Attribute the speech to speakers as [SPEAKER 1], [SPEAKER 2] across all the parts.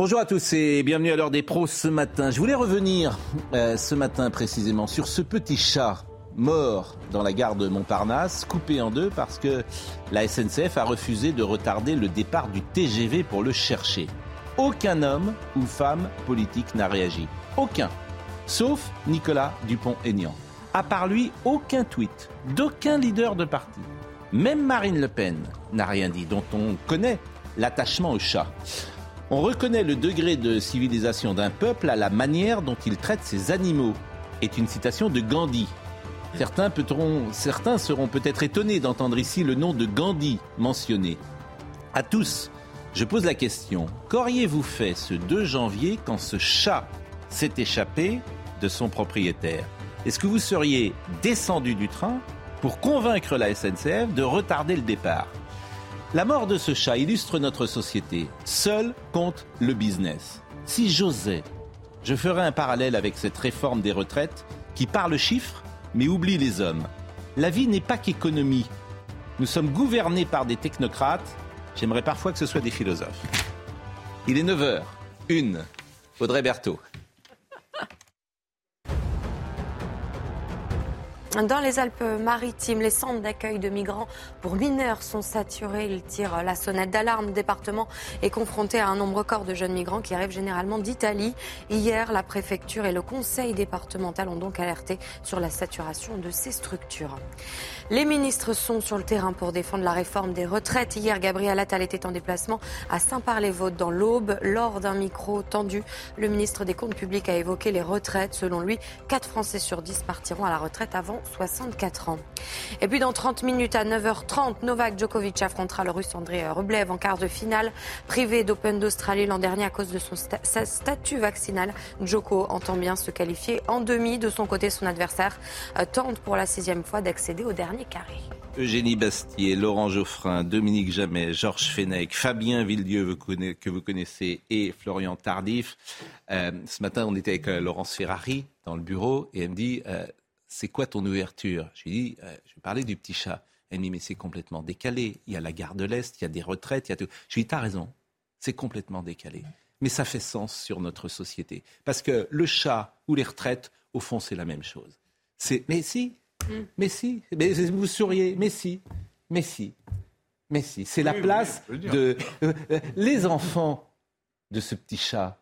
[SPEAKER 1] Bonjour à tous et bienvenue à l'heure des pros ce matin. Je voulais revenir euh, ce matin précisément sur ce petit chat mort dans la gare de Montparnasse, coupé en deux parce que la SNCF a refusé de retarder le départ du TGV pour le chercher. Aucun homme ou femme politique n'a réagi. Aucun. Sauf Nicolas Dupont-Aignan. À part lui, aucun tweet d'aucun leader de parti. Même Marine Le Pen n'a rien dit, dont on connaît l'attachement au chat. On reconnaît le degré de civilisation d'un peuple à la manière dont il traite ses animaux. Est une citation de Gandhi. Certains, seront peut-être étonnés d'entendre ici le nom de Gandhi mentionné. À tous, je pose la question. Qu'auriez-vous fait ce 2 janvier quand ce chat s'est échappé de son propriétaire? Est-ce que vous seriez descendu du train pour convaincre la SNCF de retarder le départ? La mort de ce chat illustre notre société. Seul compte le business. Si j'osais, je ferais un parallèle avec cette réforme des retraites qui parle chiffres mais oublie les hommes. La vie n'est pas qu'économie. Nous sommes gouvernés par des technocrates. J'aimerais parfois que ce soit des philosophes. Il est 9h. Une. Audrey Berthaud.
[SPEAKER 2] Dans les Alpes-Maritimes, les centres d'accueil de migrants pour mineurs sont saturés. Ils tirent la sonnette d'alarme. Le département est confronté à un nombre record de jeunes migrants qui arrivent généralement d'Italie. Hier, la préfecture et le conseil départemental ont donc alerté sur la saturation de ces structures. Les ministres sont sur le terrain pour défendre la réforme des retraites. Hier, Gabriel Attal était en déplacement à Saint-Par-les-Vôtres dans l'Aube. Lors d'un micro tendu, le ministre des Comptes publics a évoqué les retraites. Selon lui, 4 Français sur 10 partiront à la retraite avant 64 ans. Et puis dans 30 minutes à 9h30, Novak Djokovic affrontera le russe André Rublev en quart de finale. Privé d'Open d'Australie l'an dernier à cause de son statut vaccinal, Djoko entend bien se qualifier en demi. De son côté, son adversaire euh, tente pour la sixième fois d'accéder au dernier carré.
[SPEAKER 1] Eugénie Bastier, Laurent Geoffrin, Dominique Jamais, Georges Fenech, Fabien Villedieu que vous connaissez et Florian Tardif. Euh, ce matin, on était avec euh, Laurence Ferrari dans le bureau et elle me dit euh, C'est quoi ton ouverture? Je lui dis euh, Je vais parler du petit chat. Elle me dit Mais c'est complètement décalé. Il y a la gare de l'Est, il y a des retraites, il y a tout. Je lui dis T'as raison, c'est complètement décalé. Mais ça fait sens sur notre société. Parce que le chat ou les retraites, au fond, c'est la même chose. Mais si, mais si, mais vous souriez, mais si, mais si, mais si. C'est la
[SPEAKER 3] Oui, oui,
[SPEAKER 1] place
[SPEAKER 3] dire.
[SPEAKER 1] de euh, euh, les enfants de ce petit chat.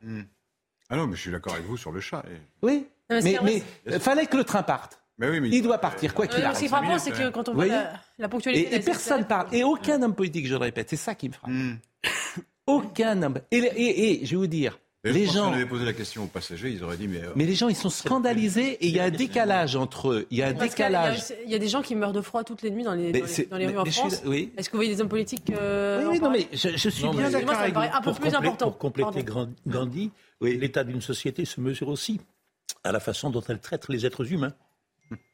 [SPEAKER 3] Ah non, mais je suis d'accord avec vous sur le chat. et-
[SPEAKER 1] Oui,
[SPEAKER 4] Non, mais
[SPEAKER 1] mais, euh, fallait que le train parte.
[SPEAKER 3] Mais oui, mais
[SPEAKER 1] Il doit partir, quoi qu'il
[SPEAKER 4] Euh, Ce qui est
[SPEAKER 1] arrive.
[SPEAKER 4] frappant, c'est que quand on voit la, ponctualité.
[SPEAKER 1] Et,
[SPEAKER 4] de
[SPEAKER 1] et
[SPEAKER 4] la
[SPEAKER 1] personne
[SPEAKER 4] SNCF,
[SPEAKER 1] parle. Et aucun homme politique, je le répète, c'est ça qui me frappe. Aucun homme. Et, et- et je vais vous dire, Les gens.
[SPEAKER 3] qu'on avait posé la question aux passagers, ils auraient dit, mais. euh,
[SPEAKER 1] Mais les gens, ils sont scandalisés et il y a un décalage entre eux. Il y a un
[SPEAKER 4] Parce qu'il y a-
[SPEAKER 1] décalage.
[SPEAKER 4] Il y a des gens qui meurent de froid toutes les nuits dans les, dans les-
[SPEAKER 1] c'est-
[SPEAKER 4] dans les
[SPEAKER 1] mais-
[SPEAKER 4] rues en
[SPEAKER 1] mais je suis-
[SPEAKER 4] France.
[SPEAKER 1] oui.
[SPEAKER 4] Est-ce que vous voyez des hommes politiques euh,
[SPEAKER 1] Oui, oui, non, mais je, je suis
[SPEAKER 5] Non,
[SPEAKER 1] bien
[SPEAKER 5] mais-
[SPEAKER 1] d'accord
[SPEAKER 4] Moi, ça me
[SPEAKER 1] avec
[SPEAKER 4] paraît un peu
[SPEAKER 5] pour,
[SPEAKER 4] plus important.
[SPEAKER 5] pour compléter
[SPEAKER 4] Pardon.
[SPEAKER 5] Gandhi, l'état d'une société se mesure aussi à la façon dont elle traite les êtres humains,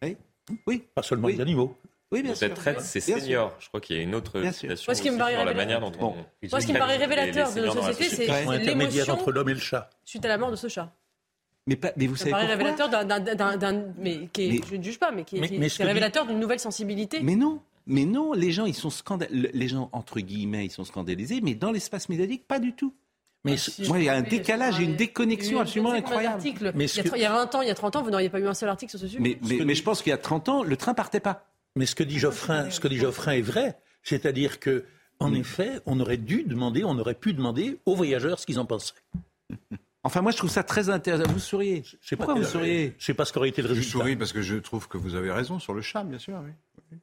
[SPEAKER 1] Oui, oui,
[SPEAKER 5] pas seulement
[SPEAKER 1] Oui.
[SPEAKER 5] les animaux.
[SPEAKER 1] Oui, bien sûr.
[SPEAKER 6] Traite, c'est
[SPEAKER 1] sûr.
[SPEAKER 6] senior. Je crois qu'il y a une autre
[SPEAKER 1] Bien sûr.
[SPEAKER 6] situation
[SPEAKER 4] Moi, ce qui me paraît
[SPEAKER 6] sur la
[SPEAKER 4] révélateur-
[SPEAKER 6] manière dont
[SPEAKER 1] Bon.
[SPEAKER 6] on...
[SPEAKER 4] Moi, ce qui me paraît révélateur
[SPEAKER 6] les
[SPEAKER 4] de notre société, c'est l'émotion
[SPEAKER 5] entre l'homme et le chat.
[SPEAKER 4] suite à la mort de ce chat.
[SPEAKER 1] Mais, pas- mais vous
[SPEAKER 4] Ça
[SPEAKER 1] savez
[SPEAKER 4] paraît
[SPEAKER 1] pourquoi
[SPEAKER 4] révélateur d'un- mais qui est-
[SPEAKER 1] Mais-
[SPEAKER 4] je ne juge pas, mais qui est,
[SPEAKER 5] Mais-
[SPEAKER 4] qui est-
[SPEAKER 5] mais ce
[SPEAKER 4] c'est révélateur d'une nouvelle sensibilité.
[SPEAKER 1] Mais non, mais non, les gens, ils sont scandal... les gens entre guillemets, ils sont scandalisés, mais dans l'espace médiatique, pas du tout.
[SPEAKER 5] Mais
[SPEAKER 4] Ah, si,
[SPEAKER 1] Moi, il y a un décalage et une déconnexion absolument incroyable.
[SPEAKER 5] Mais
[SPEAKER 4] il, y a,
[SPEAKER 5] que-
[SPEAKER 4] tr- il y a 20 ans, il y a 30 ans, vous n'auriez pas eu un seul article sur ce sujet.
[SPEAKER 1] Mais, mais, je pense qu'il y a 30 ans, le train partait pas.
[SPEAKER 5] Mais ce que dit Geoffrin, ce que dit Geoffrin est vrai, c'est-à-dire que, en effet, on aurait dû demander, on aurait pu demander aux voyageurs ce qu'ils en pensaient.
[SPEAKER 1] Enfin, moi, je trouve ça très intéressant. Vous souriez.
[SPEAKER 5] Je sais pas
[SPEAKER 1] Pourquoi
[SPEAKER 5] quel-
[SPEAKER 1] vous souriez
[SPEAKER 5] Je sais pas ce qu'aurait été le
[SPEAKER 3] Je
[SPEAKER 5] résultat.
[SPEAKER 3] souris parce que je trouve que vous avez raison sur le chat, bien sûr. Oui. Je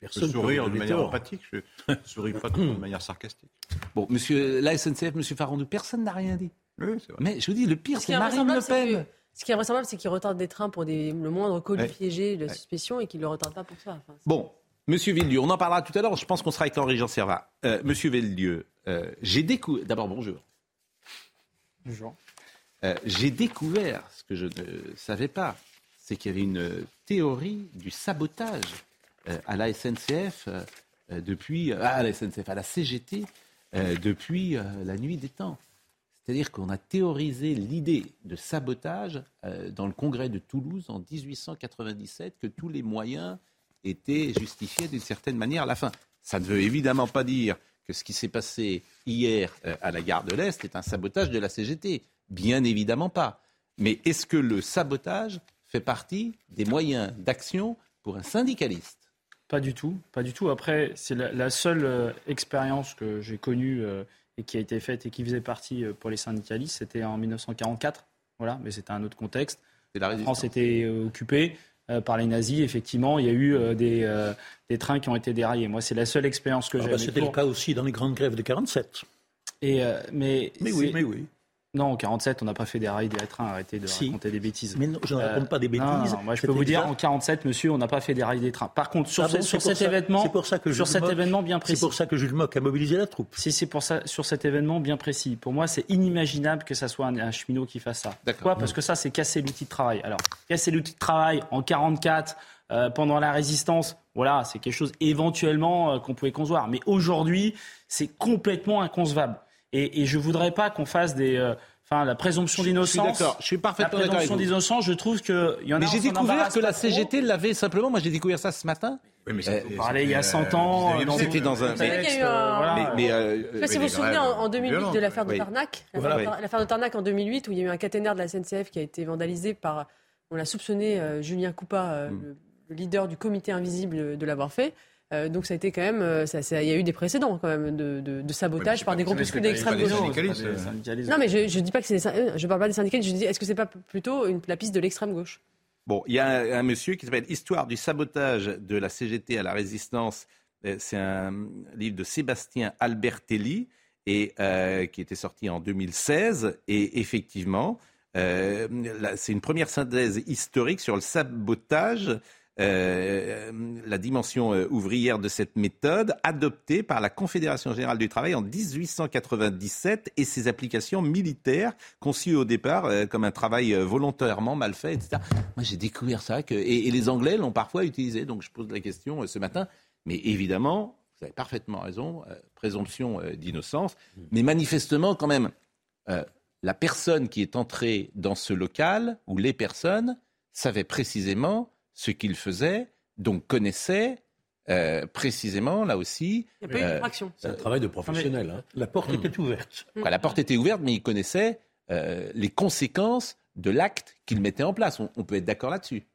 [SPEAKER 5] Personne
[SPEAKER 3] souris
[SPEAKER 5] peut
[SPEAKER 3] de manière
[SPEAKER 5] tort.
[SPEAKER 3] empathique, je ne souris pas de manière sarcastique.
[SPEAKER 1] Bon, monsieur, la SNCF, monsieur Farandou, personne n'a rien dit.
[SPEAKER 3] Oui, c'est vrai.
[SPEAKER 1] Mais je vous dis, le pire, c'est
[SPEAKER 4] est
[SPEAKER 1] Marine Le
[SPEAKER 4] c'est
[SPEAKER 1] Pen.
[SPEAKER 4] Ce qui est vraisemblable, c'est qu'ils retardent des trains pour des, le moindre colis
[SPEAKER 1] Ouais.
[SPEAKER 4] piégé de
[SPEAKER 1] Ouais.
[SPEAKER 4] suspicion et qu'ils ne le retardent pas pour ça. Enfin,
[SPEAKER 1] Bon, Monsieur Villieu, on en parlera tout à l'heure. Je pense qu'on sera avec Henri Jean Servat. Euh, Monsieur Villieu, euh, j'ai découvert. D'abord, bonjour.
[SPEAKER 6] Bonjour.
[SPEAKER 1] Euh, j'ai découvert ce que je ne savais pas, c'est qu'il y avait une théorie du sabotage euh, à la SNCF depuis euh, à la SNCF, à la CGT euh, depuis euh, la nuit des temps. C'est-à-dire qu'on a théorisé l'idée de sabotage euh, dans le congrès de Toulouse en 1897, que tous les moyens étaient justifiés d'une certaine manière à la fin. Ça ne veut évidemment pas dire que ce qui s'est passé hier euh, à la gare de l'Est est un sabotage de la CGT. Bien évidemment pas. Mais est-ce que le sabotage fait partie des moyens d'action pour un syndicaliste?
[SPEAKER 6] Pas du tout, pas du tout. Après, c'est la, seule euh, expérience que j'ai connue et qui a été faite et qui faisait partie euh, pour les syndicalistes, c'était en 1944. Voilà, mais c'était un autre contexte.
[SPEAKER 1] La.
[SPEAKER 6] France était euh, occupée euh, par les nazis. Effectivement, il y a eu euh, des, euh, des trains qui ont été déraillés. Moi, c'est la seule expérience que
[SPEAKER 5] Ah
[SPEAKER 6] j'ai.
[SPEAKER 5] bah, C'était
[SPEAKER 6] pour-
[SPEAKER 5] le cas aussi dans les grandes grèves de 47.
[SPEAKER 6] Et euh, mais
[SPEAKER 5] Mais oui, mais oui.
[SPEAKER 6] Non, en 47, on n'a pas fait des rails des trains. Arrêtez de
[SPEAKER 5] Si.
[SPEAKER 6] raconter des bêtises.
[SPEAKER 5] Mais non, je ne
[SPEAKER 6] Euh,
[SPEAKER 5] raconte pas des bêtises.
[SPEAKER 6] Non, non, moi, je peux vous dire, en 47, monsieur, on n'a pas fait des rails des trains. Par contre, sur,
[SPEAKER 5] Ah
[SPEAKER 6] ce- sur
[SPEAKER 5] c'est pour
[SPEAKER 6] cet
[SPEAKER 5] ça-
[SPEAKER 6] événement,
[SPEAKER 5] c'est pour ça que
[SPEAKER 6] sur cet événement bien
[SPEAKER 5] C'est
[SPEAKER 6] précis.
[SPEAKER 5] pour ça que Jules Mock a mobilisé la troupe.
[SPEAKER 6] Si c'est pour ça, sur cet événement bien précis, pour moi, c'est inimaginable que ça soit un, un cheminot qui fasse ça.
[SPEAKER 1] D'accord.
[SPEAKER 6] Pourquoi? Parce que ça, c'est casser l'outil de travail. Alors, casser l'outil de travail en 44, euh, pendant la résistance, voilà, c'est quelque chose éventuellement euh, qu'on pouvait concevoir. Mais aujourd'hui, c'est complètement inconcevable. Et, et je voudrais pas qu'on fasse des, euh, enfin, la présomption
[SPEAKER 1] Je suis
[SPEAKER 6] d'innocence.
[SPEAKER 1] d'accord, je suis
[SPEAKER 6] La
[SPEAKER 1] parfaitement d'accord avec
[SPEAKER 6] présomption
[SPEAKER 1] vous.
[SPEAKER 6] d'innocence, je trouve que il y en a.
[SPEAKER 1] Mais j'ai découvert que la. CGT l'avait simplement. Moi, j'ai découvert ça ce matin.
[SPEAKER 3] Oui, mais
[SPEAKER 1] Euh,
[SPEAKER 6] parlait il y a
[SPEAKER 3] c'était,
[SPEAKER 6] 100 ans,
[SPEAKER 3] euh,
[SPEAKER 6] dans
[SPEAKER 1] C'était dans un-
[SPEAKER 4] Vous savez qu'il y a eu un-
[SPEAKER 6] voilà.
[SPEAKER 1] Mais, mais, euh,
[SPEAKER 4] Je sais pas si vous vous souvenez en, en 2008 de l'affaire de
[SPEAKER 1] oui.
[SPEAKER 4] Tarnac,
[SPEAKER 1] Voilà.
[SPEAKER 4] l'affaire l'affaire de Tarnac en 2008 où il y a eu un caténaire de la SNCF qui a été vandalisé par, on l'a soupçonné euh, Julien Coupa, euh,
[SPEAKER 1] Mm.
[SPEAKER 4] le, le leader du comité invisible de l'avoir fait. Euh, donc ça a été quand même, euh, ça- ça- il y a eu des précédents quand même de, de- de sabotage par des groupuscules d'extrême gauche.
[SPEAKER 3] euh.
[SPEAKER 4] Non mais je, je dis pas que c'est, je parle pas des syndicalistes. Je dis, est-ce que c'est pas plutôt une- la piste de l'extrême gauche?
[SPEAKER 1] Bon, il y a un, un monsieur qui s'appelle Histoire du sabotage de la CGT à la résistance. C'est un livre de Sébastien Albertelli et euh, qui était sorti en 2016. Et effectivement, euh, c'est une première synthèse historique sur le sabotage. Euh, la dimension euh, ouvrière de cette méthode adoptée par la Confédération générale du travail en 1897 et ses applications militaires conçues au départ euh, comme un travail euh, volontairement mal fait, etc. Moi, j'ai découvert ça et, les Anglais l'ont parfois utilisé. Donc, je pose la question euh, ce matin. Mais évidemment, vous avez parfaitement raison, euh, présomption euh, d'innocence. Mais manifestement, quand même, euh, la personne qui est entrée dans ce local, ou les personnes, savaient précisément ce qu'ils faisaient, donc connaissaient euh, précisément, là aussi,
[SPEAKER 4] Il n'y a pas eu
[SPEAKER 1] Euh,
[SPEAKER 4] d'infraction.
[SPEAKER 7] C'est un travail de professionnel. hein.
[SPEAKER 5] La porte était ouverte.
[SPEAKER 1] Quoi, la porte était ouverte, mais ils connaissaient euh, les conséquences de l'acte qu'ils mettaient en place. On, on peut être d'accord là-dessus.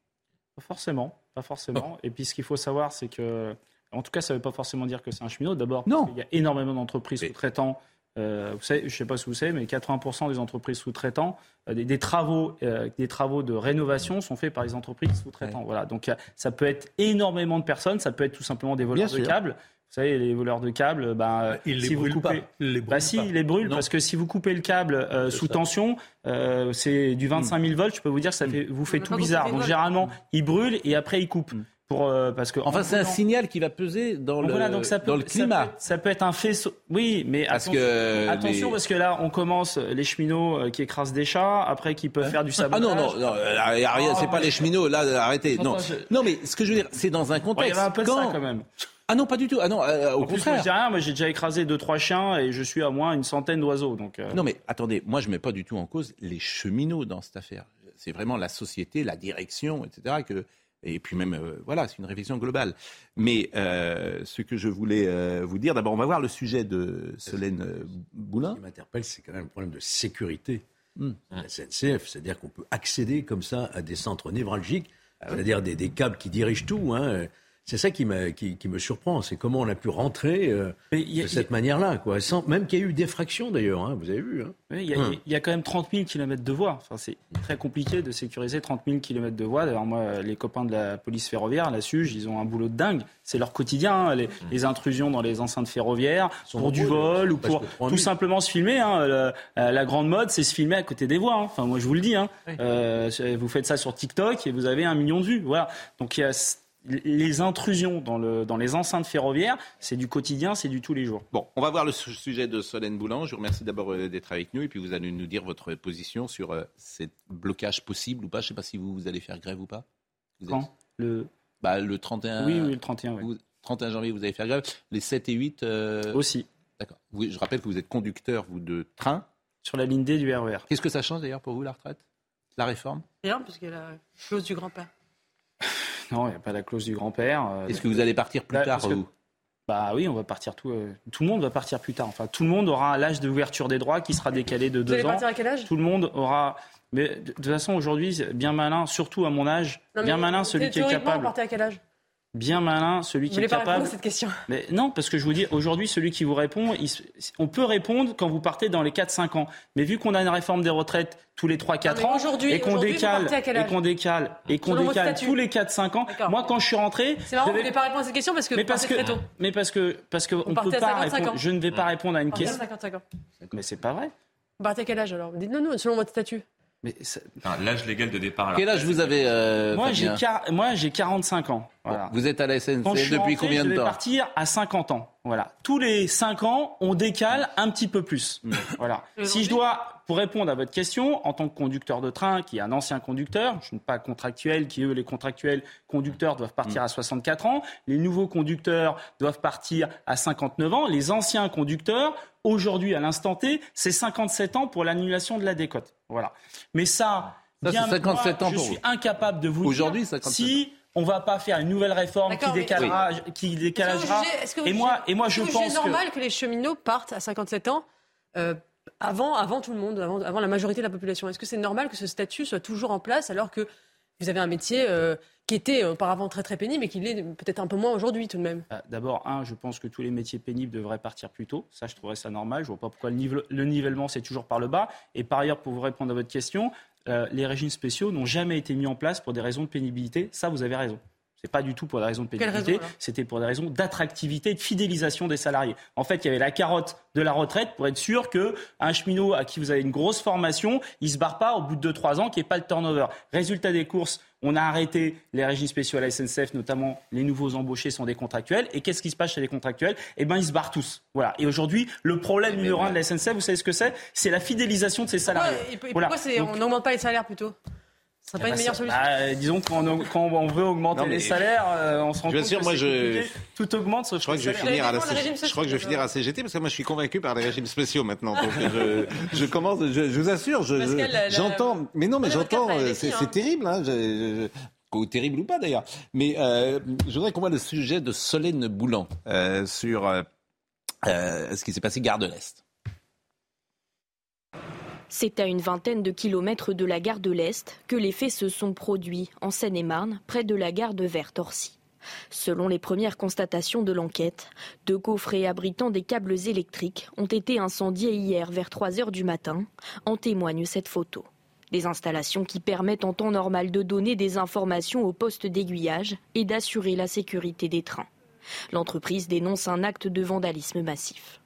[SPEAKER 6] Pas forcément, pas forcément. Et puis ce qu'il faut savoir, c'est que, en tout cas, ça ne veut pas forcément dire que c'est un cheminot. D'abord, qu'il y a énormément d'entreprises sous-traitants. Vous savez, je ne sais pas si vous savez, mais 80% des entreprises sous-traitants, euh, des, des travaux, euh, des travaux de rénovation sont faits par les entreprises sous-traitants. Voilà. Donc euh, ça peut être énormément de personnes. Ça peut être tout simplement des voleurs
[SPEAKER 1] Bien
[SPEAKER 6] de
[SPEAKER 1] sûr.
[SPEAKER 6] câbles. Vous savez, les voleurs de câbles, ben,
[SPEAKER 5] Ils les
[SPEAKER 6] si vous
[SPEAKER 5] brûlent
[SPEAKER 6] coupez,
[SPEAKER 5] pas. Ils les brûlent
[SPEAKER 6] bah si,
[SPEAKER 5] pas.
[SPEAKER 6] il les brûle
[SPEAKER 5] Non.
[SPEAKER 6] parce que si vous coupez le câble euh, sous
[SPEAKER 5] ça.
[SPEAKER 6] tension, euh, c'est du 25 000 volts. Je peux vous dire que ça fait, vous fait tout bizarre.
[SPEAKER 4] fait
[SPEAKER 6] Donc
[SPEAKER 4] vol-
[SPEAKER 6] généralement, il brûle et après il coupe. Pour euh, parce que
[SPEAKER 1] Enfin,
[SPEAKER 6] en
[SPEAKER 1] c'est un signal qui va peser dans,
[SPEAKER 6] Donc
[SPEAKER 1] le,
[SPEAKER 6] voilà, donc ça peut,
[SPEAKER 1] dans le
[SPEAKER 6] ça
[SPEAKER 1] climat.
[SPEAKER 6] peut Ça peut, être un faisceau. Oui, mais
[SPEAKER 1] Parce
[SPEAKER 6] attention,
[SPEAKER 1] que
[SPEAKER 6] attention
[SPEAKER 1] les-
[SPEAKER 6] parce que là, on commence les cheminots euh, qui écrasent des chats, après qui peuvent faire du
[SPEAKER 1] Ah
[SPEAKER 6] sabotage.
[SPEAKER 1] non, non, non, euh, rien, c'est pas les cheminots, là, arrêtez. Non.
[SPEAKER 6] Je-
[SPEAKER 1] non, mais ce que je veux dire, c'est dans un
[SPEAKER 6] Ouais, il y
[SPEAKER 1] contexte.
[SPEAKER 6] avait un peu de
[SPEAKER 1] quand-
[SPEAKER 6] ça quand même.
[SPEAKER 1] Ah non, pas du tout. Ah non, euh, au
[SPEAKER 6] En plus, je dis
[SPEAKER 1] contraire.
[SPEAKER 6] rien, moi j'ai déjà écrasé deux trois chiens et je suis à moins une centaine d'oiseaux. Donc euh,
[SPEAKER 1] Non, mais attendez, moi, je mets pas du tout en cause les cheminots dans cette affaire. C'est vraiment la société, la direction, etc. Que, et puis même, euh, voilà, c'est une réflexion globale. Mais euh, ce que je voulais euh, vous dire, d'abord, on va voir le sujet de Solène euh,
[SPEAKER 7] Ce
[SPEAKER 1] Boulin.
[SPEAKER 7] qui m'interpelle, c'est quand même le problème de sécurité
[SPEAKER 1] Hmm.
[SPEAKER 7] de la SNCF. C'est-à-dire qu'on peut accéder comme ça à des centres névralgiques,
[SPEAKER 1] Ah
[SPEAKER 7] c'est-à-dire des, des câbles qui dirigent tout. hein. C'est ça qui, m'a- qui, qui me surprend, c'est comment on a pu rentrer euh,
[SPEAKER 6] y a-
[SPEAKER 7] de cette manière-là. quoi. Sans, même qu'il y a eu défraction d'ailleurs, hein, vous avez vu. hein.
[SPEAKER 6] Oui, il y, a,
[SPEAKER 7] Hum.
[SPEAKER 6] il y a quand même 30 000 km de voies. Enfin, c'est très compliqué de sécuriser 30 000 km de voies. D'ailleurs, moi, les copains de la police ferroviaire, la SUGE, ils ont un boulot de dingue. C'est leur quotidien, hein, les, les intrusions dans les enceintes ferroviaires, pour du vol ou pour
[SPEAKER 7] 3000.
[SPEAKER 6] tout simplement se filmer. euh, la grande mode, c'est se filmer à côté des voies. Enfin, moi, je vous le dis. Euh, vous faites ça sur TikTok et vous avez un million de vues. Voilà. Donc, il y a les intrusions dans, le, dans les enceintes ferroviaires, c'est du quotidien, c'est du tous les jours.
[SPEAKER 1] Bon, on va voir le su- sujet de Solène Boulan. Je vous remercie d'abord euh, d'être avec nous et puis vous allez nous dire votre position sur euh, ce blocage possible ou pas. Je ne sais pas si vous, vous allez faire grève ou pas. Vous êtes-
[SPEAKER 6] Quand le...
[SPEAKER 1] bah, Le 31,
[SPEAKER 6] Oui, oui, le 31, oui.
[SPEAKER 1] vous- 31 janvier, vous allez faire grève. Les 7 et 8 euh,
[SPEAKER 6] Aussi,
[SPEAKER 1] D'accord. Je rappelle que vous êtes conducteur, vous, de train.
[SPEAKER 6] sur la ligne D du RER.
[SPEAKER 1] Qu'est-ce que ça change d'ailleurs pour vous, la retraite? La réforme?
[SPEAKER 4] Rien, parce que la clause du grand-père.
[SPEAKER 6] Non, il n'y a pas la clause du grand-père. euh,
[SPEAKER 1] Est-ce que vous allez partir plus tard
[SPEAKER 6] que-
[SPEAKER 1] vous?
[SPEAKER 6] Bah oui, on va partir tout. euh, tout le monde va partir plus tard. Enfin, tout le monde aura l'âge d'ouverture des droits qui sera décalé de
[SPEAKER 4] Vous allez
[SPEAKER 6] ans.
[SPEAKER 4] partir à quel âge?
[SPEAKER 6] Tout le monde aura. Mais de de toute façon, aujourd'hui, c'est bien malin, surtout à mon âge,
[SPEAKER 4] Non,
[SPEAKER 6] bien malin celui qui est
[SPEAKER 4] théoriquement, Vous
[SPEAKER 6] capable.
[SPEAKER 4] partez à quel âge?
[SPEAKER 6] Bien malin celui
[SPEAKER 4] Vous
[SPEAKER 6] qui est
[SPEAKER 4] pas
[SPEAKER 6] capable.
[SPEAKER 4] à cette question
[SPEAKER 6] Mais non, parce que je vous dis, aujourd'hui, celui qui vous répond, il on peut répondre quand vous partez dans les 4-5 ans. Mais vu qu'on a une réforme des retraites tous les 3-4
[SPEAKER 4] Non, mais
[SPEAKER 6] ans, et qu'on
[SPEAKER 4] vous
[SPEAKER 6] décale, et qu'on décale, et qu'on décale tous les 4-5 ans, moi, quand je suis rentré,
[SPEAKER 4] C'est marrant, vous voulez pas répondre à cette question parce que
[SPEAKER 6] mais
[SPEAKER 4] vous
[SPEAKER 6] parce que,
[SPEAKER 4] très tôt.
[SPEAKER 6] mais parce que, parce que on peut pas
[SPEAKER 4] 55
[SPEAKER 6] répondre.
[SPEAKER 4] ans.
[SPEAKER 6] Je ne vais pas répondre à une
[SPEAKER 4] Vous
[SPEAKER 6] question.
[SPEAKER 4] 55 ans.
[SPEAKER 6] Mais c'est pas vrai.
[SPEAKER 4] Vous partez à quel âge alors? Dites-nous, nous, selon votre statut.
[SPEAKER 6] Mais ça-
[SPEAKER 3] Enfin, L'âge légal de départ à
[SPEAKER 1] Quel âge vous avez euh,
[SPEAKER 6] moi, j'ai quar- moi, j'ai 45 ans. Voilà.
[SPEAKER 1] Vous êtes à la
[SPEAKER 6] je
[SPEAKER 1] SNCF depuis
[SPEAKER 6] rentré,
[SPEAKER 1] combien
[SPEAKER 6] je
[SPEAKER 1] de
[SPEAKER 6] vais
[SPEAKER 1] temps
[SPEAKER 6] partir à 50 ans. Voilà. Tous les 5 ans, on décale un petit peu plus.
[SPEAKER 1] Mm.
[SPEAKER 6] Voilà. Si je dois, pour répondre à votre question, en tant que conducteur de train, qui est un ancien conducteur, je ne suis pas contractuel, qui eux, les contractuels conducteurs doivent partir
[SPEAKER 1] Mm.
[SPEAKER 6] à 64 ans, les nouveaux conducteurs doivent partir à 59 ans, les anciens conducteurs, aujourd'hui, à l'instant T, c'est 57 ans pour l'annulation de la décote. Voilà. Mais ça,
[SPEAKER 1] Ça,
[SPEAKER 6] bien,
[SPEAKER 1] c'est 57
[SPEAKER 6] moi,
[SPEAKER 1] ans
[SPEAKER 6] je suis
[SPEAKER 1] vous.
[SPEAKER 6] incapable de vous
[SPEAKER 1] Aujourd'hui,
[SPEAKER 6] dire
[SPEAKER 1] 57
[SPEAKER 6] si on va pas faire une nouvelle réforme qui décalera, qui décalagera.
[SPEAKER 4] Est-ce que vous jugez- est-ce que vous
[SPEAKER 6] Et moi,
[SPEAKER 4] jugez-
[SPEAKER 6] et moi,
[SPEAKER 4] est-ce
[SPEAKER 6] je
[SPEAKER 4] que vous jugez
[SPEAKER 6] pense que
[SPEAKER 4] normal que les cheminots partent à 57 ans euh, avant, avant tout le monde, avant, avant la majorité de la population? Est-ce que c'est normal que ce statut soit toujours en place alors que vous avez un métier euh, qui était auparavant très très pénible et qui l'est peut-être un peu moins aujourd'hui tout de même
[SPEAKER 6] Euh, D'abord, un, je pense que tous les métiers pénibles devraient partir plus tôt. Ça, je trouverais ça normal. Je vois pas pourquoi le nivellement, c'est toujours par le bas. Et par ailleurs, pour vous répondre à votre question, euh, les régimes spéciaux n'ont jamais été mis en place pour des raisons de pénibilité. Ça, vous avez raison. C'est pas du tout pour des raisons de pénibilité, c'était pour des raisons d'attractivité et de fidélisation des salariés. En fait, il y avait la carotte de la retraite pour être sûr que un cheminot à qui vous avez une grosse formation, il se barre pas au bout de 2-3 ans, qu'il n'y ait pas le turnover. Résultat des courses, on a arrêté les régimes spéciaux à la SNCF, notamment les nouveaux embauchés sont des contractuels. Et qu'est-ce qui se passe chez les contractuels? Eh ben, ils se barrent tous. Voilà. Et aujourd'hui, le problème numéro un de la SNCF, vous savez ce que c'est? C'est la fidélisation de ses
[SPEAKER 4] Pourquoi,
[SPEAKER 6] salariés.
[SPEAKER 4] et, et pourquoi
[SPEAKER 6] Donc-
[SPEAKER 4] on n'augmente pas les salaires plutôt? Ce serait pas
[SPEAKER 6] bah,
[SPEAKER 4] une meilleure solution
[SPEAKER 6] bah, disons que quand on, quand on veut augmenter
[SPEAKER 1] Non,
[SPEAKER 6] les salaires, euh, on se rend compte
[SPEAKER 1] assure,
[SPEAKER 6] que
[SPEAKER 1] moi, je-.
[SPEAKER 6] Tout augmente sauf
[SPEAKER 1] Je crois que je vais finir à la. Je crois que je vais finir à CGT parce que moi je suis convaincu par les régimes spéciaux maintenant. Donc je, je commence, je, je vous assure, je-
[SPEAKER 4] Pascal,
[SPEAKER 1] je-
[SPEAKER 4] la- la-
[SPEAKER 1] j'entends. Mais non, mais j'entends. Euh,
[SPEAKER 4] est
[SPEAKER 1] C'est
[SPEAKER 4] hein.
[SPEAKER 1] terrible, hein. je- je- je- ou terrible ou pas d'ailleurs. Mais euh, je voudrais qu'on voit le sujet de Solène Boulan euh, sur euh, euh, ce qui s'est passé gare de l'Est.
[SPEAKER 8] C'est à une vingtaine de kilomètres de la gare de l'Est que les faits se sont produits en Seine-et-Marne, près de la gare de Vert-Orcy. Selon les premières constatations de l'enquête, deux coffrets abritant des câbles électriques ont été incendiés hier vers 3 heures du matin, en témoigne cette photo. Des installations qui permettent en temps normal de donner des informations au poste d'aiguillage et d'assurer la sécurité des trains. L'entreprise dénonce un acte de vandalisme massif.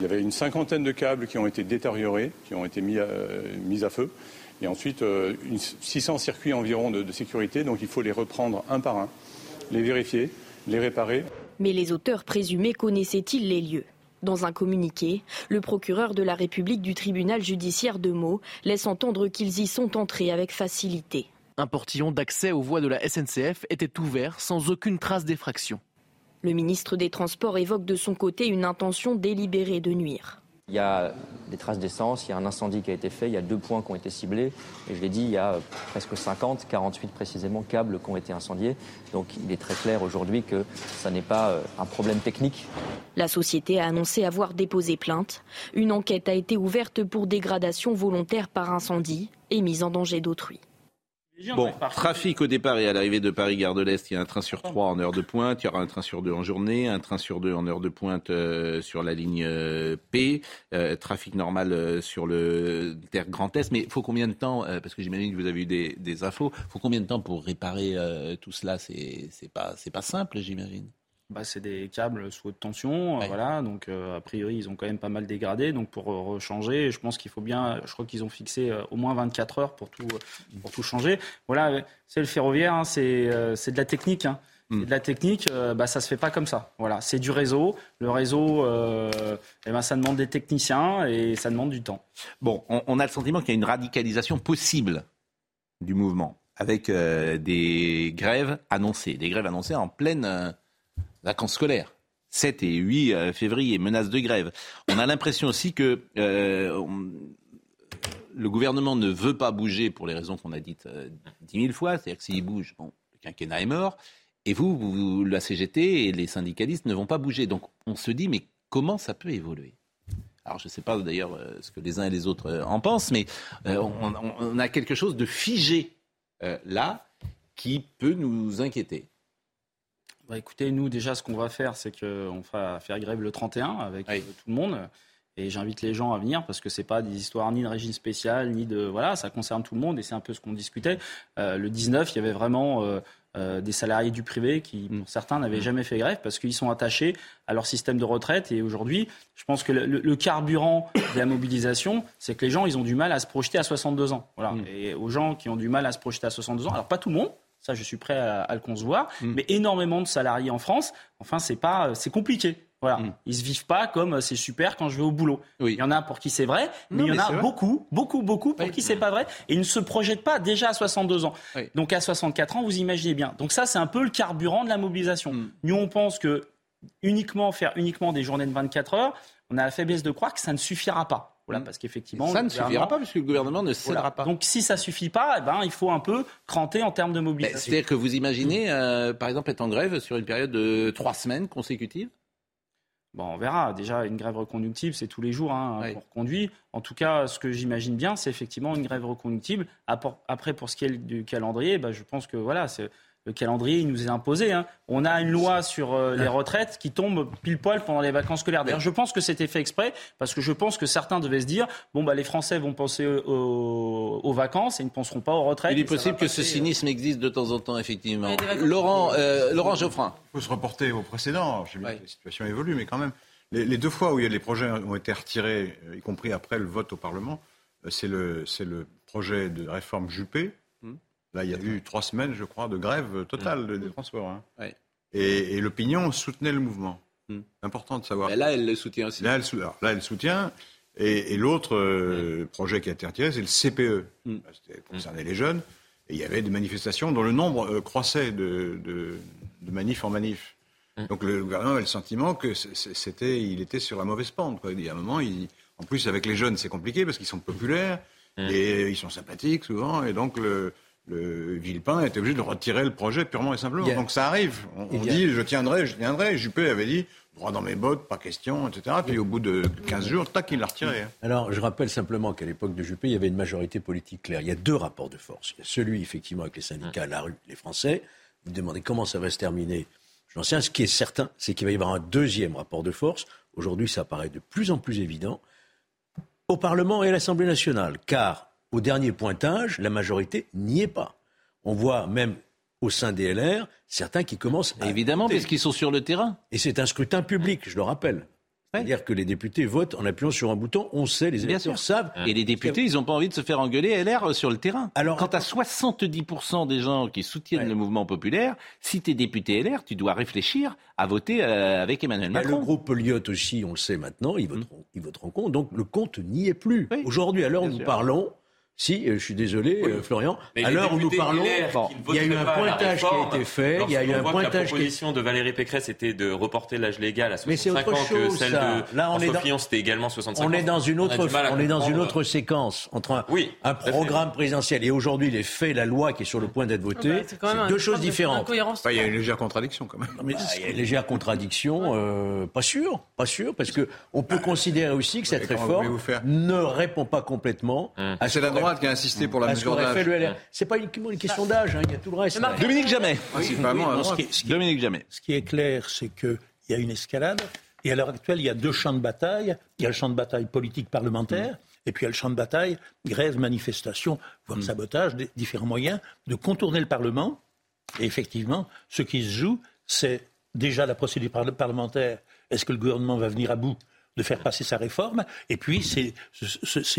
[SPEAKER 9] Il y avait une cinquantaine de câbles qui ont été détériorés, qui ont été mis à, mis à feu. Et ensuite, euh, une- 600 circuits environ de, de sécurité. Donc il faut les reprendre un par un, les vérifier, les réparer.
[SPEAKER 8] Mais les auteurs présumés connaissaient-ils les lieux? Dans un communiqué, le procureur de la République du tribunal judiciaire de Meaux laisse entendre qu'ils y sont entrés avec facilité.
[SPEAKER 10] Un portillon d'accès aux voies de la SNCF était ouvert sans aucune trace d'effraction.
[SPEAKER 8] Le ministre des Transports évoque de son côté une intention délibérée de nuire.
[SPEAKER 11] Il y a des traces d'essence, il y a un incendie qui a été fait, il y a deux points qui ont été ciblés. Et je l'ai dit, il y a presque 50, 48 précisément, câbles qui ont été incendiés. Donc il est très clair aujourd'hui que ça n'est pas euh, un problème technique.
[SPEAKER 8] La société a annoncé avoir déposé plainte. Une enquête a été ouverte pour dégradation volontaire par incendie et mise en danger d'autrui.
[SPEAKER 1] Bon, trafic au départ et à l'arrivée de Paris-Gare de l'Est, il y a un train sur trois en heure de pointe, il y aura un train sur deux en journée, un train sur deux en heure de pointe euh, sur la ligne euh, P, euh, trafic normal euh, sur le terre Grand Est. Mais il faut combien de temps, euh, parce que j'imagine que vous avez eu des, des infos, il faut combien de temps pour réparer euh, tout cela? C'est pas, c'est pas simple, j'imagine.
[SPEAKER 6] Bah, c'est des câbles sous haute tension, euh, voilà. Donc euh, a priori ils ont quand même pas mal dégradé. Donc pour euh, rechanger, je pense qu'il faut bien. Je crois qu'ils ont fixé euh, au moins 24 heures pour tout pour tout changer. Voilà, c'est le ferroviaire, hein, c'est c'est de la technique. hein. C'est de la technique, bah, ça se fait pas comme ça. Voilà, c'est du réseau. Le réseau, eh ben, ça demande des techniciens et ça demande du temps.
[SPEAKER 1] Bon, on, on a le sentiment qu'il y a une radicalisation possible du mouvement, avec des grèves annoncées, des grèves annoncées en pleine vacances scolaires. 7 et 8 euh, février, menace de grève. On a l'impression aussi que euh, le gouvernement ne veut pas bouger pour les raisons qu'on a dites euh, dix mille fois, c'est-à-dire que s'il bouge, bon, le quinquennat est mort, et vous, vous, la CGT et les syndicalistes ne vont pas bouger. Donc on se dit, mais comment ça peut évoluer? Alors je ne sais pas d'ailleurs euh, ce que les uns et les autres euh, en pensent, mais euh, on, a quelque chose de figé euh, là qui peut nous inquiéter.
[SPEAKER 6] Bah, écoutez, nous déjà, ce qu'on va faire, c'est qu'on va faire grève le 31 avec euh, tout le monde. Et j'invite les gens à venir parce que c'est pas des histoires ni de régime spécial, ni de voilà, ça concerne tout le monde et c'est un peu ce qu'on discutait. Euh, le 19, il y avait vraiment euh, euh, des salariés du privé qui, pour certains, n'avaient jamais fait grève parce qu'ils sont attachés à leur système de retraite. Et aujourd'hui, je pense que le, le- le carburant de la mobilisation, c'est que les gens, ils ont du mal à se projeter à 62 ans. Voilà. Et aux gens qui ont du mal à se projeter à 62 ans, alors pas tout le monde. Ça, je suis prêt à, à le concevoir. Mais énormément de salariés en France, enfin, c'est pas, c'est compliqué. Voilà. Ils se vivent pas comme euh, c'est super quand je vais au boulot. Il y en a pour qui c'est vrai, mais
[SPEAKER 1] Non,
[SPEAKER 6] il y en a beaucoup, beaucoup, beaucoup pour qui c'est pas vrai. Et ils ne se projettent pas déjà à 62 ans. Donc à 64 ans, vous imaginez bien. Donc ça, c'est un peu le carburant de la mobilisation.
[SPEAKER 1] Mm.
[SPEAKER 6] Nous, on pense que uniquement faire uniquement des journées de 24 heures, on a la faiblesse de croire que ça ne suffira pas. Voilà, parce qu'effectivement,
[SPEAKER 1] Mm. Ça ne suffira pas puisque le gouvernement ne cédera
[SPEAKER 6] Voilà.
[SPEAKER 1] pas.
[SPEAKER 6] Donc si ça suffit pas, eh ben, il faut un peu cranter en termes de mobilisation.
[SPEAKER 1] C'est-à-dire que vous imaginez, euh, par exemple, être en grève sur une période de trois semaines consécutives?
[SPEAKER 6] Bon, on verra. Déjà, une grève reconductible, c'est tous les jours hein, qu'on reconduit. En tout cas, ce que j'imagine bien, c'est effectivement une grève reconductible. Après, pour ce qui est du calendrier, bah, je pense que voilà, c'est- le calendrier, il nous est imposé. hein. On a une loi sur euh, les retraites qui tombe pile poil pendant les vacances scolaires. D'ailleurs, je pense que c'était fait exprès parce que je pense que certains devaient se dire bon, bah, les Français vont penser aux, aux vacances et ils ne penseront pas aux retraites.
[SPEAKER 1] Il est possible que ce
[SPEAKER 6] passer, euh,
[SPEAKER 1] cynisme existe de temps en temps, effectivement. Laurent, euh, Laurent Geoffrin.
[SPEAKER 3] Il faut se reporter au précédent. Je sais bien que la situation évolue, mais quand même, les, les deux fois où il y a les projets ont été retirés, euh, y compris après le vote au Parlement, euh, c'est le, c'est le projet de réforme Juppé. Là, il y a eu trois semaines, je crois, de grève totale de- des transports. hein. Et, et l'opinion soutenait le mouvement. Important de savoir.
[SPEAKER 1] Mais là, elle le soutient aussi.
[SPEAKER 3] Là, elle, sou- alors, là, elle soutient. Et, et l'autre euh, projet qui a été retiré, c'est le CPE.
[SPEAKER 1] Hmm.
[SPEAKER 3] C'était concernait les jeunes. Et il y avait des manifestations dont le nombre euh, croissait de, de, de manif en manif. Donc le gouvernement avait le sentiment que c'était, il était sur la mauvaise pente. Quoi. Il y a un moment, il- en plus avec les jeunes, c'est compliqué parce qu'ils sont populaires et ils sont sympathiques souvent. Et donc le, le Villepin était obligé de retirer le projet purement et simplement. Donc ça arrive. On, dit je tiendrai, je tiendrai. Juppé avait dit droit dans mes bottes, pas question, etc. Puis au bout de 15 jours, tac, il l'a retiré. hein.
[SPEAKER 7] Alors, je rappelle simplement qu'à l'époque de Juppé, il y avait une majorité politique claire. Il y a deux rapports de force. Il y a celui, effectivement, avec les syndicats, la rue, les Français. Vous demandez comment ça va se terminer. J'en sais rien. Ce qui est certain, c'est qu'il va y avoir un deuxième rapport de force. Aujourd'hui, ça paraît de plus en plus évident. Au Parlement et à l'Assemblée nationale. Car, au dernier pointage, la majorité n'y est pas. On voit même au sein des LR certains qui commencent à.
[SPEAKER 1] Évidemment,
[SPEAKER 7] douter.
[SPEAKER 1] puisqu'ils sont sur le terrain.
[SPEAKER 7] Et c'est un scrutin public, je le rappelle. C'est-à-dire que les députés votent en appuyant sur un bouton. On sait, les électeurs savent.
[SPEAKER 1] Et les députés, ils n'ont pas envie de se faire engueuler LR sur le terrain.
[SPEAKER 7] Alors,
[SPEAKER 1] quand à 70% des gens qui soutiennent le mouvement populaire, si tu es député LR, tu dois réfléchir à voter euh, avec Emmanuel Macron.
[SPEAKER 7] le groupe Lyot aussi, on le sait maintenant, ils voteront, ils voteront contre. Donc le compte n'y est plus. Aujourd'hui, à l'heure où nous
[SPEAKER 1] sûr.
[SPEAKER 7] parlons, si, euh, je suis désolé, euh, Florian,
[SPEAKER 12] Mais
[SPEAKER 7] à l'heure où nous parlons, il y a eu un pointage qui a été fait, il y a eu un
[SPEAKER 12] que
[SPEAKER 7] pointage
[SPEAKER 12] La
[SPEAKER 7] qui
[SPEAKER 12] proposition de Valérie Pécresse était de reporter l'âge légal à
[SPEAKER 7] Mais c'est
[SPEAKER 12] 65
[SPEAKER 7] autre
[SPEAKER 12] ans, que
[SPEAKER 7] chose,
[SPEAKER 12] celle
[SPEAKER 7] ça.
[SPEAKER 12] de
[SPEAKER 7] Là, on est
[SPEAKER 12] François
[SPEAKER 7] dans-
[SPEAKER 12] Fillon, c'était également 65 ans.
[SPEAKER 7] On est dans une autre, on est dans une autre séquence entre un,
[SPEAKER 12] Oui,
[SPEAKER 7] programme présidentiel et aujourd'hui les faits, la loi qui est sur le point d'être votée.
[SPEAKER 4] Bah, c'est
[SPEAKER 7] deux choses différentes.
[SPEAKER 3] il y a une légère contradiction quand même.
[SPEAKER 7] Mais il y a une légère contradiction, euh, pas sûr, pas sûr, parce que on peut considérer aussi que cette réforme ne répond pas complètement
[SPEAKER 12] Hum.
[SPEAKER 7] à ce
[SPEAKER 3] Qui a insisté pour la mesure d'âge.
[SPEAKER 7] le. C'est pas uniquement une question d'âge, hein, il y a tout le reste.
[SPEAKER 1] Dominique Jamais.
[SPEAKER 3] À
[SPEAKER 5] Non, ce qui est- ce qui est-
[SPEAKER 1] Dominique Jamais.
[SPEAKER 5] Ce qui est clair, c'est qu'il y a une escalade. Et à l'heure actuelle, il y a deux champs de bataille. Il y a le champ de bataille politique parlementaire. Et puis il y a le champ de bataille, grève, manifestation, voire sabotage, des différents moyens de contourner le Parlement. Et effectivement, ce qui se joue, c'est déjà la procédure parle- parlementaire. Est-ce que le gouvernement va venir à bout de faire passer sa réforme? Et puis, c'est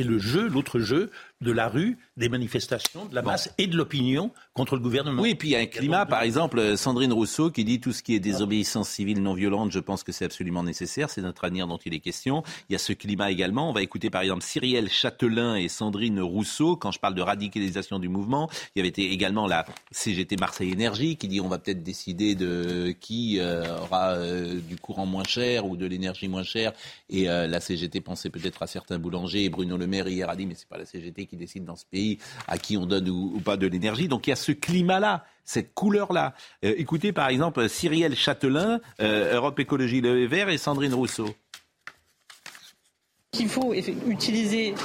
[SPEAKER 5] le jeu, l'autre jeu de la rue, des manifestations, de la masse et de l'opinion contre le gouvernement.
[SPEAKER 1] Oui, et puis il y a un climat, par exemple, Sandrine Rousseau qui dit tout ce qui est désobéissance civile non violente, je pense que c'est absolument nécessaire, c'est notre avenir dont il est question. Il y a ce climat également. On va écouter par exemple Cyrielle Châtelain et Sandrine Rousseau. Quand je parle de radicalisation du mouvement, il y avait également la CGT Marseille Énergie qui dit on va peut-être décider de qui euh, aura euh, du courant moins cher ou de l'énergie moins chère. Et euh, la CGT pensait peut-être à certains boulangers. Et Bruno Le Maire hier a dit mais c'est pas la CGT qui décide dans ce pays à qui on donne ou, pas de l'énergie. Donc il y a ce climat-là, cette couleur-là. écoutez par exemple Cyrielle Châtelain, Europe Écologie Le Vert et Sandrine Rousseau.
[SPEAKER 13] Il faut utiliser euh,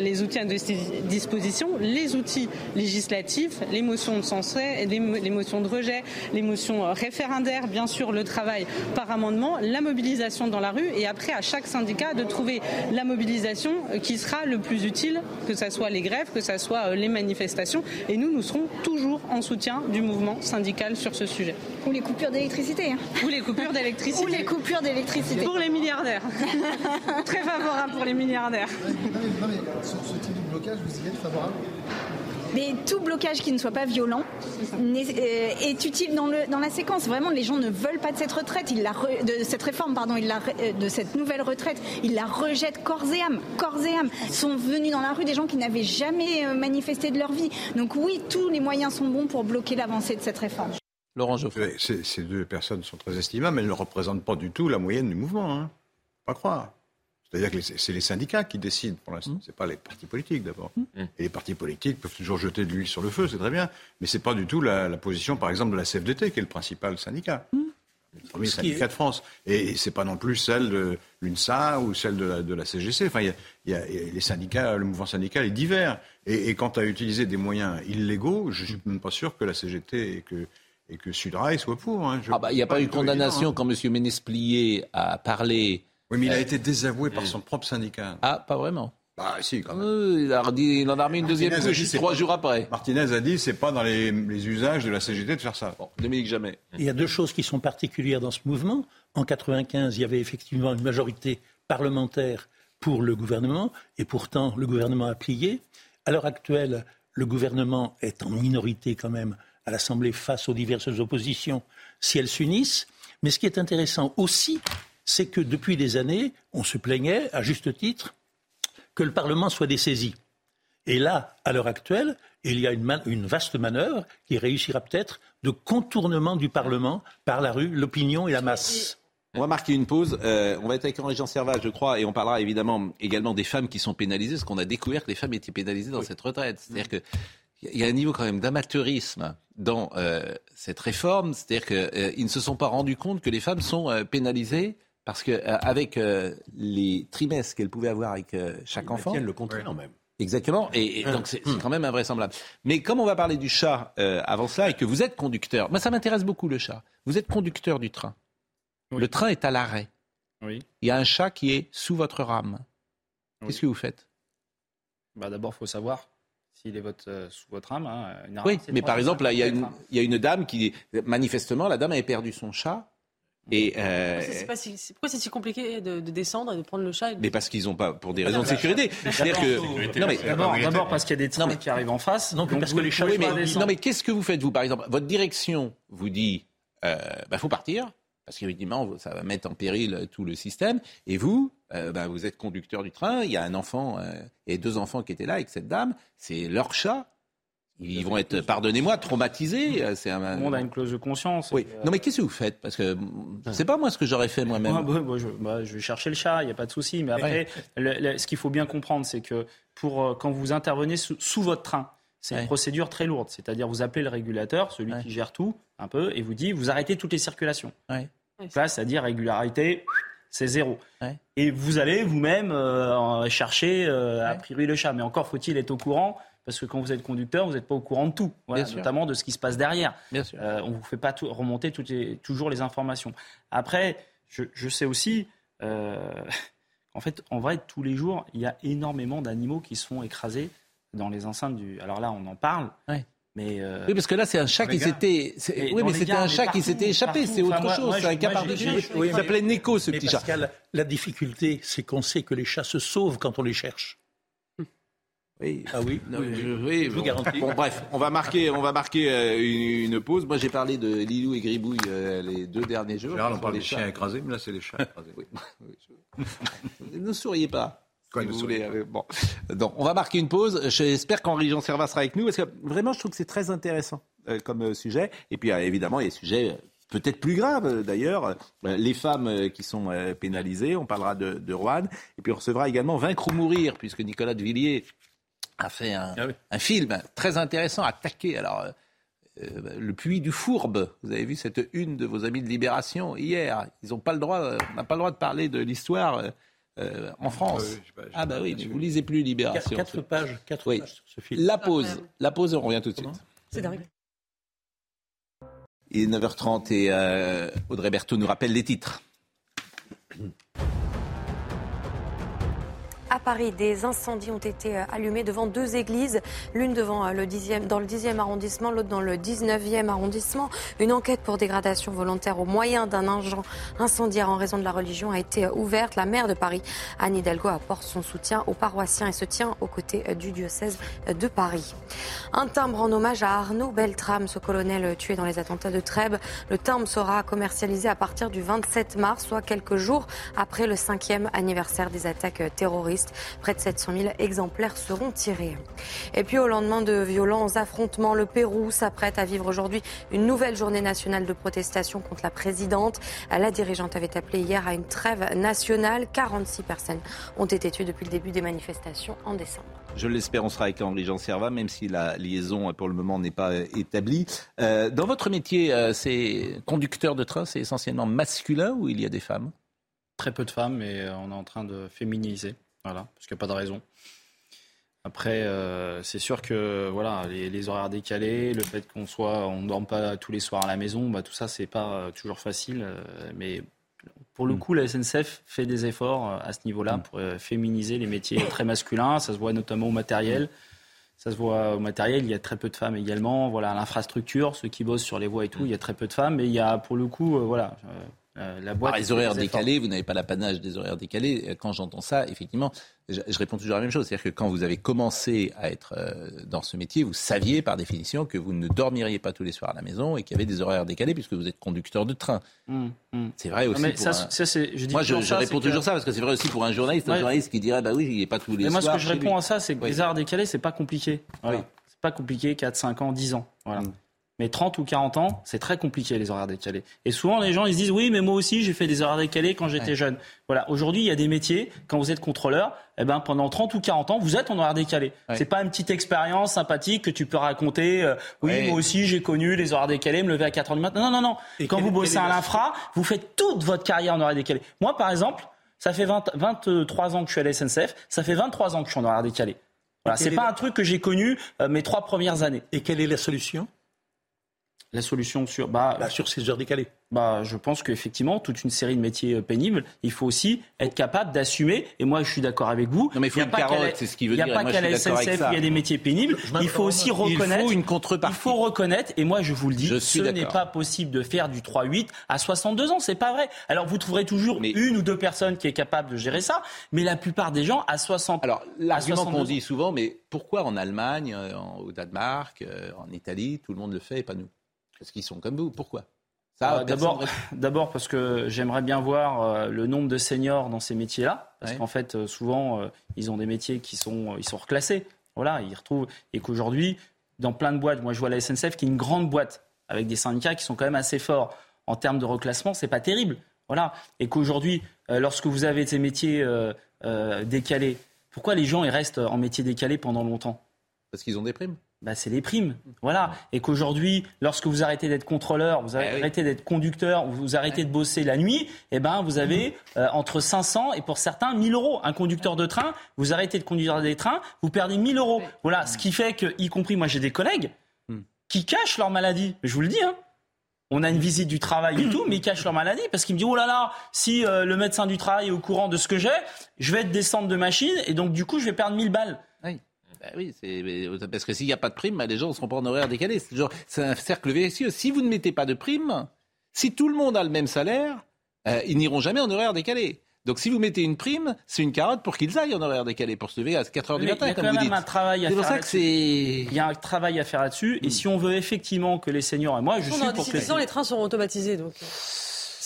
[SPEAKER 13] les outils à disposition, les outils législatifs, les motions de censure, les motions de rejet, les motions référendaires, bien sûr le travail par amendement, la mobilisation dans la rue et après à chaque syndicat de trouver la mobilisation euh, qui sera le plus utile, que ce soit les grèves, que ce soit euh, les manifestations. Et nous, nous serons toujours en soutien du mouvement syndical sur ce sujet.
[SPEAKER 14] Ou les coupures d'électricité. Hein.
[SPEAKER 13] Ou les coupures d'électricité.
[SPEAKER 14] Ou les coupures d'électricité.
[SPEAKER 13] Pour les milliardaires. Très favorable pour les milliardaires.
[SPEAKER 15] Non mais, sur ce type de blocage, vous y êtes favorable
[SPEAKER 14] mais tout blocage qui ne soit pas violent euh, est utile dans, le, dans la séquence. Vraiment, les gens ne veulent pas de cette retraite, ils la de cette réforme, pardon, ils la, euh, de cette nouvelle retraite. Ils la rejettent corps et âme. Corps et âme. Sont venus dans la rue des gens qui n'avaient jamais euh, manifesté de leur vie. Donc oui, tous les moyens sont bons pour bloquer l'avancée de cette réforme.
[SPEAKER 1] Laurent Geoffroy.
[SPEAKER 3] Ces deux personnes sont très estimables, mais elles ne représentent pas du tout la moyenne du mouvement. Hein. Pas croire. C'est-à-dire que c'est les syndicats qui décident pour l'instant, mmh. ce n'est pas les partis politiques d'abord. Mmh. Et les partis politiques peuvent toujours jeter de l'huile sur le feu, c'est très bien, mais ce n'est pas du tout la, position, par exemple, de la CFDT, qui est le principal syndicat. Mmh. Le premier syndicat de France. Et ce n'est pas non plus celle de l'UNSA ou celle de la, CGC. Enfin, il y, a, les syndicats, le mouvement syndical est divers. Et, quant à utiliser des moyens illégaux, je ne suis même pas sûr que la CGT et que, et que Sudrail soient pour. Hein.
[SPEAKER 1] Ah bah, il n'y a pas, eu de condamnation hein. quand M. Ménesplier a parlé
[SPEAKER 3] oui, mais il a été désavoué par son propre syndicat.
[SPEAKER 1] Ah, pas vraiment.
[SPEAKER 3] Bah, si, quand même.
[SPEAKER 1] il, a il en a remis une deuxième couche trois jours après.
[SPEAKER 3] Martinez a dit c'est pas dans les, usages de la CGT de faire ça.
[SPEAKER 1] Bon, Dominique Jamais.
[SPEAKER 5] Il y a deux choses qui sont particulières dans ce mouvement. En 95, il y avait effectivement une majorité parlementaire pour le gouvernement, et pourtant le gouvernement a plié. À l'heure actuelle, le gouvernement est en minorité quand même à l'Assemblée face aux diverses oppositions si elles s'unissent. Mais ce qui est intéressant aussi, c'est que depuis des années, on se plaignait, à juste titre, que le Parlement soit dessaisi. Et là, à l'heure actuelle, il y a une, vaste manœuvre qui réussira peut-être de contournement du Parlement par la rue, l'opinion et la masse.
[SPEAKER 1] On va marquer une pause. Euh, on va être avec Henri-Jean Servat, je crois, et on parlera évidemment également des femmes qui sont pénalisées, parce qu'on a découvert que les femmes étaient pénalisées dans cette retraite. C'est-à-dire qu'il y a un niveau quand même d'amateurisme dans euh, cette réforme. C'est-à-dire qu'ils euh, ne se sont pas rendus compte que les femmes sont pénalisées parce qu'avec euh, euh, les trimestres qu'elle pouvait avoir avec euh, chaque enfant.
[SPEAKER 7] le contraire même.
[SPEAKER 1] Exactement, et, donc c'est quand même invraisemblable. Mais comme on va parler du chat avant cela et que vous êtes conducteur, moi ça m'intéresse beaucoup le chat. Vous êtes conducteur du train. Le train est à l'arrêt.
[SPEAKER 6] Oui.
[SPEAKER 1] Il y a un chat qui est sous votre rame. Qu'est-ce que vous faites?
[SPEAKER 6] Bah, D'abord, il faut savoir s'il est votre, sous votre rame. Hein.
[SPEAKER 1] oui, mais par exemple, là, il y, a une, il y a une dame qui, manifestement, la dame avait perdu son chat et
[SPEAKER 4] euh... pourquoi c'est si compliqué de, descendre et de prendre le chat
[SPEAKER 1] Mais parce qu'ils n'ont pas, pour des raisons de sécurité. C'est-à-dire que
[SPEAKER 6] non mais d'abord parce qu'il y a des trains qui arrivent en face.
[SPEAKER 1] Non, parce que les chats. mais, non mais qu'est-ce que vous faites vous par exemple? Votre direction vous dit, euh, bah faut partir parce qu'évidemment ça va mettre en péril tout le système. Et vous, euh, bah, vous êtes conducteur du train. Il y a un enfant euh, et deux enfants qui étaient là avec cette dame. C'est leur chat. Ils vont être, pardonnez-moi, traumatisés.
[SPEAKER 6] Euh, c'est un... Tout le monde a une clause de conscience.
[SPEAKER 1] Oui. Non, mais qu'est-ce que vous faites? Parce que c'est pas moi ce que j'aurais fait moi-même.
[SPEAKER 6] Bah, je, vais chercher le chat, il n'y a pas de souci. Mais après, ce qu'il faut bien comprendre, c'est que pour euh, quand vous intervenez sous, votre train, c'est une procédure très lourde. C'est-à-dire, vous appelez le régulateur, celui qui gère tout, un peu, et vous dit, vous arrêtez toutes les circulations. Là, c'est-à-dire régularité, c'est zéro. Et vous allez vous-même euh, chercher, a priori, le chat. Mais encore faut-il être au courant parce que quand vous êtes conducteur, vous n'êtes pas au courant de tout, notamment de ce qui se passe derrière. Euh, on ne vous fait pas remonter toujours les informations. Après, je, sais aussi, euh, en fait, en vrai, tous les jours, il y a énormément d'animaux qui se font écraser dans les enceintes du. Alors là, on en parle. Mais euh,
[SPEAKER 1] Oui, parce que là, c'est un chat qui s'était. Oui, mais c'était un chat qui s'était échappé. C'est autre
[SPEAKER 6] Enfin,
[SPEAKER 1] chose. C'est un cas
[SPEAKER 6] j'ai-
[SPEAKER 1] Il s'appelait Neko, ce
[SPEAKER 5] Mais
[SPEAKER 1] petit chat.
[SPEAKER 5] Pascal, la difficulté, c'est qu'on sait que les chats se sauvent quand on les cherche.
[SPEAKER 1] Oui.
[SPEAKER 5] Ah oui,
[SPEAKER 1] Non, je, oui,
[SPEAKER 5] Je vous
[SPEAKER 1] bon.
[SPEAKER 5] garantis.
[SPEAKER 1] Bon, bref, on va marquer, on va marquer euh, une, une pause. Moi, j'ai parlé de Lilou et Gribouille euh, les deux derniers jours.
[SPEAKER 3] Général, on parle des
[SPEAKER 1] chats.
[SPEAKER 3] chiens écrasés, mais là, c'est les chats écrasés.
[SPEAKER 1] Oui, oui, je- ne souriez pas.
[SPEAKER 3] Quoi,
[SPEAKER 1] si vous
[SPEAKER 3] souriez
[SPEAKER 1] voulez. Bon. Donc, on va marquer une pause. J'espère qu'Henri Jean Servat sera avec nous parce que vraiment, je trouve que c'est très intéressant euh, comme euh, sujet. Et puis, euh, évidemment, il y a des sujets euh, peut-être plus graves euh, d'ailleurs. Les femmes qui sont pénalisées. On parlera de, de Rouen. Et puis, on recevra également Vaincre ou mourir puisque Nicolas de Villiers a fait un,
[SPEAKER 5] Ah oui.
[SPEAKER 1] un film très intéressant, attaqué. Alors. euh, le puits du Fourbe. Vous avez vu cette une de vos amis de Libération hier. Ils n'ont pas le droit, euh, on n'a pas le droit de parler de l'histoire euh, en France.
[SPEAKER 3] oui, j'ai pas- j'ai
[SPEAKER 1] ah bah oui, mais vous lisez plus Libération.
[SPEAKER 5] Quatre, quatre pages, quatre
[SPEAKER 1] Oui.
[SPEAKER 5] pages sur ce film.
[SPEAKER 1] La pause, la pause, on revient tout de suite.
[SPEAKER 4] C'est dingue.
[SPEAKER 1] Il est 9h30 et euh, Audrey Berthaud nous rappelle les titres.
[SPEAKER 2] À Paris, des incendies ont été euh, allumés devant deux églises, l'une devant euh, le 10e, dans le 10e arrondissement, l'autre dans le 19e arrondissement. Une enquête pour dégradation volontaire au moyen d'un agent incendiaire en raison de la religion a été euh, ouverte. La maire de Paris, Anne Hidalgo, apporte son soutien aux paroissiens et se tient aux côtés du diocèse de Paris. Un timbre en hommage à Arnaud Beltrame, ce colonel tué dans les attentats de Trèbes. Le timbre sera commercialisé à partir du 27 mars, soit quelques jours après le cinquième anniversaire des attaques euh, Près de 700 000 exemplaires seront tirés. Et puis au lendemain de violents affrontements, le Pérou s'apprête à vivre aujourd'hui une nouvelle journée nationale de protestation contre la présidente. La dirigeante avait appelé hier à une trêve nationale. 46 personnes ont été tuées depuis le début des manifestations en décembre.
[SPEAKER 1] Je l'espère, on sera avec Henri Jean Servat, même si la liaison euh, pour le moment n'est pas euh, établie. Euh, dans votre métier, euh, c'est conducteur de train, c'est essentiellement masculin ou il y a des femmes?
[SPEAKER 6] Très peu de femmes, mais on est en train de féminiser. Voilà, parce qu'il n'y a pas de raison. Après, euh, c'est sûr que voilà, les, les horaires décalés, le fait qu'on soit, on ne dorme pas tous les soirs à la maison, bah, tout ça, c'est pas euh, toujours facile. euh, mais pour le
[SPEAKER 1] Mm.
[SPEAKER 6] coup, la SNCF fait des efforts à ce niveau-là pour euh, féminiser les métiers très masculins. Ça se voit notamment au matériel. Ça se voit au matériel. Il y a très peu de femmes également. Voilà, l'infrastructure, ceux qui bossent sur les voies et tout, il y a très peu de femmes. Mais il y a, pour le coup, voilà, euh, la boîte.
[SPEAKER 1] Par les horaires décalés, vous n'avez pas l'apanage des horaires décalés. Euh, Quand j'entends ça, effectivement, je, je réponds toujours la même chose. C'est-à-dire que quand vous avez commencé à être euh, dans ce métier, vous saviez par définition que vous ne dormiriez pas tous les soirs à la maison et qu'il y avait des horaires décalés puisque vous êtes conducteur de train.
[SPEAKER 6] Hum, hum.
[SPEAKER 1] C'est vrai aussi.
[SPEAKER 6] Mais
[SPEAKER 1] pour
[SPEAKER 6] ça,
[SPEAKER 1] un-
[SPEAKER 6] ça, c'est- je dis
[SPEAKER 1] Moi, je,
[SPEAKER 6] toujours
[SPEAKER 1] je
[SPEAKER 6] ça,
[SPEAKER 1] réponds toujours
[SPEAKER 6] que-
[SPEAKER 1] ça parce que c'est vrai aussi pour un journaliste, un journaliste qui dirait bah oui, il n'est pas tous les
[SPEAKER 6] Mais moi, ce
[SPEAKER 1] soirs.
[SPEAKER 6] que je réponds
[SPEAKER 1] lui.
[SPEAKER 6] à ça, c'est que
[SPEAKER 1] Oui.
[SPEAKER 6] les horaires décalés, c'est pas compliqué. Voilà.
[SPEAKER 1] Oui.
[SPEAKER 6] C'est pas compliqué, 4, 5 ans, 10 ans. Voilà.
[SPEAKER 1] Mm.
[SPEAKER 6] Mais 30 ou 40 ans, c'est très compliqué les horaires décalés. Et souvent, les gens ils se disent oui, mais moi aussi, j'ai fait des horaires décalés quand j'étais
[SPEAKER 1] Ouais.
[SPEAKER 6] jeune. Voilà. Aujourd'hui, il y a des métiers, quand vous êtes contrôleur, eh ben, pendant 30 ou 40 ans, vous êtes en horaire décalé.
[SPEAKER 1] Ouais.
[SPEAKER 6] C'est pas une petite expérience sympathique que tu peux raconter. euh, oui,
[SPEAKER 1] Ouais.
[SPEAKER 6] moi aussi, j'ai connu les horaires décalés, me lever à 4 heures du matin. Non, non, non.
[SPEAKER 5] Et
[SPEAKER 6] quand vous bossez à l'infra, vous faites toute votre carrière en horaire décalé. Moi, par exemple, ça fait 20 23 ans que je suis à la SNCF, ça fait 23 ans que je suis en horaire décalé. Voilà, c'est
[SPEAKER 5] est
[SPEAKER 6] pas un truc que j'ai connu euh, mes trois premières années.
[SPEAKER 5] Et quelle est la solution?
[SPEAKER 6] La solution sur bah,
[SPEAKER 5] Bah, Sur ces heures décalées.
[SPEAKER 6] bah je pense qu'effectivement toute une série de métiers euh, pénibles, il faut aussi être capable d'assumer. Et moi je suis d'accord avec vous.
[SPEAKER 1] Non, mais il faut
[SPEAKER 6] y a
[SPEAKER 1] une
[SPEAKER 6] pas
[SPEAKER 1] carotte, c'est ce qu'il veut
[SPEAKER 6] Il n'y a
[SPEAKER 1] dire,
[SPEAKER 6] pas qu'à la SNCF il y a des métiers pénibles.
[SPEAKER 5] Je
[SPEAKER 6] Il faut aussi
[SPEAKER 1] Il
[SPEAKER 6] reconnaître.
[SPEAKER 1] faut une
[SPEAKER 6] Il
[SPEAKER 1] contrepartie.
[SPEAKER 6] faut reconnaître, et moi je vous le dis,
[SPEAKER 1] Je
[SPEAKER 6] ce n'est pas possible de faire du 3-8 à 62 ans, c'est pas vrai. Alors vous trouverez toujours
[SPEAKER 1] Mais-
[SPEAKER 6] une ou deux personnes qui est capable de gérer ça, mais la plupart des gens à 60
[SPEAKER 1] Alors, l'argument
[SPEAKER 6] 62
[SPEAKER 1] qu'on dit souvent, mais pourquoi en Allemagne, euh, en- au Danemark, euh, en Italie, tout le monde le fait et pas nous? Parce qu'ils sont comme vous. Pourquoi? Ça,
[SPEAKER 6] Euh, D'abord, d'abord parce que j'aimerais bien voir euh, le nombre de seniors dans ces métiers-là, parce
[SPEAKER 1] Ouais.
[SPEAKER 6] qu'en fait, euh, souvent, ils ont des métiers qui sont, ils sont reclassés. Voilà, ils retrouvent et qu'aujourd'hui, dans plein de boîtes, moi je vois la SNCF qui est une grande boîte avec des syndicats qui sont quand même assez forts en termes de reclassement, c'est pas terrible. Voilà, et qu'aujourd'hui, lorsque vous avez ces métiers décalés, pourquoi les gens ils restent en métier décalé pendant longtemps?
[SPEAKER 1] Parce qu'ils ont des primes.
[SPEAKER 6] Bah, c'est les primes. Voilà. Et qu'aujourd'hui, lorsque vous arrêtez d'être contrôleur, vous
[SPEAKER 1] Eh
[SPEAKER 6] arrêtez d'être conducteur, ou vous arrêtez de bosser la nuit, eh ben, vous avez euh, entre 500 et pour certains 1000 euros. Un conducteur de train, vous arrêtez de conduire des trains, vous perdez 1000 euros. Voilà. Ce qui fait que, y compris moi, j'ai des collègues
[SPEAKER 1] Hmm.
[SPEAKER 6] qui cachent leur maladie. Je vous le dis, hein. On a une visite du travail et tout, mais ils cachent leur maladie parce qu'ils me disent oh là là, si euh, le médecin du travail est au courant de ce que j'ai, je vais être descendre de machine et donc du coup je vais perdre 1000 balles.
[SPEAKER 1] Oui. Ben oui, parce que s'il n'y a pas de prime, ben les gens ne seront pas en horaire décalé. C'est genre- c'est un cercle vicieux. Si vous ne mettez pas de prime, si tout le monde a le même salaire, euh, ils n'iront jamais en horaire décalé. Donc si vous mettez une prime, c'est une carotte pour qu'ils aillent en horaire décalé, pour se lever à 4 heures du matin,
[SPEAKER 6] il y a
[SPEAKER 1] comme
[SPEAKER 6] quand
[SPEAKER 1] vous
[SPEAKER 6] même
[SPEAKER 1] dites.
[SPEAKER 6] un travail à faire.
[SPEAKER 1] ça que.
[SPEAKER 6] Il y a un travail à faire là-dessus. Et si on veut effectivement que les seniors, et moi je suis pour que
[SPEAKER 4] 10 ans, les trains seront automatisés. Donc...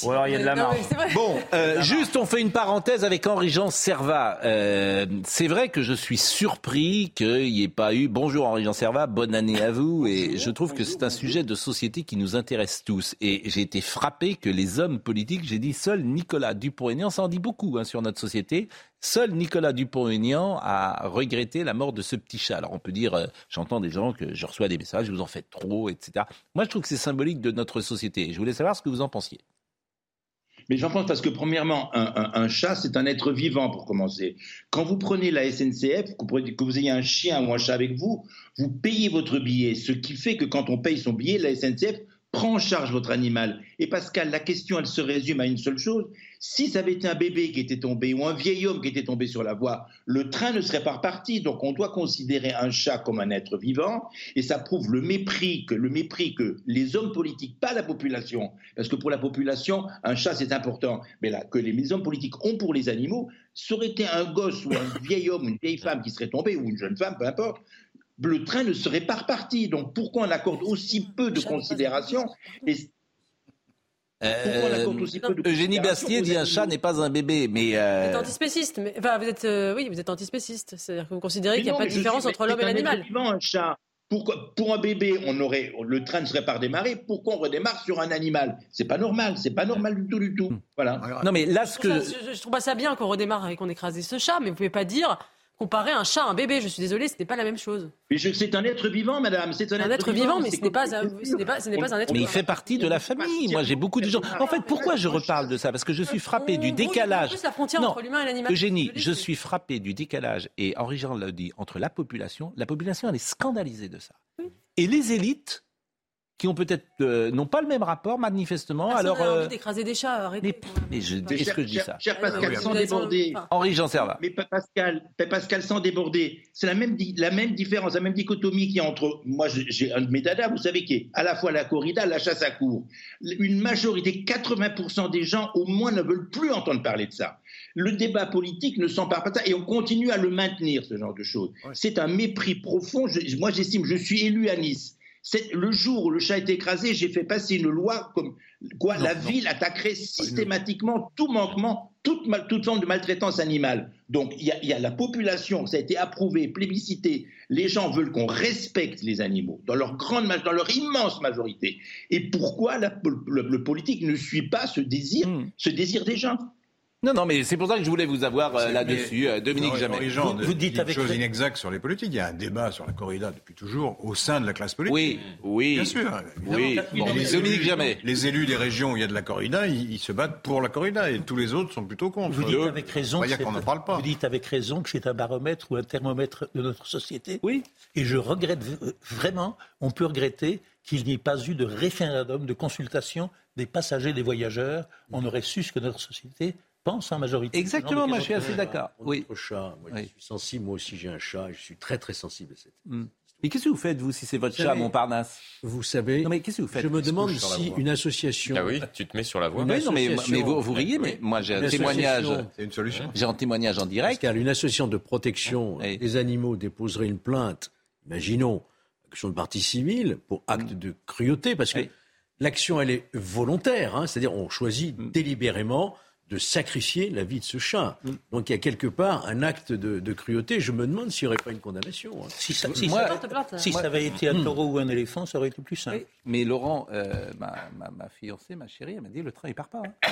[SPEAKER 6] Ou alors il y a de la marge.
[SPEAKER 1] Bon, euh, juste on fait une parenthèse avec Henri-Jean Servat. Euh, c'est vrai que je suis surpris qu'il n'y ait pas eu... Bonjour Henri-Jean Servat, bonne année à vous. Et je trouve que c'est un sujet de société qui nous intéresse tous. Et j'ai été frappé que les hommes politiques, j'ai dit seul Nicolas Dupont-Aignan, ça en dit beaucoup hein, sur notre société, seul Nicolas Dupont-Aignan a regretté la mort de ce petit chat. Alors on peut dire, euh, j'entends des gens que je reçois des messages, vous en faites trop, etc. Moi je trouve que c'est symbolique de notre société. Je voulais savoir ce que vous en pensiez.
[SPEAKER 16] Mais j'en pense parce que, premièrement, un, chat, c'est un être vivant pour commencer. Quand vous prenez la SNCF, que vous, que vous ayez un chien ou un chat avec vous, vous payez votre billet. Ce qui fait que quand on paye son billet, la SNCF prend en charge votre animal. Et Pascal, la question, elle se résume à une seule chose. Si ça avait été un bébé qui était tombé ou un vieil homme qui était tombé sur la voie, le train ne serait pas reparti. Donc on doit considérer un chat comme un être vivant. Et ça prouve le mépris que, le mépris que les hommes politiques, pas la population, parce que pour la population, un chat c'est important, mais là, que les hommes politiques ont pour les animaux, ça aurait été un gosse ou un vieil homme ou une vieille femme qui serait tombé, ou une jeune femme, peu importe, le train ne serait pas reparti. Donc pourquoi on accorde aussi peu de considération et Pourquoi on accorde aussi peu de
[SPEAKER 1] Euh, Eugénie Bastier dit un chat n'est pas un bébé, mais
[SPEAKER 4] Vous
[SPEAKER 1] euh,
[SPEAKER 4] êtes antispéciste, mais enfin, vous êtes, euh, oui, vous êtes antispéciste. C'est-à-dire que vous considérez
[SPEAKER 16] Mais
[SPEAKER 4] qu'il n'y a pas de différence
[SPEAKER 16] suis-
[SPEAKER 4] entre l'homme et l'animal.
[SPEAKER 16] vivant, un chat. Pourquoi, pour un bébé, on aurait, le train ne serait pas redémarré. Pourquoi on redémarre sur un animal? C'est pas normal. C'est pas normal du tout, du tout. Voilà.
[SPEAKER 1] non mais là ce
[SPEAKER 4] Je trouve, ça, je- je trouve pas ça bien qu'on redémarre et qu'on écrase ce chat, mais vous pouvez pas dire comparer un chat à un bébé. Je suis désolée, ce n'est pas la même chose.
[SPEAKER 16] Mais c'est un être vivant, madame. C'est un,
[SPEAKER 4] Un être vivant, mais ce n'est pas, un- ce n'est pas, ce n'est pas un être
[SPEAKER 1] Mais il fait partie de la famille. Moi, j'ai beaucoup de gens. En fait, pourquoi je reparle de ça? Parce que je suis frappé du
[SPEAKER 4] On
[SPEAKER 1] décalage.
[SPEAKER 4] plus la frontière
[SPEAKER 1] Non,
[SPEAKER 4] entre l'humain et l'animal.
[SPEAKER 1] Eugénie, je suis frappé du décalage, et Henri Jean l'a dit, entre la population. La population, elle est scandalisée de ça. Et les élites, qui ont peut-être euh, n'ont pas le même rapport, manifestement.
[SPEAKER 4] Personne
[SPEAKER 1] alors, euh,
[SPEAKER 4] envie d'écraser des chats. Arrêtez.
[SPEAKER 1] mais je,
[SPEAKER 16] Mais
[SPEAKER 1] est-ce
[SPEAKER 16] cher-
[SPEAKER 1] que je dis
[SPEAKER 16] cher-
[SPEAKER 1] ça
[SPEAKER 16] Cher Pascal,
[SPEAKER 4] Vous
[SPEAKER 16] sans déborder.
[SPEAKER 1] Henri Jean Servat.
[SPEAKER 16] Mais Pa- Pascal, Pa- Pascal, sans déborder, c'est la même, di- la même différence, la même dichotomie qu'il y a entre. Moi, j'ai- un de mes dadas, vous savez, qui est à la fois la corrida, la chasse à court. Une majorité, 80% des gens, au moins, ne veulent plus entendre parler de ça. Le débat politique ne s'empare pas de ça et on continue à le maintenir, ce genre de choses. C'est un mépris profond. Je- moi, j'estime, je suis élu à Nice. C'est- le jour où le chat est écrasé, j'ai fait passer une loi comme quoi la ville attaquerait systématiquement tout manquement, toute, mal- toute forme de maltraitance animale. Donc il y, a- y a la population, ça a été approuvé, plébiscité. Les gens veulent qu'on respecte les animaux dans leur grande, dans leur immense majorité. Et pourquoi la- le, le politique ne suit pas ce désir,
[SPEAKER 1] Hmm.
[SPEAKER 16] ce désir des gens?
[SPEAKER 1] Non, non, mais c'est pour ça que je voulais vous avoir euh, là-dessus, euh, Dominique
[SPEAKER 3] Henri-
[SPEAKER 1] Jamais. Vous- vous
[SPEAKER 3] dit
[SPEAKER 1] dites
[SPEAKER 3] une
[SPEAKER 1] avec
[SPEAKER 3] chose inexacte sur les politiques. Il y a un débat sur la corrida depuis toujours au sein de la classe politique.
[SPEAKER 1] Oui, oui.
[SPEAKER 3] Bien sûr. évidemment.
[SPEAKER 1] Oui, bon,
[SPEAKER 3] les,
[SPEAKER 1] Dominique
[SPEAKER 3] élus,
[SPEAKER 1] Jamais.
[SPEAKER 3] les élus des régions où il y a de la corrida, ils, ils se battent pour la corrida et tous les autres sont plutôt contre.
[SPEAKER 5] Vous dites avec raison,
[SPEAKER 3] voyez
[SPEAKER 5] que
[SPEAKER 3] qu'on
[SPEAKER 5] c'est-
[SPEAKER 3] n'en parle pas.
[SPEAKER 5] vous dites avec raison que c'est un baromètre ou un thermomètre de notre société.
[SPEAKER 1] Oui.
[SPEAKER 5] Et je regrette vraiment, on peut regretter qu'il n'y ait pas eu de référendum, de consultation des passagers, des voyageurs. On aurait su ce que notre société pense en majorité.
[SPEAKER 1] Exactement, moi je suis assez d'accord. Oui.
[SPEAKER 7] Chat, moi
[SPEAKER 1] Oui.
[SPEAKER 7] je suis sensible, moi aussi j'ai un chat, et je suis très très sensible à cette.
[SPEAKER 1] Hmm. Mais qu'est-ce que vous faites, vous, si c'est votre
[SPEAKER 7] Vous
[SPEAKER 1] chat,
[SPEAKER 7] savez-
[SPEAKER 1] Montparnasse?
[SPEAKER 7] Vous savez,
[SPEAKER 1] Non, mais qu'est-ce que vous faites
[SPEAKER 7] je me demande si une association.
[SPEAKER 12] Ah oui, tu te mets sur la voie.
[SPEAKER 1] Oui, non, mais,
[SPEAKER 7] association-
[SPEAKER 1] mais vous, vous riez, mais moi j'ai un témoignage.
[SPEAKER 3] C'est une solution.
[SPEAKER 1] J'ai un témoignage en direct.
[SPEAKER 7] Pascal, une association de protection
[SPEAKER 1] Oui.
[SPEAKER 7] des animaux déposerait une plainte, imaginons, action de partie civile, pour acte de cruauté, parce que
[SPEAKER 1] Oui.
[SPEAKER 7] l'action, elle est volontaire, hein, c'est-à-dire on choisit
[SPEAKER 1] Mm.
[SPEAKER 7] délibérément de sacrifier la vie de ce chat. Donc il y a quelque part un acte de, de cruauté. Je me demande s'il n'y aurait pas une condamnation. hein.
[SPEAKER 5] Si ça, si
[SPEAKER 1] Moi-
[SPEAKER 5] ça- ça avait été un taureau ou un éléphant, ça aurait été plus simple.
[SPEAKER 1] Oui, mais Laurent, euh, ma, ma, ma fiancée, ma chérie, elle m'a dit le train il part pas. hein.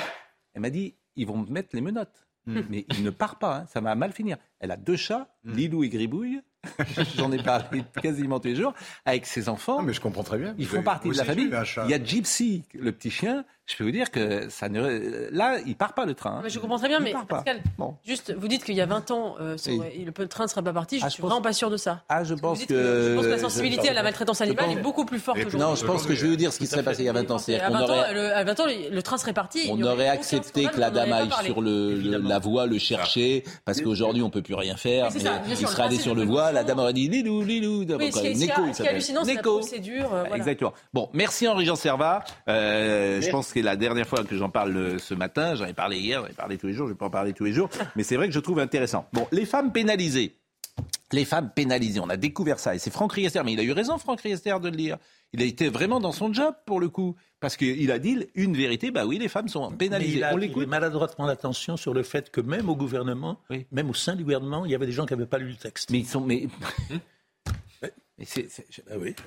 [SPEAKER 1] Elle m'a dit ils vont me mettre les menottes, mais il ne part pas. hein. Ça va mal finir. Elle a deux chats, Lilou et Gribouille. J'en ai parlé quasiment tous les jours avec ses enfants.
[SPEAKER 3] Non, mais je comprends très bien.
[SPEAKER 1] Ils font partie de la famille. Il y a Gypsy, le petit chien. Je peux vous dire que ça ne... là, il part pas le train. hein.
[SPEAKER 4] Mais je comprends très bien,
[SPEAKER 1] Il
[SPEAKER 4] mais
[SPEAKER 1] part pas.
[SPEAKER 4] Pascal,
[SPEAKER 1] Bon.
[SPEAKER 4] juste, vous dites qu'il y a 20 ans, euh, ça
[SPEAKER 1] Oui.
[SPEAKER 4] aurait- le train ne serait pas parti. Je
[SPEAKER 1] Ah, je
[SPEAKER 4] suis
[SPEAKER 1] pense-
[SPEAKER 4] vraiment pas sûr de ça.
[SPEAKER 1] Ah, je
[SPEAKER 4] Vous
[SPEAKER 1] pense
[SPEAKER 4] dites
[SPEAKER 1] que...
[SPEAKER 4] je pense que la
[SPEAKER 1] je-
[SPEAKER 4] sensibilité à la maltraitance animale
[SPEAKER 1] pense-
[SPEAKER 4] est beaucoup plus forte aujourd'hui.
[SPEAKER 1] Non, je pense que je vais vous dire ce qui serait passé il y a 20 ans.
[SPEAKER 4] À
[SPEAKER 1] C'est-à-dire
[SPEAKER 4] 20
[SPEAKER 1] qu'on
[SPEAKER 4] ans,
[SPEAKER 1] aurait...
[SPEAKER 4] le, à 20 ans, le, train serait parti.
[SPEAKER 1] On aurait accepté que la dame aille sur le, le- la voie, le chercher, parce qu'aujourd'hui on peut plus rien faire. Mais
[SPEAKER 4] ça,
[SPEAKER 1] il serait allé sur le voie, la dame aurait dit Lilou, Lilou.
[SPEAKER 4] Oui,
[SPEAKER 1] Donc,
[SPEAKER 4] ce qui est- hallucinant, c'est la procédure.
[SPEAKER 1] Exactement. Bon, merci Henri-Jean Servat. Euh, je pense que c'est la dernière fois que j'en parle euh, ce matin. J'en ai parlé hier, j'en ai parlé tous les jours. Je vais pas en parler tous les jours, mais c'est vrai que je trouve intéressant. Bon, les femmes pénalisées. Les femmes pénalisées, on a découvert ça. Et c'est Franck Riester, mais il a eu raison, Franck Riester, de le dire. Il a été vraiment dans son job, pour le coup. Parce qu'il a dit une vérité, bah oui, les femmes sont
[SPEAKER 5] Mais
[SPEAKER 1] pénalisées.
[SPEAKER 5] il a
[SPEAKER 1] on
[SPEAKER 5] il
[SPEAKER 1] l'écoute.
[SPEAKER 5] met maladroitement l'attention sur le fait que même au gouvernement, même au sein du gouvernement, il y avait des gens qui n'avaient pas lu le texte.
[SPEAKER 1] Mais ils sont. Mais... Mais c'est- c'est- je,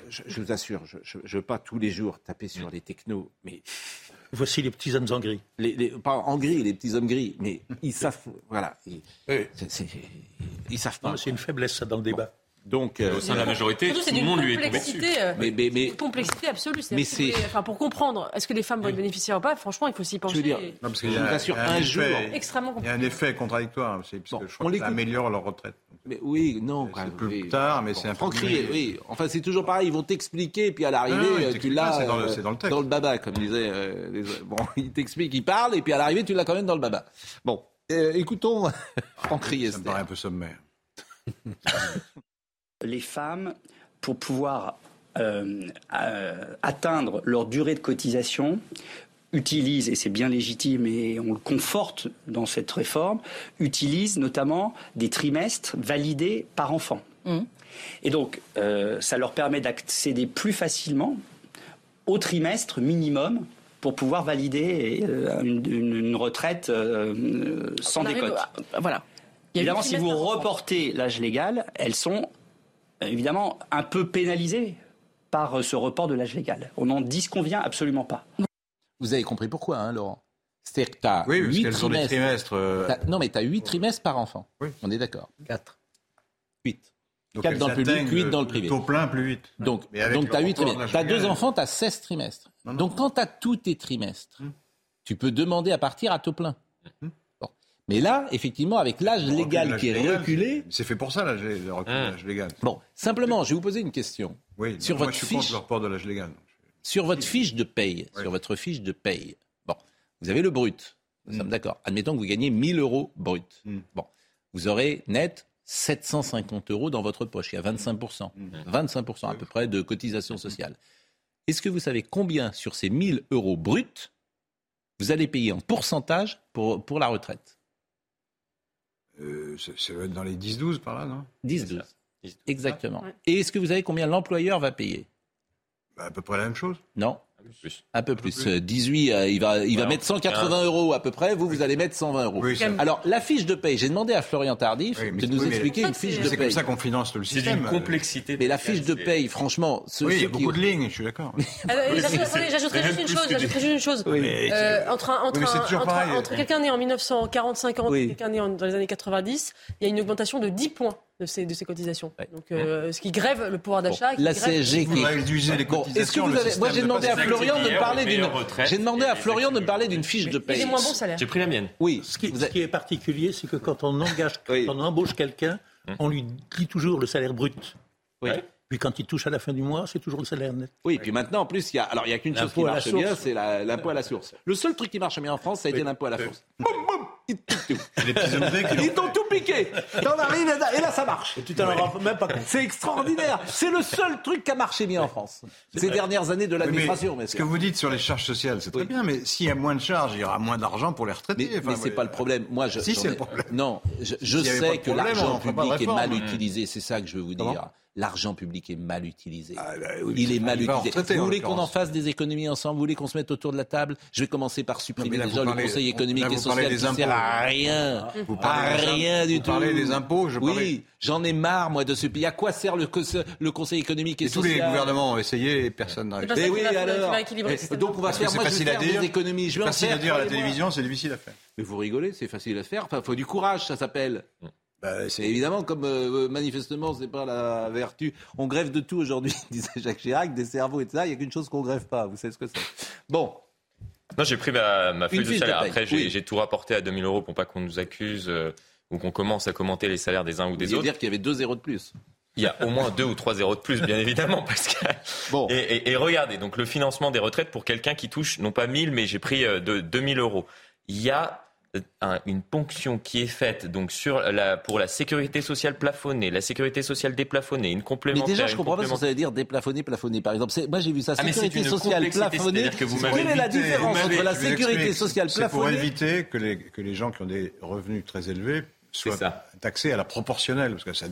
[SPEAKER 1] je- je vous assure, je ne veux pas tous les jours taper sur les technos, mais.
[SPEAKER 5] Voici les petits hommes en gris.
[SPEAKER 1] Les, les- pas en gris, les petits hommes gris, mais ils savent. Voilà. Ils, savent pas.
[SPEAKER 5] C'est une faiblesse, ça, dans le débat.
[SPEAKER 1] Donc,
[SPEAKER 12] Au sein de la majorité,
[SPEAKER 4] Surtout,
[SPEAKER 12] tout le monde lui est tombé dessus.
[SPEAKER 4] complexité, euh,
[SPEAKER 1] Mais, mais, mais
[SPEAKER 4] une complexité absolue.
[SPEAKER 1] Mais
[SPEAKER 4] que
[SPEAKER 1] c'est-
[SPEAKER 4] enfin, pour comprendre, est-ce que les femmes vont être bénéficiaires ou pas Franchement, il faut s'y pencher.
[SPEAKER 1] veux dire,
[SPEAKER 4] et-
[SPEAKER 3] Non, parce qu'il
[SPEAKER 1] Je
[SPEAKER 3] y a-
[SPEAKER 1] vous assure,
[SPEAKER 3] il y a
[SPEAKER 1] un
[SPEAKER 3] effet-
[SPEAKER 1] jour-
[SPEAKER 4] Extrêmement
[SPEAKER 3] Il y a un effet contradictoire parce que je
[SPEAKER 1] on
[SPEAKER 3] crois que
[SPEAKER 1] l'écoute.
[SPEAKER 3] ça améliore leur retraite.
[SPEAKER 1] Mais oui, non.
[SPEAKER 3] C'est plus
[SPEAKER 1] oui.
[SPEAKER 3] tard, mais c'est un peu
[SPEAKER 1] Riester, oui. Enfin, c'est toujours pareil. Ils vont t'expliquer, puis à l'arrivée,
[SPEAKER 3] non, ils
[SPEAKER 1] euh, tu l'as
[SPEAKER 3] c'est dans le-
[SPEAKER 1] euh,
[SPEAKER 3] c'est dans le texte.
[SPEAKER 1] dans le baba, comme disaient euh, les... Bon, ils t'expliquent, ils parlent, et puis à l'arrivée, tu l'as quand même dans le baba. Bon, euh, écoutons Franck
[SPEAKER 3] Ça
[SPEAKER 1] Riester.
[SPEAKER 3] me paraît un peu sommaire.
[SPEAKER 17] les femmes, pour pouvoir euh, euh, atteindre leur durée de cotisation, utilisent, et c'est bien légitime et on le conforte dans cette réforme, utilisent notamment des trimestres validés par enfant. Et donc, euh, ça leur permet d'accéder plus facilement au trimestre minimum pour pouvoir valider euh, une, une- une retraite euh, sans décote.
[SPEAKER 18] à- Voilà.
[SPEAKER 17] Évidemment, si vous reportez l'âge légal, elles sont évidemment un peu pénalisées par euh, ce report de l'âge légal. On n'en disconvient absolument pas.
[SPEAKER 1] Vous avez compris pourquoi, hein, Laurent? C'est-à-dire que tu as
[SPEAKER 3] Oui, parce
[SPEAKER 1] 8
[SPEAKER 3] qu'elles ont des
[SPEAKER 1] trimestres.
[SPEAKER 3] trimestres. euh,
[SPEAKER 1] T'as- Non, mais tu as 8 trimestres par enfant. On est d'accord
[SPEAKER 7] 4.
[SPEAKER 1] 8.
[SPEAKER 3] donc
[SPEAKER 1] 4
[SPEAKER 3] elles
[SPEAKER 1] dans le public,
[SPEAKER 3] atteignent
[SPEAKER 1] 8 dans le privé.
[SPEAKER 3] taux plein plus vite.
[SPEAKER 1] Donc, donc tu as 8
[SPEAKER 3] report de
[SPEAKER 1] trimestres. Tu as deux enfants, tu as 16 trimestres.
[SPEAKER 3] Non, non.
[SPEAKER 1] Donc, quand tu as tous tes trimestres, tu peux demander à partir à taux plein. Bon. Mais là, effectivement, avec l'âge légal qui est reculé.
[SPEAKER 3] C'est fait pour ça, l'âge de l'âge légal.
[SPEAKER 1] Bon, simplement, je vais vous poser une question.
[SPEAKER 3] Oui,
[SPEAKER 1] sur
[SPEAKER 3] moi,
[SPEAKER 1] votre
[SPEAKER 3] je suis contre
[SPEAKER 1] fiche,
[SPEAKER 3] le report de l'âge légal.
[SPEAKER 1] sur votre fiche de paye, sur votre fiche de paye. Bon, vous avez le brut. Nous sommes d'accord. Admettons que vous gagnez 1000 euros brut. Bon, vous aurez net 750 euros dans votre poche. Il y a 25%. 25% à peu près de cotisation sociale. Est-ce que vous savez combien sur ces 1000 euros bruts vous allez payer en pourcentage pour, pour la retraite?
[SPEAKER 3] Euh, ça, ça va être dans les 10-12 par là, non?
[SPEAKER 1] 10-12. Exactement. Et est-ce que vous savez combien l'employeur va payer?
[SPEAKER 3] Bah, À peu près la même chose.
[SPEAKER 1] Non.
[SPEAKER 12] Plus.
[SPEAKER 1] Un peu plus. Euh, 18, euh, il va, il va
[SPEAKER 12] Alors,
[SPEAKER 1] mettre 180 euros à peu près. Vous, vous allez mettre 120 euros.
[SPEAKER 3] Oui,
[SPEAKER 1] Alors, la fiche de paye, j'ai demandé à Florian Tardif
[SPEAKER 3] Oui,
[SPEAKER 1] de nous
[SPEAKER 3] oui,
[SPEAKER 1] expliquer une fiche de
[SPEAKER 3] C'est comme
[SPEAKER 1] paye.
[SPEAKER 3] ça qu'on finance le
[SPEAKER 12] C'est
[SPEAKER 3] système.
[SPEAKER 12] d'une complexité.
[SPEAKER 1] Mais la fiche de paye, franchement, ceux,
[SPEAKER 3] Oui, il y a
[SPEAKER 1] qui-
[SPEAKER 3] beaucoup de lignes, je suis d'accord.
[SPEAKER 4] J'ajouterais-
[SPEAKER 12] c'est- c'est
[SPEAKER 4] juste une chose. j'ajouterais juste une chose. Euh, entre un- entre
[SPEAKER 3] c'est
[SPEAKER 4] un-
[SPEAKER 3] toujours
[SPEAKER 4] entre-
[SPEAKER 3] pareil.
[SPEAKER 4] entre quelqu'un né en 1940-50
[SPEAKER 1] Oui.
[SPEAKER 4] et quelqu'un né en- dans les années 90, il y a une augmentation de 10 points de ces, de ces cotisations. Donc, euh, ce qui grève le pouvoir d'achat.
[SPEAKER 1] la CSG qui
[SPEAKER 3] réduisez les
[SPEAKER 1] Bon, est-ce que
[SPEAKER 3] cotisations,
[SPEAKER 1] vous avez... Moi, j'ai demandé à. Florian de me parler d'une. J'ai demandé
[SPEAKER 12] et
[SPEAKER 1] à Florian de me parler d'une fiche de
[SPEAKER 4] Et salaires.
[SPEAKER 12] J'ai pris la mienne.
[SPEAKER 1] Oui.
[SPEAKER 5] Ce qui, ce est particulier, c'est que quand on engage,
[SPEAKER 1] Oui.
[SPEAKER 5] quand on embauche quelqu'un, on lui dit toujours le salaire brut.
[SPEAKER 1] Oui.
[SPEAKER 5] Puis quand il touche à la fin du mois, c'est toujours le salaire net.
[SPEAKER 1] Oui, puis maintenant, en plus, il y a, alors il y a qu'une chose qui marche
[SPEAKER 5] source.
[SPEAKER 1] bien, c'est la- l'impôt à la source. Le seul truc qui marche bien en France, ça a été l'impôt à la source. Boum, boum, ils t'ont tout piqué. T'en à- Et là, ça marche.
[SPEAKER 5] Et tu t'en rends même pas compte.
[SPEAKER 1] C'est extraordinaire. C'est le seul truc qui a marché bien en France. Ces dernières années de l'administration,
[SPEAKER 3] ce que vous dites sur les charges sociales, c'est très bien, mais s'il y a moins de charges, il y aura moins d'argent pour les retraités.
[SPEAKER 1] Mais,
[SPEAKER 3] Enfin,
[SPEAKER 1] mais c'est
[SPEAKER 3] ouais.
[SPEAKER 1] pas le problème. Moi, je,
[SPEAKER 3] Si, c'est le problème.
[SPEAKER 1] Non, je, sais que l'argent public est mal utilisé. C'est ça que je veux vous
[SPEAKER 3] Comment
[SPEAKER 1] dire. L'argent public est mal utilisé.
[SPEAKER 3] Ah, bah oui,
[SPEAKER 1] Il est mal utilisé. Vous voulez qu'on en fasse des économies ensemble? Vous voulez qu'on se mette autour de la table? Je vais commencer par supprimer
[SPEAKER 3] là,
[SPEAKER 1] déjà
[SPEAKER 3] vous
[SPEAKER 1] le
[SPEAKER 3] parlez-
[SPEAKER 1] Conseil
[SPEAKER 3] on-
[SPEAKER 1] économique
[SPEAKER 3] là,
[SPEAKER 1] et
[SPEAKER 3] parlez
[SPEAKER 1] social qui
[SPEAKER 3] des
[SPEAKER 1] sert à rien.
[SPEAKER 3] Vous
[SPEAKER 1] à rien du
[SPEAKER 3] vous
[SPEAKER 1] tout.
[SPEAKER 3] parlez des impôts, je
[SPEAKER 1] Oui,
[SPEAKER 3] parlais-
[SPEAKER 1] j'en ai marre, moi, de ce pays. À quoi sert le, cons- le Conseil économique et,
[SPEAKER 3] Et tous
[SPEAKER 1] social
[SPEAKER 3] les gouvernements ont essayé et personne
[SPEAKER 4] ça
[SPEAKER 1] Mais
[SPEAKER 4] qui
[SPEAKER 1] oui,
[SPEAKER 4] va-
[SPEAKER 1] alors. Et
[SPEAKER 4] système
[SPEAKER 1] donc on va faire, moi je vais
[SPEAKER 3] facile à
[SPEAKER 1] faire
[SPEAKER 3] dire.
[SPEAKER 1] des économies. Je vais en
[SPEAKER 3] Facile
[SPEAKER 1] faire.
[SPEAKER 3] à dire à la télévision, c'est difficile à faire.
[SPEAKER 1] Mais vous rigolez, c'est facile à faire. Enfin, faut du courage, ça s'appelle.
[SPEAKER 3] Bah,
[SPEAKER 1] C'est évidemment comme euh, manifestement c'est pas la vertu. On grève de tout aujourd'hui, disait Jacques Chirac, des cerveaux et tout ça. Il y a qu'une chose qu'on grève pas. Vous savez ce que c'est. Bon,
[SPEAKER 12] Non, j'ai pris ma, ma feuille de
[SPEAKER 1] de
[SPEAKER 12] salaire.
[SPEAKER 1] paye,
[SPEAKER 12] Après, j'ai
[SPEAKER 1] oui.
[SPEAKER 12] j'ai tout rapporté à 2000 euros pour pas qu'on nous accuse euh, ou qu'on commence à commenter les salaires des uns ou
[SPEAKER 1] Vous
[SPEAKER 12] des autres.
[SPEAKER 1] dire qu'il y avait deux zéros de plus.
[SPEAKER 12] Il y a au moins deux ou trois zéros de plus, bien évidemment, parce que. Et, et- et regardez, donc le financement des retraites pour quelqu'un qui touche non pas 1000, mais j'ai pris euh, de 2000 euros. Il y a un- une ponction qui est faite donc sur la, pour la sécurité sociale plafonnée, la sécurité sociale déplafonnée, une
[SPEAKER 1] Mais
[SPEAKER 12] complémentaire.
[SPEAKER 1] déjà, je comprends pas ce que ça veut dire déplafonner, plafonner. Par exemple, moi j'ai vu ça,
[SPEAKER 12] Ah, mais
[SPEAKER 1] sécurité sociale plafonnée.
[SPEAKER 12] que vous
[SPEAKER 1] Quelle est la différence entre la sécurité sociale
[SPEAKER 3] C'est pour
[SPEAKER 1] plafonnée
[SPEAKER 3] éviter que les, que les gens qui ont des revenus très élevés soient taxés à la proportionnelle, parce que ça,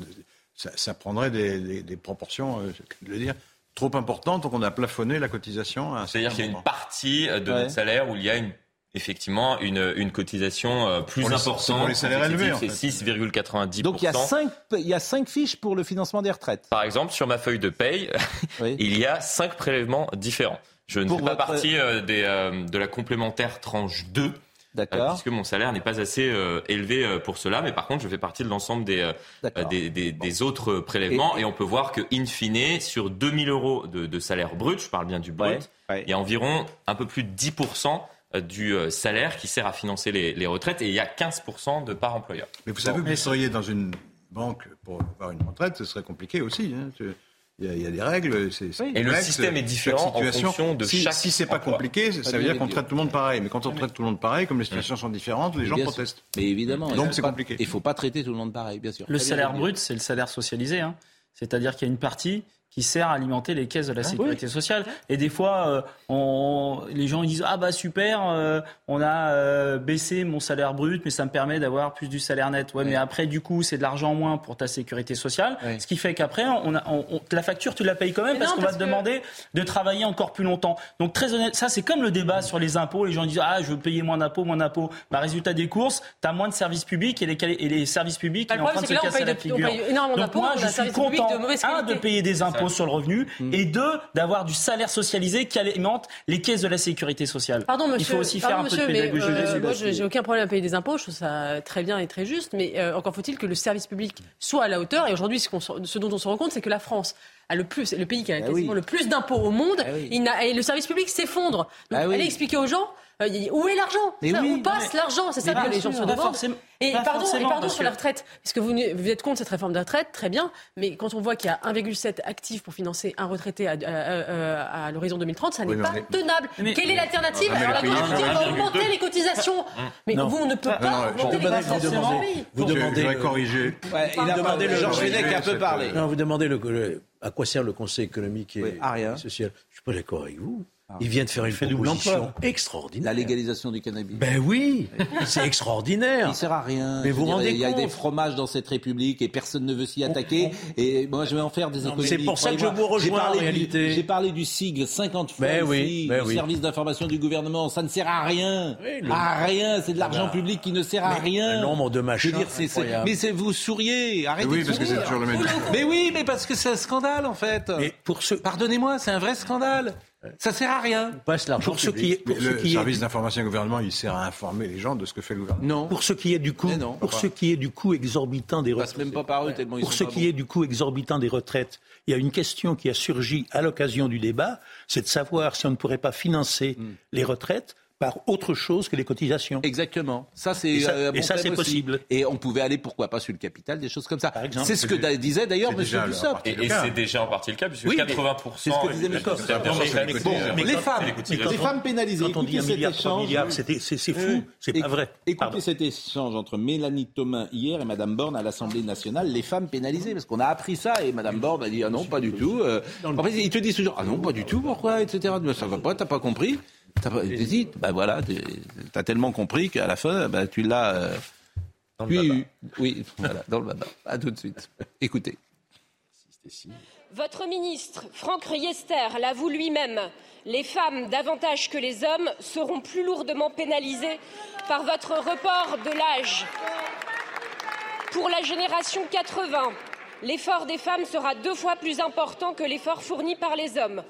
[SPEAKER 3] ça, ça prendrait des, des- des proportions, euh, je veux dire, trop importantes, donc on a plafonné la cotisation. à un
[SPEAKER 12] C'est-à-dire qu'il y a une partie euh, de
[SPEAKER 3] Ouais.
[SPEAKER 12] notre salaire où il y a une, effectivement une, une cotisation euh, plus
[SPEAKER 3] Pour
[SPEAKER 12] importante.
[SPEAKER 3] c'est pour les salaires élevés,
[SPEAKER 12] C'est
[SPEAKER 3] fait.
[SPEAKER 12] 6,90%.
[SPEAKER 1] Donc il y, a cinq, il y a cinq fiches pour le financement des retraites.
[SPEAKER 12] Par exemple, sur ma feuille de paye, il y a cinq prélèvements différents. Je ne
[SPEAKER 1] Pour
[SPEAKER 12] fais pas
[SPEAKER 1] votre-
[SPEAKER 12] partie euh, des, euh, de la complémentaire tranche 2. euh,
[SPEAKER 1] D'accord.
[SPEAKER 12] puisque mon salaire n'est pas assez euh, élevé pour cela, mais par contre, je fais partie de l'ensemble des, des, des- des autres prélèvements, et, on peut voir que, in fine, sur 2000 euros de, de salaire brut, je parle bien du brut, il y a environ un peu plus de 10% du euh, salaire qui sert à financer les, les retraites, et il y a 15% de par employeur.
[SPEAKER 3] Mais vous savez, vous seriez dans une banque pour avoir une retraite, ce serait compliqué aussi. hein. Il y, a, il y a des règles.
[SPEAKER 12] Et le système est différent en
[SPEAKER 3] situation.
[SPEAKER 12] fonction de
[SPEAKER 3] si,
[SPEAKER 12] chaque
[SPEAKER 3] Si c'est pas
[SPEAKER 12] emploi.
[SPEAKER 3] compliqué, ça
[SPEAKER 12] Pas
[SPEAKER 3] veut dire qu'on traite tout le monde pareil. Mais quand on traite tout le monde pareil, comme les situations sont différentes, les gens
[SPEAKER 1] Bien sûr.
[SPEAKER 3] protestent.
[SPEAKER 1] Mais évidemment. il
[SPEAKER 3] Donc c'est compliqué.
[SPEAKER 1] Il ne faut pas traiter tout le monde pareil, bien sûr.
[SPEAKER 6] Le salaire brut, c'est le salaire socialisé. hein. C'est-à-dire qu'il y a une partie qui sert à alimenter les caisses de la sécurité sociale. Et des fois, euh, on- les gens ils disent ah bah super, euh, on a euh, baissé mon salaire brut, mais ça me permet d'avoir plus du salaire net. Ouais, mais après du coup c'est de l'argent en moins pour ta sécurité sociale, ce qui fait qu'après on a, on- on- la facture tu la payes quand même
[SPEAKER 4] Mais
[SPEAKER 6] parce qu'on va te demander de travailler encore plus longtemps. Donc très honnête, ça c'est comme le débat sur les impôts. Les gens disent ah je veux payer moins d'impôts, moins d'impôts. Bah résultat des courses, t'as moins de services publics et les, quali- et les services publics
[SPEAKER 4] Bah,
[SPEAKER 6] ils
[SPEAKER 4] le
[SPEAKER 6] sont en train
[SPEAKER 4] problème,
[SPEAKER 6] de se
[SPEAKER 4] c'est que là, on
[SPEAKER 6] casser
[SPEAKER 4] paye
[SPEAKER 6] la
[SPEAKER 4] de- on
[SPEAKER 6] figure.
[SPEAKER 4] paye énormément d'impôts,
[SPEAKER 6] moi je suis content
[SPEAKER 4] de mauvaise
[SPEAKER 6] un de payer des impôts Sur le revenu
[SPEAKER 1] Mm.
[SPEAKER 6] et deux d'avoir du salaire socialisé qui alimente les caisses de la sécurité sociale.
[SPEAKER 4] Pardon, monsieur.
[SPEAKER 6] Il faut aussi
[SPEAKER 4] pardon,
[SPEAKER 6] faire un
[SPEAKER 4] monsieur,
[SPEAKER 6] peu de
[SPEAKER 4] mais,
[SPEAKER 6] pédagogie.
[SPEAKER 4] euh, moi, je- j'ai aucun problème à payer des impôts. Je trouve ça très bien et très juste. Mais euh, encore faut-il que le service public soit à la hauteur. Et aujourd'hui, ce, dont on se rend compte, c'est que la France a le plus, le pays qui a quasiment le plus d'impôts au monde. Il n'a- et le service public s'effondre. Donc, allez expliquer aux gens. Euh, où est l'argent?
[SPEAKER 6] Mais
[SPEAKER 4] Ça,
[SPEAKER 6] oui,
[SPEAKER 4] Où passe
[SPEAKER 6] mais-
[SPEAKER 4] l'argent C'est ça que les gens se demandent.
[SPEAKER 6] forcément-
[SPEAKER 4] Et pardon, et pardon sur la retraite, parce que vous, vous êtes contre cette réforme de retraite, très bien. Mais quand on voit qu'il y a 1,7 actifs pour financer un retraité à, à- à- à l'horizon 2030, ça n'est
[SPEAKER 3] Oui,
[SPEAKER 4] pas
[SPEAKER 3] est-
[SPEAKER 4] tenable.
[SPEAKER 6] Mais-
[SPEAKER 4] Quelle est l'alternative?
[SPEAKER 3] Ah,
[SPEAKER 4] Alors dites, on va
[SPEAKER 12] 1,2.
[SPEAKER 4] augmenter les cotisations. Mais
[SPEAKER 5] Non.
[SPEAKER 4] vous, on ne peut
[SPEAKER 3] Non,
[SPEAKER 4] pas
[SPEAKER 3] non,
[SPEAKER 4] augmenter les cotisations.
[SPEAKER 5] vous demandez
[SPEAKER 3] je corriger.
[SPEAKER 1] Il a
[SPEAKER 5] demandez
[SPEAKER 1] pas-
[SPEAKER 5] le-
[SPEAKER 1] Georges Fenech a
[SPEAKER 3] Fenech,
[SPEAKER 1] peu parlé.
[SPEAKER 7] Non, vous demandez à quoi sert le Conseil économique et, social. Je suis pas d'accord avec vous. Il vient de faire une proposition extraordinaire.
[SPEAKER 1] La légalisation du cannabis.
[SPEAKER 7] Ben oui, c'est extraordinaire.
[SPEAKER 1] Il sert à rien.
[SPEAKER 7] Mais vous
[SPEAKER 1] dire,
[SPEAKER 7] rendez
[SPEAKER 1] Il y a des fromages dans cette République et personne ne veut s'y attaquer. Et moi, je vais en faire des
[SPEAKER 7] Non, mais
[SPEAKER 1] économies.
[SPEAKER 7] c'est pour ça que je vous rejoins,
[SPEAKER 1] J'ai parlé
[SPEAKER 7] en
[SPEAKER 1] du-
[SPEAKER 7] réalité.
[SPEAKER 1] J'ai parlé du sigle 50 fois
[SPEAKER 7] Ben oui,
[SPEAKER 1] ici,
[SPEAKER 7] ben
[SPEAKER 1] du
[SPEAKER 7] oui.
[SPEAKER 1] service d'information du gouvernement. Ça ne sert à rien.
[SPEAKER 7] Oui, le-
[SPEAKER 1] À rien. C'est de l'argent
[SPEAKER 7] Voilà.
[SPEAKER 1] public qui ne sert à
[SPEAKER 7] Mais
[SPEAKER 1] rien.
[SPEAKER 7] un nombre de
[SPEAKER 1] Je
[SPEAKER 7] machins
[SPEAKER 1] veux dire, mais c'est, vous souriez. Arrêtez
[SPEAKER 3] Oui,
[SPEAKER 1] de
[SPEAKER 3] parce que c'est toujours le même.
[SPEAKER 1] Mais oui, mais parce que c'est un scandale, en fait.
[SPEAKER 5] Mais pour
[SPEAKER 1] Pardonnez-moi, c'est un vrai scandale. Ça sert à rien.
[SPEAKER 7] Passe l'argent
[SPEAKER 5] pour ceux
[SPEAKER 7] public.
[SPEAKER 5] qui, pour
[SPEAKER 3] le
[SPEAKER 5] qui est,
[SPEAKER 3] service d'information du gouvernement, il sert à informer les gens de ce que fait le gouvernement.
[SPEAKER 1] Non.
[SPEAKER 5] pour ce qui est du coût,
[SPEAKER 1] non,
[SPEAKER 5] pour ce qui est du coût exorbitant des retraites.
[SPEAKER 1] même pas par eux tellement ils
[SPEAKER 5] Pour
[SPEAKER 1] sont
[SPEAKER 5] ce
[SPEAKER 1] pas
[SPEAKER 5] qui
[SPEAKER 1] bons.
[SPEAKER 5] est du coût exorbitant des retraites, il y a une question qui a surgi à l'occasion du débat, c'est de savoir si on ne pourrait pas financer
[SPEAKER 1] Hmm.
[SPEAKER 5] les retraites par autre chose que les cotisations.
[SPEAKER 1] Exactement. Ça, c'est
[SPEAKER 5] Et ça-
[SPEAKER 1] euh, bon
[SPEAKER 5] ça, c'est
[SPEAKER 1] aussi.
[SPEAKER 5] possible.
[SPEAKER 1] Et on pouvait aller, pourquoi pas, sur le capital, des choses comme ça.
[SPEAKER 5] exemple.
[SPEAKER 1] C'est ce que disait d'ailleurs
[SPEAKER 3] déjà
[SPEAKER 1] Dussopt.
[SPEAKER 12] Et,
[SPEAKER 3] le
[SPEAKER 12] et
[SPEAKER 3] cas.
[SPEAKER 12] c'est déjà en partie le cas, puisque
[SPEAKER 1] Oui, mais
[SPEAKER 12] 80%.
[SPEAKER 1] c'est ce que disait Dussopt.
[SPEAKER 12] les
[SPEAKER 1] Bon, femmes,
[SPEAKER 12] les
[SPEAKER 1] femmes pénalisées.
[SPEAKER 5] Quand on dit
[SPEAKER 1] Écoutez
[SPEAKER 5] un
[SPEAKER 1] cet
[SPEAKER 5] milliard, milliards, c'est fou, c'est pas vrai.
[SPEAKER 1] Écoutez cet échange entre Mélanie Thomas hier et Madame Borne à l'Assemblée nationale, les femmes pénalisées, parce qu'on a appris ça et Madame Borne a dit ah non pas du tout. Euh, en fait, ils te disent toujours ah non pas du tout, pourquoi, etc. Mais ça va pas, t'as pas compris. Te disent, bah voilà, t'es- t'as tellement compris qu'à la fin, bah, tu l'as. euh. Oui, voilà, dans le baba. À tout de suite. Écoutez.
[SPEAKER 18] Votre ministre, Franck Riester, l'avoue lui-même. Les femmes, davantage que les hommes, seront plus lourdement pénalisées par votre report de l'âge. Pour la génération 80, l'effort des femmes sera deux fois plus important que l'effort fourni par les hommes.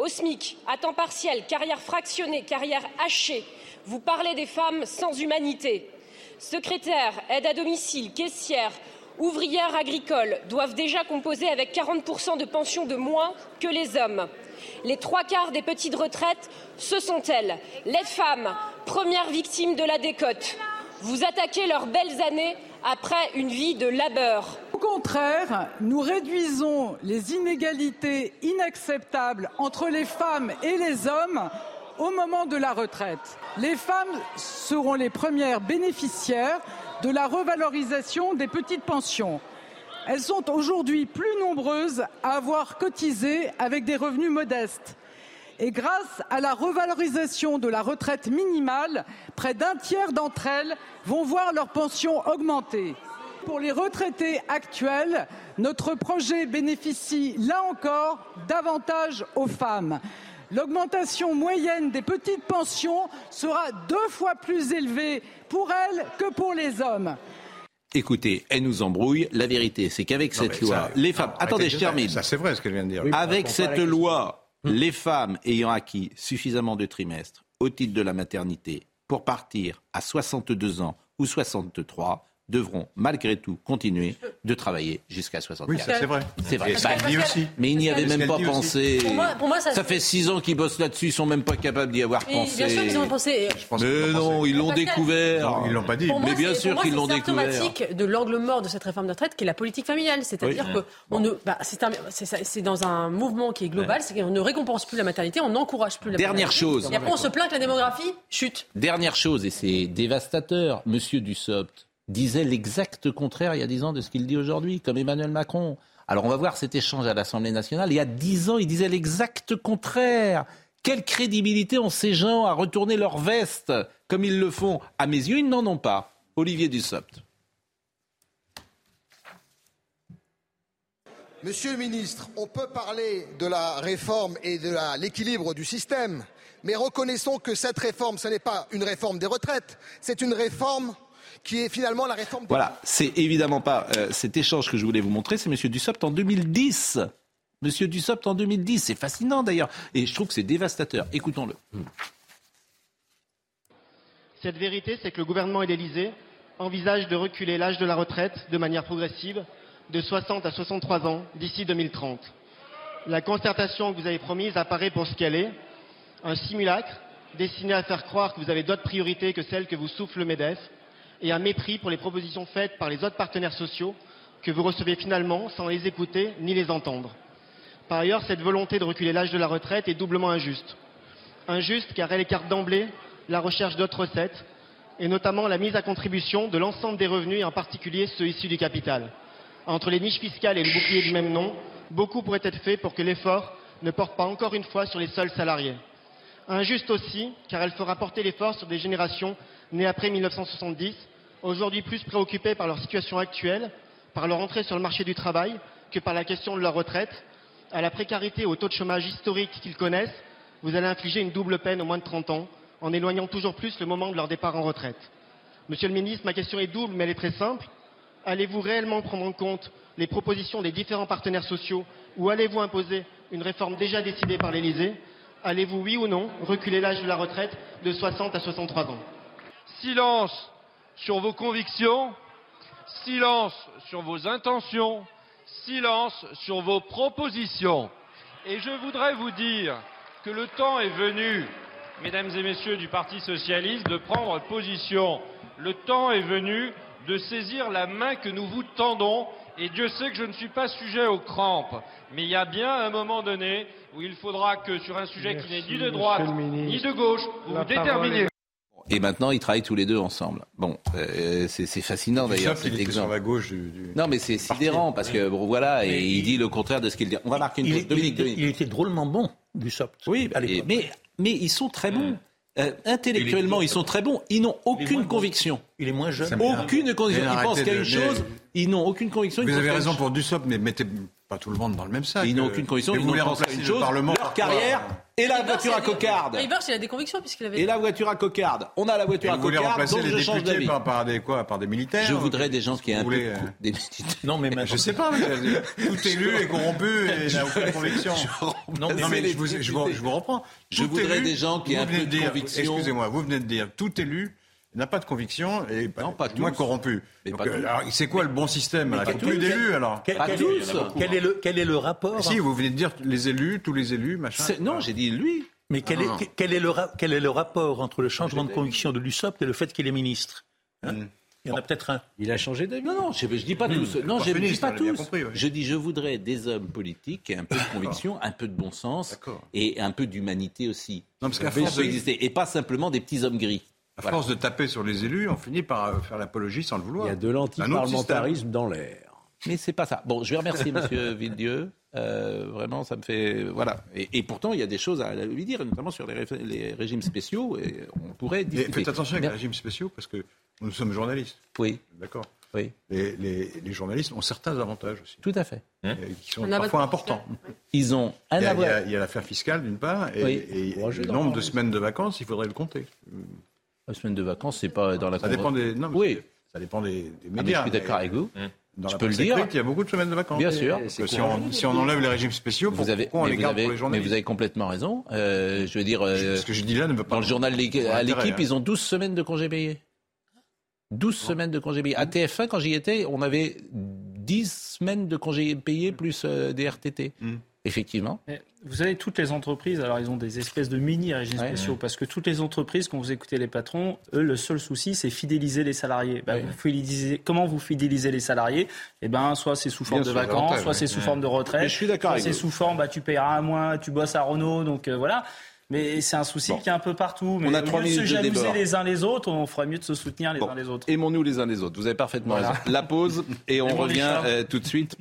[SPEAKER 18] Au SMIC, à temps partiel, carrière fractionnée, carrière hachée, vous parlez des femmes sans humanité. Secrétaire, aide à domicile, caissière ouvrières agricoles doivent déjà composer avec 40% de pension de moins que les hommes. Les trois quarts des petites retraites, ce sont elles, les femmes, premières victimes de la décote. Vous attaquez leurs belles années après une vie de labeur.
[SPEAKER 19] Au contraire, nous réduisons les inégalités inacceptables entre les femmes et les hommes au moment de la retraite. Les femmes seront les premières bénéficiaires de la revalorisation des petites pensions. Elles sont aujourd'hui plus nombreuses à avoir cotisé avec des revenus modestes. Et grâce à la revalorisation de la retraite minimale, près d'un tiers d'entre elles vont voir leur pension augmenter. Pour les retraités actuels, notre projet bénéficie là encore davantage aux femmes. L'augmentation moyenne des petites pensions sera deux fois plus élevée pour elles que pour les hommes.
[SPEAKER 1] Écoutez, elle nous embrouille. La vérité, c'est qu'avec cette loi,
[SPEAKER 3] ça-
[SPEAKER 1] les femmes.
[SPEAKER 3] non,
[SPEAKER 1] Attendez, je termine.
[SPEAKER 3] Ça, c'est vrai ce qu'elle vient de dire.
[SPEAKER 1] Avec cette
[SPEAKER 3] parle
[SPEAKER 1] loi, les femmes ayant acquis suffisamment de trimestres au titre de la maternité pour partir à 62 ans ou 63 devront malgré tout continuer de travailler jusqu'à 64.
[SPEAKER 3] Oui, ça, c'est vrai.
[SPEAKER 1] C'est vrai. Bah,
[SPEAKER 3] dit aussi.
[SPEAKER 1] Mais il n'y avait
[SPEAKER 3] Parce
[SPEAKER 1] même pas pensé.
[SPEAKER 4] Pour moi- pour moi, ça-
[SPEAKER 1] ça fait six ans qu'ils bossent là-dessus, ils sont même pas capables d'y avoir pensé.
[SPEAKER 4] bien sûr qu'ils ont pensé.
[SPEAKER 1] Mais non, ils l'ont découvert.
[SPEAKER 3] Non, ils l'ont pas dit.
[SPEAKER 4] Moi,
[SPEAKER 1] Mais bien
[SPEAKER 4] c'est-
[SPEAKER 1] sûr qu'ils l'ont
[SPEAKER 4] c'est
[SPEAKER 1] découvert.
[SPEAKER 4] symptomatique de l'angle mort de cette réforme de retraite qui est la politique familiale. C'est-à-dire
[SPEAKER 1] Oui.
[SPEAKER 4] que on ne, bah, c'est c'est c'est dans un mouvement qui est global, c'est qu'on ne récompense plus la maternité, on n'encourage plus la
[SPEAKER 1] Dernière
[SPEAKER 4] maternité.
[SPEAKER 1] chose.
[SPEAKER 4] Et après, on se plaint que la démographie chute.
[SPEAKER 1] Dernière chose, et c'est dévastateur, Monsieur Dussopt disait l'exact contraire il y a dix ans de ce qu'il dit aujourd'hui, comme Emmanuel Macron. Alors on va voir cet échange à l'Assemblée nationale. Il y a dix ans, il disait l'exact contraire. Quelle crédibilité ont ces gens à retourner leur veste comme ils le font À mes yeux, ils n'en ont pas. Olivier Dussopt.
[SPEAKER 20] Monsieur le ministre, on peut parler de la réforme et de l'équilibre du système, mais reconnaissons que cette réforme, ce n'est pas une réforme des retraites, c'est une réforme qui est finalement la réforme des...
[SPEAKER 1] Voilà, c'est évidemment pas euh, cet échange que je voulais vous montrer, c'est Monsieur Dussopt en 2010. Monsieur Dussopt en 2010, c'est fascinant d'ailleurs, et je trouve que c'est dévastateur. Écoutons-le.
[SPEAKER 21] Cette vérité, c'est que le gouvernement et l'Élysée envisagent de reculer l'âge de la retraite de manière progressive de 60 à 63 ans d'ici 2030. La concertation que vous avez promise apparaît pour ce qu'elle est, un simulacre destiné à faire croire que vous avez d'autres priorités que celles que vous souffle le MEDEF et un mépris pour les propositions faites par les autres partenaires sociaux que vous recevez finalement sans les écouter ni les entendre. Par ailleurs, cette volonté de reculer l'âge de la retraite est doublement injuste. Injuste car elle écarte d'emblée la recherche d'autres recettes et notamment la mise à contribution de l'ensemble des revenus et en particulier ceux issus du capital. Entre les niches fiscales et le bouclier du même nom, beaucoup pourrait être fait pour que l'effort ne porte pas encore une fois sur les seuls salariés. Injuste aussi, car elle fera porter l'effort sur des générations nées après 1970, aujourd'hui plus préoccupées par leur situation actuelle, par leur entrée sur le marché du travail, que par la question de leur retraite. À la précarité et au taux de chômage historique qu'ils connaissent, vous allez infliger une double peine aux moins de 30 ans, en éloignant toujours plus le moment de leur départ en retraite. Monsieur le ministre, ma question est double, mais elle est très simple. Allez-vous réellement prendre en compte les propositions des différents partenaires sociaux ou allez-vous imposer une réforme déjà décidée par l'Élysée? Allez-vous, oui ou non, reculer l'âge de la retraite de 60 à 63 ans?
[SPEAKER 22] Silence sur vos convictions, silence sur vos intentions, silence sur vos propositions. Et je voudrais vous dire que le temps est venu, mesdames et messieurs du Parti socialiste, de prendre position. Le temps est venu de saisir la main que nous vous tendons. Et Dieu sait que je ne suis pas sujet aux crampes. Mais il y a bien un moment donné où il faudra que sur un sujet qui n'est ni de droite ni de gauche, vous vous déterminiez.
[SPEAKER 1] Et maintenant, ils travaillent tous les deux ensemble. Bon, euh, c'est c'est fascinant d'ailleurs cet exemple.
[SPEAKER 3] la gauche du, du-
[SPEAKER 1] Non, mais c'est sidérant parce que bon, voilà, et il dit le contraire de ce qu'il dit. On va marquer une
[SPEAKER 5] Il,
[SPEAKER 1] pause.
[SPEAKER 5] il
[SPEAKER 1] Dominique,
[SPEAKER 5] était, il était drôlement bon, Dussopt.
[SPEAKER 1] Oui,
[SPEAKER 5] à l'époque.
[SPEAKER 1] mais, mais ils sont très bons. Euh, intellectuellement, ils sont très bons. Ils n'ont aucune conviction.
[SPEAKER 5] Il est moins jeune.
[SPEAKER 1] Aucune conviction. Ils pensent qu'à une chose. Ils n'ont aucune conviction.
[SPEAKER 3] Vous avez raison pour Dussopt, mais mettez pas tout le monde dans le même sac.
[SPEAKER 1] Ils n'ont aucune conviction.
[SPEAKER 3] mais
[SPEAKER 1] Ils
[SPEAKER 3] vous
[SPEAKER 1] à
[SPEAKER 3] remplacer
[SPEAKER 1] une
[SPEAKER 3] le
[SPEAKER 1] chose.
[SPEAKER 3] Parlement
[SPEAKER 1] Leur
[SPEAKER 3] quoi
[SPEAKER 1] carrière et la voiture à cocarde.
[SPEAKER 4] Rivers, il a des convictions puisqu'il avait.
[SPEAKER 1] Et la voiture à cocarde. On a la
[SPEAKER 3] Et
[SPEAKER 1] voiture à
[SPEAKER 3] vous voulez
[SPEAKER 1] cocarde,
[SPEAKER 3] remplacer
[SPEAKER 1] donc
[SPEAKER 3] les
[SPEAKER 1] je change
[SPEAKER 3] députés
[SPEAKER 1] d'avis.
[SPEAKER 3] par, par des quoi Par des militaires
[SPEAKER 1] Je voudrais des gens qui aient un
[SPEAKER 3] Vous
[SPEAKER 1] peu
[SPEAKER 3] euh,
[SPEAKER 1] des militaires.
[SPEAKER 5] Non, mais
[SPEAKER 3] Je sais pas, mais tout élu est corrompu et n'a aucune conviction.
[SPEAKER 1] Non,
[SPEAKER 3] mais je vous, je vous- je vous reprends.
[SPEAKER 1] Je voudrais des gens qui aient
[SPEAKER 3] vous
[SPEAKER 1] un
[SPEAKER 3] venez
[SPEAKER 1] peu
[SPEAKER 3] de
[SPEAKER 1] conviction.
[SPEAKER 3] Excusez-moi, vous venez de dire tout élu n'a pas de conviction et
[SPEAKER 1] Non, pas
[SPEAKER 3] moins
[SPEAKER 1] tous.
[SPEAKER 3] corrompu. Euh, c'est quoi le bon système Il faut plus
[SPEAKER 5] tous.
[SPEAKER 3] d'élus alors
[SPEAKER 5] Quel,
[SPEAKER 1] Pas
[SPEAKER 5] quel-
[SPEAKER 1] tous.
[SPEAKER 5] quel est le, quel est le rapport
[SPEAKER 3] Si, vous venez de dire les élus, tous les élus, machin.
[SPEAKER 1] Non, j'ai dit lui.
[SPEAKER 5] Mais quel,
[SPEAKER 3] Ah,
[SPEAKER 5] est,
[SPEAKER 3] non.
[SPEAKER 5] quel, est le, ra- quel est le rapport entre le changement de conviction de l'USOP et le fait qu'il est ministre? Hein? Il y en a peut-être un.
[SPEAKER 7] Il a changé d'avis.
[SPEAKER 1] Non, non, je, je dis pas tous. Non, je ne dis pas tous.
[SPEAKER 3] compris, oui.
[SPEAKER 1] Je dis, je voudrais des hommes politiques qui aient un peu de conviction, un peu de bon sens
[SPEAKER 3] D'accord.
[SPEAKER 1] et un peu d'humanité aussi.
[SPEAKER 3] Non, parce qu'à
[SPEAKER 1] peut
[SPEAKER 3] de-
[SPEAKER 1] exister. Et pas simplement des petits hommes gris.
[SPEAKER 3] À
[SPEAKER 1] Voilà.
[SPEAKER 3] force de taper sur les élus, on finit par euh, faire l'apologie sans le
[SPEAKER 7] Il
[SPEAKER 3] vouloir.
[SPEAKER 7] y a de l'antiparlementarisme dans l'air.
[SPEAKER 1] Mais c'est pas ça. Bon, je vais remercier Monsieur Villedieu. Euh, vraiment, ça me fait voilà. Et, et pourtant, il y a des choses à lui dire, notamment sur les, ré- les régimes spéciaux. Et on pourrait
[SPEAKER 3] Mais
[SPEAKER 1] discuter.
[SPEAKER 3] faites attention avec les régimes spéciaux parce que nous sommes journalistes.
[SPEAKER 1] Oui,
[SPEAKER 3] D'accord.
[SPEAKER 1] oui,
[SPEAKER 3] Les, les- les journalistes ont certains avantages aussi,
[SPEAKER 1] tout à fait.
[SPEAKER 3] euh, qui sont parfois importants.
[SPEAKER 1] Ils ont un
[SPEAKER 3] Il y a, il il l'affaire fiscale d'une part et,
[SPEAKER 1] Oui.
[SPEAKER 3] et le nombre de semaines de vacances, il faudrait le compter.
[SPEAKER 1] La semaine de vacances, c'est pas dans la.
[SPEAKER 3] Ça dépend des. Non, mais
[SPEAKER 1] Oui.
[SPEAKER 3] Ça dépend des, des
[SPEAKER 1] Ah, mais je
[SPEAKER 3] médias.
[SPEAKER 1] suis d'accord avec vous.
[SPEAKER 3] Dans
[SPEAKER 1] Je
[SPEAKER 3] la
[SPEAKER 1] peux le dire.
[SPEAKER 3] écrite, il y a beaucoup de semaines de vacances.
[SPEAKER 1] Bien sûr.
[SPEAKER 3] Si, on, si on enlève les régimes spéciaux,
[SPEAKER 1] Vous avez,
[SPEAKER 3] pourquoi on
[SPEAKER 1] mais
[SPEAKER 3] les
[SPEAKER 1] vous
[SPEAKER 3] garde
[SPEAKER 1] avez-
[SPEAKER 3] pour les
[SPEAKER 1] mais
[SPEAKER 3] journalistes
[SPEAKER 1] vous avez complètement raison. Euh, je veux dire, euh,
[SPEAKER 3] Ce que je dis là ne veut pas.
[SPEAKER 1] dans le journal à l'équipe,
[SPEAKER 3] hein.
[SPEAKER 1] ils ont 12 semaines de congés payés. 12 semaines de congés payés. À TF1, quand j'y étais, on avait 10 semaines de congés payés plus euh, des RTT.
[SPEAKER 3] Mm.
[SPEAKER 1] Effectivement.
[SPEAKER 6] Mais Vous savez, toutes les entreprises, alors ils ont des espèces de mini régimes
[SPEAKER 1] Ouais.
[SPEAKER 6] spéciaux, parce que toutes les entreprises, quand vous écoutez les patrons, eux, le seul souci, c'est fidéliser les salariés. Bah,
[SPEAKER 1] Ouais.
[SPEAKER 6] vous fidélisez- comment vous fidélisez les salariés? Eh ben, soit c'est sous forme
[SPEAKER 3] Bien
[SPEAKER 6] de
[SPEAKER 3] sûr,
[SPEAKER 6] vacances, soit c'est sous
[SPEAKER 3] Ouais.
[SPEAKER 6] forme de retraite,
[SPEAKER 1] Mais je suis d'accord
[SPEAKER 6] c'est sous forme, bah, tu payeras un mois, tu bosses à Renault, donc euh, voilà. Mais c'est un souci
[SPEAKER 1] Bon.
[SPEAKER 6] qui est un peu partout. Mais
[SPEAKER 1] On a trois
[SPEAKER 6] lieu de se
[SPEAKER 1] minutes de
[SPEAKER 6] jalouser les uns les autres, on ferait mieux de se soutenir les
[SPEAKER 1] Bon.
[SPEAKER 6] uns les autres.
[SPEAKER 1] Aimons-nous les uns les autres. Vous avez parfaitement
[SPEAKER 6] Voilà.
[SPEAKER 1] raison. La pause et on revient euh, tout de suite.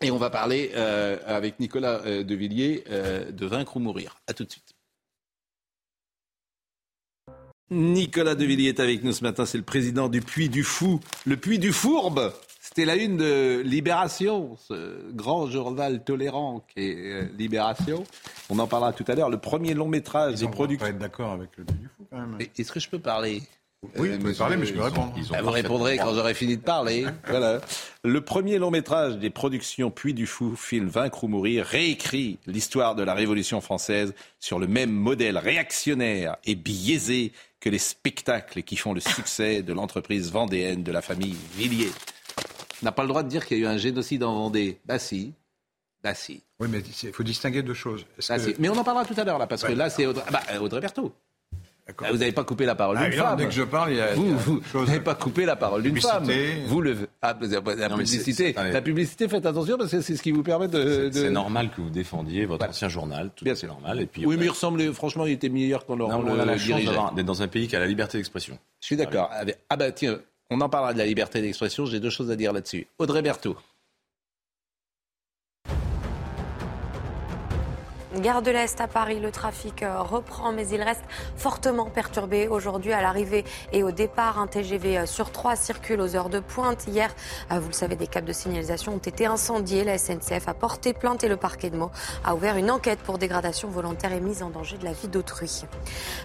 [SPEAKER 1] Et on va parler euh, avec Nicolas euh, de Villiers euh, de Vaincre ou Mourir. À tout de suite. Nicolas de Villiers est avec nous ce matin. C'est le président du Puy du Fou. Le Puy du Fourbe. C'était la une de Libération, ce grand journal tolérant qui est euh, Libération. On en parlera tout à l'heure. Le premier long métrage des productions.
[SPEAKER 3] pas être d'accord avec le Puy du Fou quand même.
[SPEAKER 1] Est-ce que je peux parler?
[SPEAKER 3] Oui,
[SPEAKER 1] Euh,
[SPEAKER 3] vous pouvez
[SPEAKER 1] monsieur-
[SPEAKER 3] parler, mais je peux répondre.
[SPEAKER 1] Ah, vous répondrez quand j'aurai fini de parler. voilà. Le premier long métrage des productions Puy du Fou, film Vaincre ou Mourir, réécrit l'histoire de la Révolution française sur le même modèle réactionnaire et biaisé que les spectacles qui font le succès de l'entreprise vendéenne de la famille Villiers. On n'a pas le droit de dire qu'il y a eu un génocide en Vendée. Bah si. Bah si.
[SPEAKER 3] Oui, mais il faut distinguer deux choses.
[SPEAKER 1] Bah,
[SPEAKER 3] que-
[SPEAKER 1] si. Mais on en parlera tout à l'heure là, parce que là c'est Audrey, ah bah, euh, Audrey Berthaud. Ah, vous n'avez pas coupé la parole
[SPEAKER 3] Ah,
[SPEAKER 1] d'une femme.
[SPEAKER 3] dès que je parle, il y a,
[SPEAKER 1] Vous, n'avez pas coupé la parole d'une femme. Vous le, ah, la
[SPEAKER 12] Non,
[SPEAKER 1] publicité, la publicité, faites attention parce que c'est ce qui vous permet de. de-
[SPEAKER 12] C'est normal que vous défendiez votre ancien journal, tout
[SPEAKER 1] Bien
[SPEAKER 12] c'est normal. Et puis,
[SPEAKER 1] Oui,
[SPEAKER 12] on
[SPEAKER 1] mais il ressemblait, franchement, il était meilleur quand Laurent
[SPEAKER 12] Non, mais on a
[SPEAKER 1] le
[SPEAKER 12] la chance d'être dans un pays qui a la liberté d'expression.
[SPEAKER 1] Je suis d'accord. Ah bah tiens, on en parlera de la liberté d'expression. J'ai deux choses à dire là-dessus. Audrey Berthaud.
[SPEAKER 2] Gare de l'Est à Paris, le trafic euh, reprend, mais il reste fortement perturbé aujourd'hui à l'arrivée et au départ. Un TGV euh, sur trois circule aux heures de pointe. Hier, euh, vous le savez, des câbles de signalisation ont été incendiés. La SNCF a porté plainte et le parquet de Meaux a ouvert une enquête pour dégradation volontaire et mise en danger de la vie d'autrui.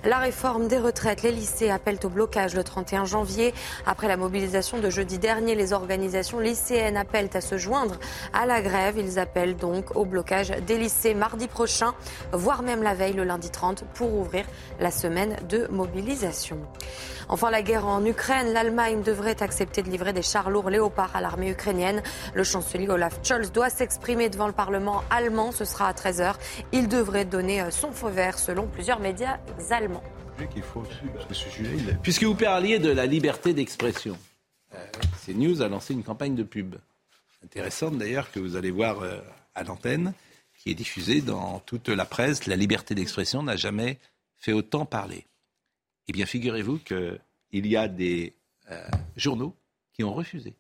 [SPEAKER 2] La réforme des retraites, les lycées appellent au blocage le 31 janvier. Après la mobilisation de jeudi dernier, les organisations lycéennes appellent à se joindre à la grève. Ils appellent donc au blocage des lycées mardi prochain, voire même la veille, le lundi 30, pour ouvrir la semaine de mobilisation. Enfin, la guerre en Ukraine. L'Allemagne devrait accepter de livrer des chars lourds léopards à l'armée ukrainienne. Le chancelier Olaf Scholz doit s'exprimer devant le Parlement allemand. Ce sera à 13h. Il devrait donner euh, son feu vert selon plusieurs médias allemands.
[SPEAKER 1] Puisque vous parliez de la liberté d'expression, euh, CNews a lancé une campagne de pub. Intéressante d'ailleurs que vous allez voir euh, à l'antenne, qui est diffusée dans toute la presse. La liberté d'expression n'a jamais fait autant parler. Eh bien, figurez-vous qu'il y a des euh, journaux qui ont refusé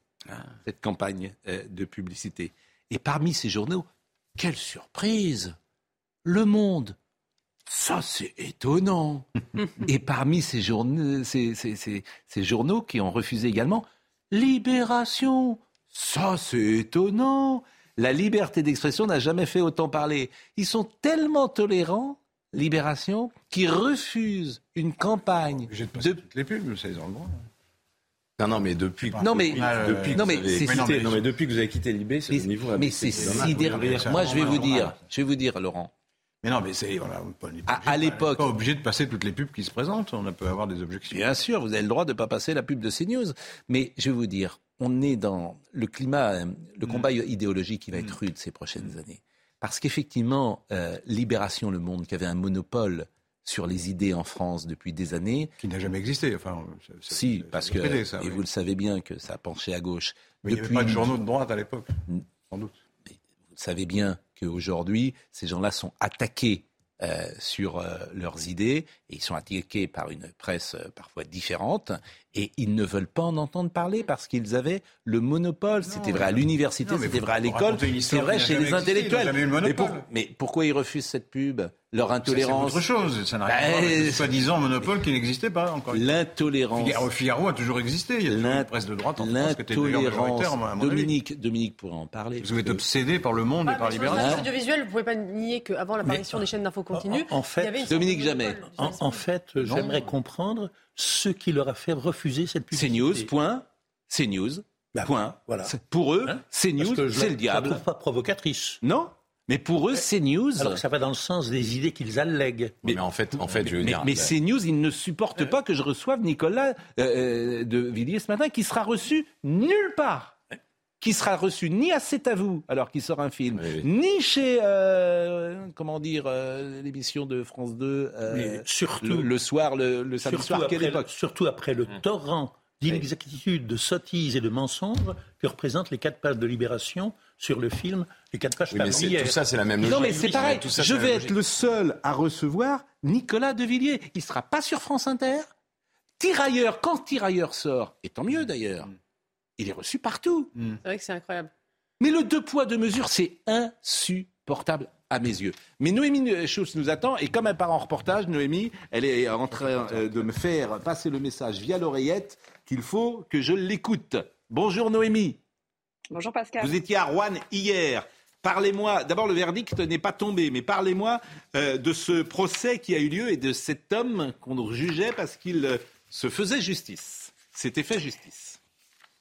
[SPEAKER 1] cette campagne euh, de publicité. Et parmi ces journaux, quelle surprise Le Monde ça, c'est étonnant. Et parmi ces, journa- ces- ces- ces- ces journaux qui ont refusé également, Libération. Ça, c'est étonnant. La liberté d'expression n'a jamais fait autant parler. Ils sont tellement tolérants, Libération, qu'ils refusent une campagne
[SPEAKER 3] Obligé de toutes les pubs, ça, ils ont le droit.
[SPEAKER 12] Non, non, mais depuis, que-
[SPEAKER 1] Non, mais-
[SPEAKER 12] depuis,
[SPEAKER 1] non,
[SPEAKER 12] vous
[SPEAKER 1] mais
[SPEAKER 12] depuis que vous avez quitté Libé, c'est le niveau.
[SPEAKER 1] mais c'est Moi, je vais
[SPEAKER 3] normal,
[SPEAKER 1] vous dire,
[SPEAKER 3] normal.
[SPEAKER 1] je vais vous dire, Laurent,
[SPEAKER 3] Mais non, mais c'est voilà, on n'est pas,
[SPEAKER 1] À, l'époque,
[SPEAKER 3] pas obligé de passer toutes les pubs qui se présentent. On peut avoir des objections.
[SPEAKER 1] Bien sûr, vous avez le droit de ne pas passer la pub de CNews. Mais je vais vous dire, on est dans le climat, euh, le combat idéologique qui va être rude ces prochaines années. Parce qu'effectivement, euh, Libération Le Monde, qui avait un monopole sur les idées en France depuis des années.
[SPEAKER 3] Qui n'a jamais existé. Enfin,
[SPEAKER 1] si, parce que, et vous le savez bien, que ça a penché à gauche.
[SPEAKER 3] Mais depuis, il n'y avait pas de journaux de droite à l'époque, sans doute.
[SPEAKER 1] Mais vous savez bien qu'aujourd'hui, ces gens-là sont attaqués euh, sur euh, leurs idées et ils sont attaqués par une presse euh, parfois différente et ils ne veulent pas en entendre parler parce qu'ils avaient le monopole. C'était vrai à l'université, c'était vrai à l'école, c'est vrai chez les intellectuels. Mais, mais, pourquoi ils refusent cette pub leur intolérance.
[SPEAKER 3] C'est autre chose. Ça n'a rien à voir soi-disant monopole qui n'existait pas encore.
[SPEAKER 1] L'intolérance.
[SPEAKER 3] Figaro, Figaro, a toujours existé. Il y a une presse de droite en France qui
[SPEAKER 1] L'intolérance. Dominique, Dominique pourrait en parler.
[SPEAKER 3] Vous êtes obsédé par le monde et par libération.
[SPEAKER 4] audiovisuel, vous ne pouvez pas nier qu'avant l'apparition des chaînes d'info continue,
[SPEAKER 5] en, fait,
[SPEAKER 1] Dominique Jamais.
[SPEAKER 5] En, fait, j'aimerais comprendre ce qui leur a fait refuser cette publicité.
[SPEAKER 1] C'est news. Point. C'est news.
[SPEAKER 5] Bah,
[SPEAKER 1] point.
[SPEAKER 5] Voilà.
[SPEAKER 1] Pour eux, c'est news, c'est le diable.
[SPEAKER 5] Je ne trouve pas provocatrice.
[SPEAKER 1] Non mais pour eux, c'est news.
[SPEAKER 5] Alors ça va dans le sens des idées qu'ils allèguent.
[SPEAKER 12] Mais, en fait, en fait, je veux
[SPEAKER 1] mais,
[SPEAKER 12] dire.
[SPEAKER 1] Mais c'est news, ils ne supportent pas que je reçoive Nicolas euh, euh, de Villiers ce matin, qui sera reçu nulle part. Qui sera reçu ni à C'est à vous, alors qu'il sort un film, ni chez, euh, comment dire, l'émission de France 2,
[SPEAKER 5] surtout,
[SPEAKER 1] le, soir, le, le samedi soir,
[SPEAKER 5] quelle
[SPEAKER 1] époque?
[SPEAKER 5] Surtout après le hum. torrent d'inexactitudes, de sottises et de mensonges que représentent les quatre pages de Libération sur le film Les quatre pages
[SPEAKER 12] oui, Tout ça, c'est la même logique.
[SPEAKER 1] Non, mais c'est pareil. je vais être le seul à recevoir Nicolas Devilliers. Il ne sera pas sur France Inter? Tirailleur, quand Tirailleur sort, et tant mieux d'ailleurs, mm. Il est reçu partout.
[SPEAKER 4] Mm. C'est vrai que c'est incroyable.
[SPEAKER 1] Mais le deux poids, deux mesures, c'est insupportable à mes yeux. Mais Noémie Schultz nous attend et comme elle part en reportage, Noémie, elle est en train euh, de me faire passer le message via l'oreillette qu'il faut que je l'écoute. Bonjour Noémie.
[SPEAKER 23] Bonjour Pascal.
[SPEAKER 1] Vous étiez à Rouen hier. Parlez-moi, d'abord le verdict n'est pas tombé, mais parlez-moi euh, de ce procès qui a eu lieu et de cet homme qu'on jugeait parce qu'il euh, se faisait justice. C'était fait justice.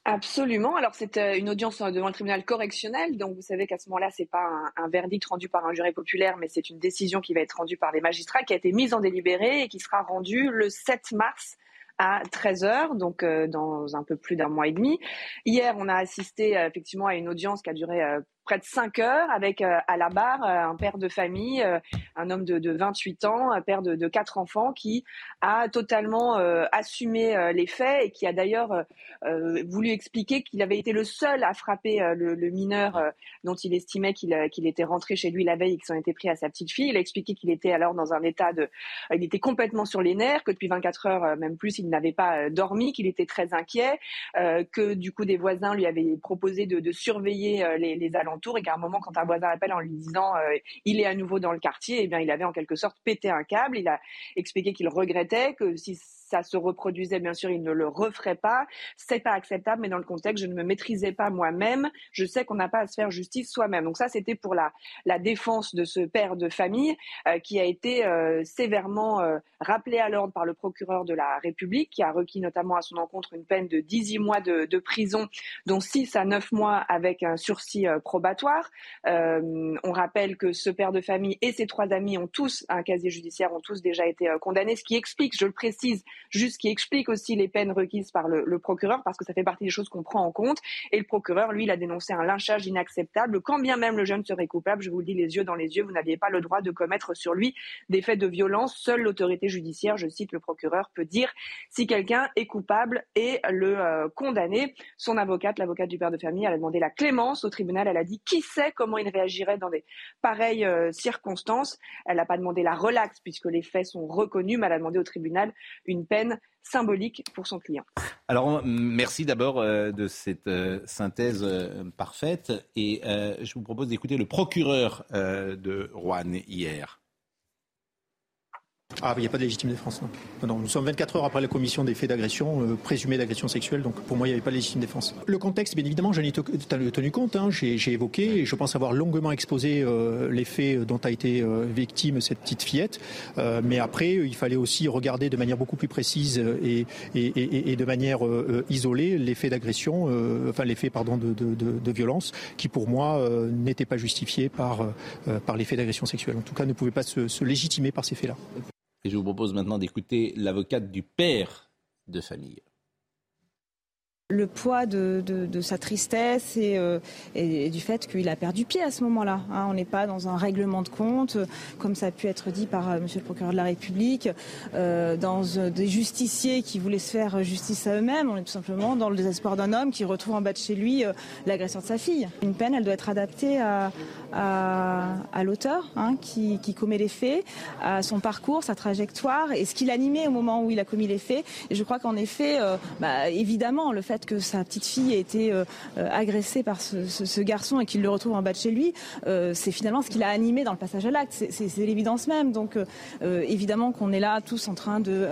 [SPEAKER 23] Absolument. Alors c'est euh, une audience devant le tribunal correctionnel, donc vous savez qu'à ce moment-là, c'est pas un, verdict rendu par un jury populaire, mais c'est une décision qui va être rendue par les magistrats, qui a été mise en délibéré et qui sera rendue le 7 mars à 13 heures, donc euh, dans un peu plus d'un mois et demi. Hier, on a assisté euh, effectivement à une audience qui a duré euh, près de 5 heures avec euh, à la barre euh, un père de famille, euh, un homme de, de 28 ans, un père de, de quatre enfants qui a totalement assumé les faits et qui a d'ailleurs voulu expliquer qu'il avait été le seul à frapper le, mineur dont il estimait qu'il était rentré chez lui la veille et qu'il s'en était pris à sa petite fille. Il a expliqué qu'il était alors dans un état de... Il était complètement sur les nerfs, que depuis 24 heures, même plus, il n'avait pas dormi, qu'il était très inquiet, que du coup des voisins lui avaient proposé de, de surveiller les, les alentours et qu'à un moment, quand un voisin appelle en lui disant euh, il est à nouveau dans le quartier, eh bien, il avait en quelque sorte pété un câble. Il a expliqué qu'il regrettait que si ça se reproduisait, bien sûr, il ne le referait pas. C'est pas acceptable, mais dans le contexte, je ne me maîtrisais pas moi-même. Je sais qu'on n'a pas à se faire justice soi-même. Donc ça, c'était pour la, défense de ce père de famille euh, qui a été euh, sévèrement euh, rappelé à l'ordre par le procureur de la République, qui a requis notamment à son encontre une peine de 18 mois de, de prison, dont 6 à 9 mois avec un sursis probatoire. on rappelle que ce père de famille et ses trois amis ont tous un casier judiciaire, ont tous déjà été condamnés, ce qui explique, je le précise, juste qui explique aussi les peines requises par le, procureur, parce que ça fait partie des choses qu'on prend en compte. Et le procureur, lui, il a dénoncé un lynchage inacceptable. Quand bien même le jeune serait coupable, je vous le dis les yeux dans les yeux, vous n'aviez pas le droit de commettre sur lui des faits de violence. Seule l'autorité judiciaire, je cite le procureur, peut dire si quelqu'un est coupable et le euh, condamner. Son avocate, l'avocate du père de famille, elle a demandé la clémence au tribunal. Elle a dit qui sait comment il réagirait dans des pareilles euh, circonstances. Elle n'a pas demandé la relaxe puisque les faits sont reconnus, mais elle a demandé au tribunal une symbolique pour son client.
[SPEAKER 1] Alors, merci d'abord euh, de cette euh, synthèse euh, parfaite. Et je vous propose d'écouter le procureur de Rouen hier.
[SPEAKER 24] Ah, il n'y a pas de légitime défense, non. non. Nous sommes 24 heures après la commission des faits d'agression, euh, présumés d'agression sexuelle, donc pour moi, il n'y avait pas de légitime défense. Le contexte, bien évidemment, j'en ai tenu compte, hein. j'ai évoqué, et je pense avoir longuement exposé euh, les faits dont a été euh, victime cette petite fillette, euh, mais après, il fallait aussi regarder de manière beaucoup plus précise et, de manière isolée les faits d'agression, enfin les faits pardon, de, violence, qui pour moi n'étaient pas justifiés par, par les faits d'agression sexuelle. En tout cas, ne pouvaient pas se légitimer par ces faits-là.
[SPEAKER 1] Et je vous propose maintenant d'écouter l'avocate du père de famille
[SPEAKER 25] le poids de, sa tristesse euh, et, du fait qu'il a perdu pied à ce moment-là. Hein. on n'est pas dans un règlement de compte, comme ça a pu être dit par. Euh, monsieur le procureur de la République, euh, dans des justiciers qui voulaient se faire justice à eux-mêmes. On est tout simplement dans le désespoir d'un homme qui retrouve en bas de chez lui l'agresseur de sa fille. Une peine, elle doit être adaptée à, l'auteur hein, qui, commet les faits, à son parcours, sa trajectoire et ce qu'il animait au moment où il a commis les faits. Et je crois qu'en effet, bah, évidemment, le fait que sa petite fille a été euh, euh, agressée par ce, garçon et qu'il le retrouve en bas de chez lui, euh, c'est finalement ce qui l'a animé dans le passage à l'acte. C'est l'évidence même. Donc évidemment qu'on est là tous en train de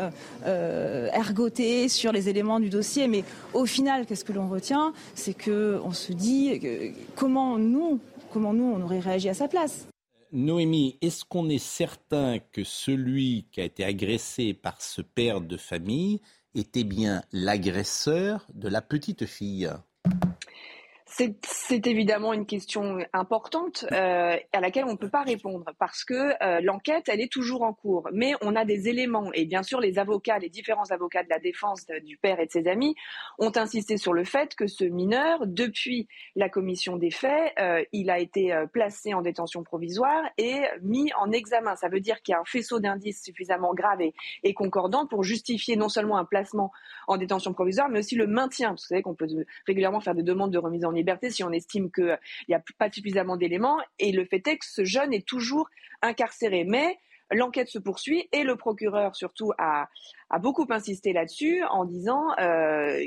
[SPEAKER 25] ergoter sur les éléments du dossier, mais au final, qu'est-ce que l'on retient? C'est qu'on se dit comment nous, comment nous, on aurait réagi à sa place.
[SPEAKER 1] Noémie, est-ce qu'on est certain que celui qui a été agressé par ce père de famille était bien l'agresseur de la petite fille
[SPEAKER 23] c'est évidemment une question importante euh, à laquelle on ne peut pas répondre parce que euh, l'enquête, elle est toujours en cours. Mais on a des éléments et bien sûr les avocats, les différents avocats de la défense du père et de ses amis ont insisté sur le fait que ce mineur, depuis la commission des faits, euh, il a été placé en détention provisoire et mis en examen. Ça veut dire qu'il y a un faisceau d'indices suffisamment grave et, et, concordant pour justifier non seulement un placement en détention provisoire, mais aussi le maintien. Vous savez qu'on peut régulièrement faire des demandes de remise en liberté si on estime qu'il n'y a pas suffisamment d'éléments. Et le fait est que ce jeune est toujours incarcéré. Mais l'enquête se poursuit et le procureur surtout a, beaucoup insisté là-dessus en disant euh,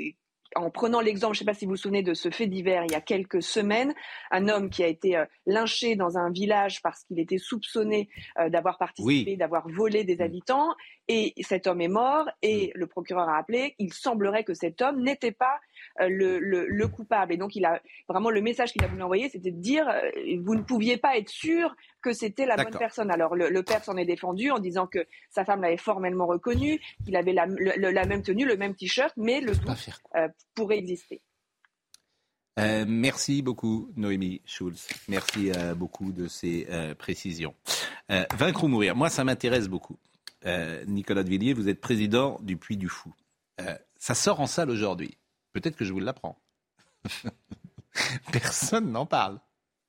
[SPEAKER 23] en prenant l'exemple, je ne sais pas si vous vous souvenez de ce fait divers il y a quelques semaines, un homme qui a été euh, lynché dans un village parce qu'il était soupçonné euh, d'avoir participé, d'avoir volé des mm. habitants, et cet homme est mort, et mm. le procureur a appelé, il semblerait que cet homme n'était pas euh, le, coupable. Et donc, il a vraiment le message qu'il a voulu envoyer, c'était de dire vous ne pouviez pas être sûr que c'était la bonne personne. Alors, le, père s'en est défendu en disant que sa femme l'avait formellement reconnu, qu'il avait la, même tenue, le même t-shirt, mais le doute pourrait exister.
[SPEAKER 1] Euh, merci beaucoup, Noémie Schulz. Merci euh, beaucoup de ces euh, précisions. vaincre ou mourir, moi, ça m'intéresse beaucoup. Nicolas de Villiers, vous êtes président du Puy du Fou. ça sort en salle aujourd'hui. Peut-être que je vous l'apprends. Personne n'en parle.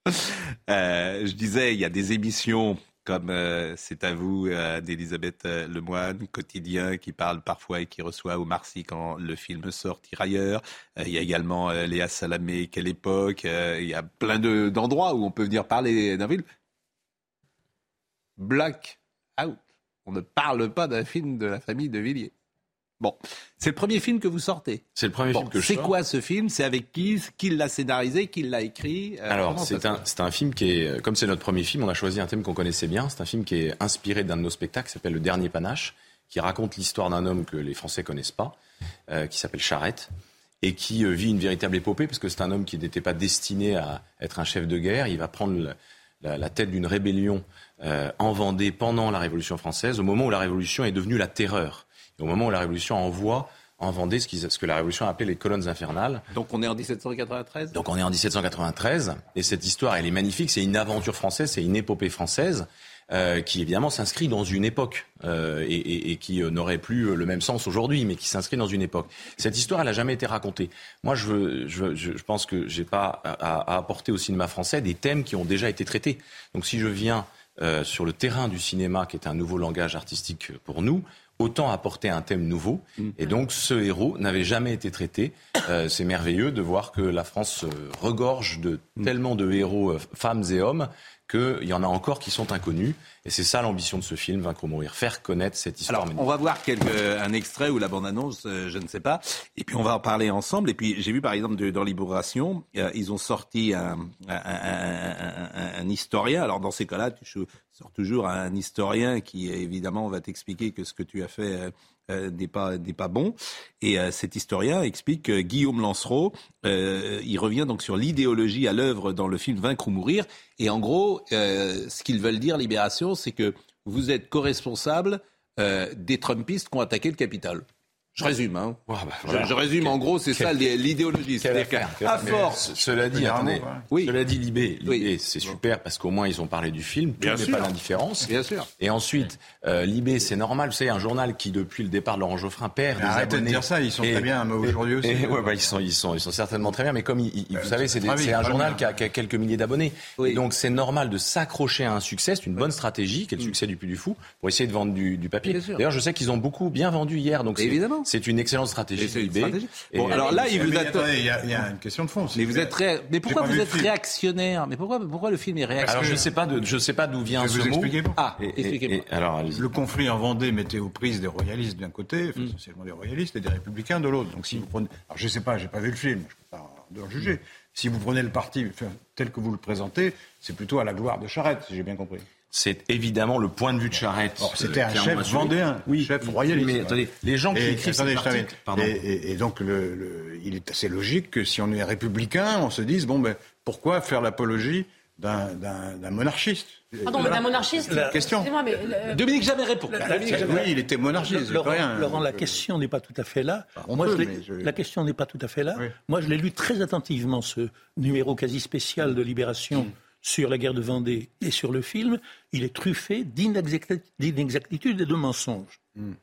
[SPEAKER 1] je disais, il y a des émissions comme euh, c'est à vous euh, d'Elisabeth euh, Lemoine, quotidien, qui parle parfois et qui reçoit au Marcy quand le film sort Tirailleurs. il y a également Léa Salamé, Quelle époque. il y a plein d'endroits où on peut venir parler d'un film. Black out. On ne parle pas d'un film de la famille de Villiers. Bon, c'est le premier film que vous sortez.
[SPEAKER 26] C'est le premier film que je.
[SPEAKER 1] C'est quoi ce film? C'est avec qui? Qui l'a scénarisé? Qui l'a écrit?
[SPEAKER 26] Euh, Alors, c'est un, un film qui est, comme c'est notre premier film, on a choisi un thème qu'on connaissait bien. C'est un film qui est inspiré d'un de nos spectacles, qui s'appelle Le Dernier Panache, qui raconte l'histoire d'un homme que les Français connaissent pas, euh, qui s'appelle Charette, et qui euh, vit une véritable épopée, parce que c'est un homme qui n'était pas destiné à être un chef de guerre. Il va prendre la, la, tête d'une rébellion en Vendée pendant la Révolution française, au moment où la Révolution est devenue la terreur au moment où la Révolution envoie en Vendée ce, ce, que la Révolution a appelé les colonnes infernales.
[SPEAKER 1] Donc on est en 1793
[SPEAKER 26] Donc on est en 1793, et cette histoire, elle est magnifique, c'est une aventure française, c'est une épopée française. Euh, qui évidemment s'inscrit dans une époque euh, et, et, et, qui euh, n'aurait plus le même sens aujourd'hui, mais qui s'inscrit dans une époque. Cette histoire, elle n'a jamais été racontée. Moi, je, veux, je, je, pense que j'ai pas à, à, apporter au cinéma français des thèmes qui ont déjà été traités. Donc, si je viens euh, sur le terrain du cinéma, qui est un nouveau langage artistique pour nous, autant apporter un thème nouveau. Mm. Et donc ce héros n'avait jamais été traité. Euh, c'est merveilleux de voir que la France regorge de mm. tellement de héros, euh, femmes et hommes, qu'il y en a encore qui sont inconnus. Et c'est ça l'ambition de ce film, Vaincre ou mourir, faire connaître cette histoire.
[SPEAKER 1] Alors, on va voir quelques, un extrait ou la bande-annonce, euh, je ne sais pas. Et puis, on va en parler ensemble. Et puis, j'ai vu, par exemple, de, dans Libération, euh, ils ont sorti un, un, un, un, historien. Alors, dans ces cas-là, tu sors toujours un historien qui, évidemment, va t'expliquer que ce que tu as fait euh, n'est pas n'est pas bon. Et euh, cet historien explique que Guillaume Lancereau, euh, il revient donc sur l'idéologie à l'œuvre dans le film Vaincre ou mourir. Et en gros, ce qu'ils veulent dire, Libération, c'est que vous êtes co-responsable des Trumpistes qui ont attaqué le Capitole. Je résume, hein. bah, je, résume. En gros, c'est ça l'idéologie.
[SPEAKER 26] À force. Cela dit, attendez. Oui. Cela dit, Libé, Libé c'est super parce qu'au moins ils ont parlé du film. Bien sûr. pas l'indifférence.
[SPEAKER 1] Bien sûr.
[SPEAKER 26] Et ensuite, euh, Libé, c'est normal. Vous savez, un journal qui depuis le départ de Laurent Geoffrin perd des
[SPEAKER 3] abonnés. de dire ça. Ils sont très bien aujourd'hui aussi.
[SPEAKER 26] ouais, bah, ils sont, ils sont, ils sont certainement très bien. Mais comme vous euh, savez, c'est un journal qui a, quelques milliers d'abonnés. Donc c'est normal de s'accrocher à un succès. C'est une bonne stratégie, qui est le mm. succès du Puy du Fou, pour essayer de vendre du, du papier. D'ailleurs, je sais qu'ils ont beaucoup bien vendu hier. Donc évidemment. C'est une excellente stratégie. stratégie.
[SPEAKER 1] Bon, alors là, il vous
[SPEAKER 3] Il y, a une question de fond.
[SPEAKER 1] Mais vous êtes mais pourquoi vous êtes réactionnaire Mais pourquoi pourquoi le film est réactionnaire
[SPEAKER 26] Alors je sais pas de je sais pas d'où vient ce mot.
[SPEAKER 3] Ah, expliquez-moi. Alors le conflit en Vendée mettait aux prises des royalistes d'un côté, mm. essentiellement des royalistes et des républicains de l'autre. Donc si vous prenez, alors je sais pas, j'ai pas vu le film, je peux pas le juger. Si vous prenez le parti tel que vous le présentez, c'est plutôt à la gloire de Charette, si j'ai bien compris
[SPEAKER 26] c'est évidemment le point de vue de Charette.
[SPEAKER 3] C'était un chef vendéen, oui, chef royaliste.
[SPEAKER 26] Mais attendez, les gens qui écrivent cet article,
[SPEAKER 3] pardon. Et, et, donc, le, le, il est assez logique que si on est républicain, on se dise bon, ben, pourquoi faire l'apologie d'un monarchiste?
[SPEAKER 4] Pardon, d'un monarchiste
[SPEAKER 3] la question.
[SPEAKER 1] Mais, euh, Dominique jamais répond.
[SPEAKER 3] oui, il était monarchiste.
[SPEAKER 5] Laurent, rien. Laurent, la question n'est pas tout à fait là. Moi, je La question n'est pas tout à fait là. Moi, je l'ai lu très attentivement, ce numéro quasi spécial de Libération. Hmm sur la guerre de Vendée et sur le film, il est truffé d'inexactitudes et de mensonges. Hmm.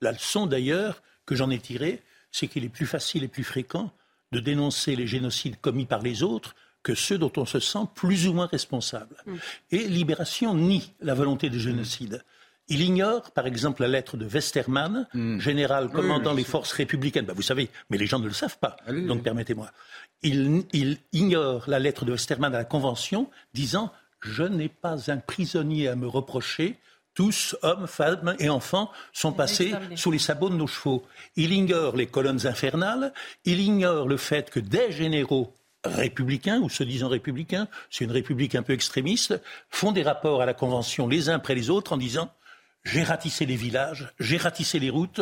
[SPEAKER 5] La leçon d'ailleurs que j'en ai tirée, c'est qu'il est plus facile et plus fréquent de dénoncer les génocides commis par les autres que ceux dont on se sent plus ou moins responsable. Hmm. Et Libération nie la volonté de génocide. Il ignore, par exemple, la lettre de Westermann, hmm. général commandant les forces républicaines. Ben, vous savez, mais les gens ne le savent pas. donc permettez-moi il, ignore la lettre de Westermann à la Convention disant Je n'ai pas un prisonnier à me reprocher. Tous, hommes, femmes et enfants, sont passés sous les sabots de nos chevaux. Il ignore les colonnes infernales. Il ignore le fait que des généraux républicains ou se disant républicains, c'est une république un peu extrémiste, font des rapports à la Convention les uns après les autres en disant j'ai ratissé les villages, j'ai ratissé les routes,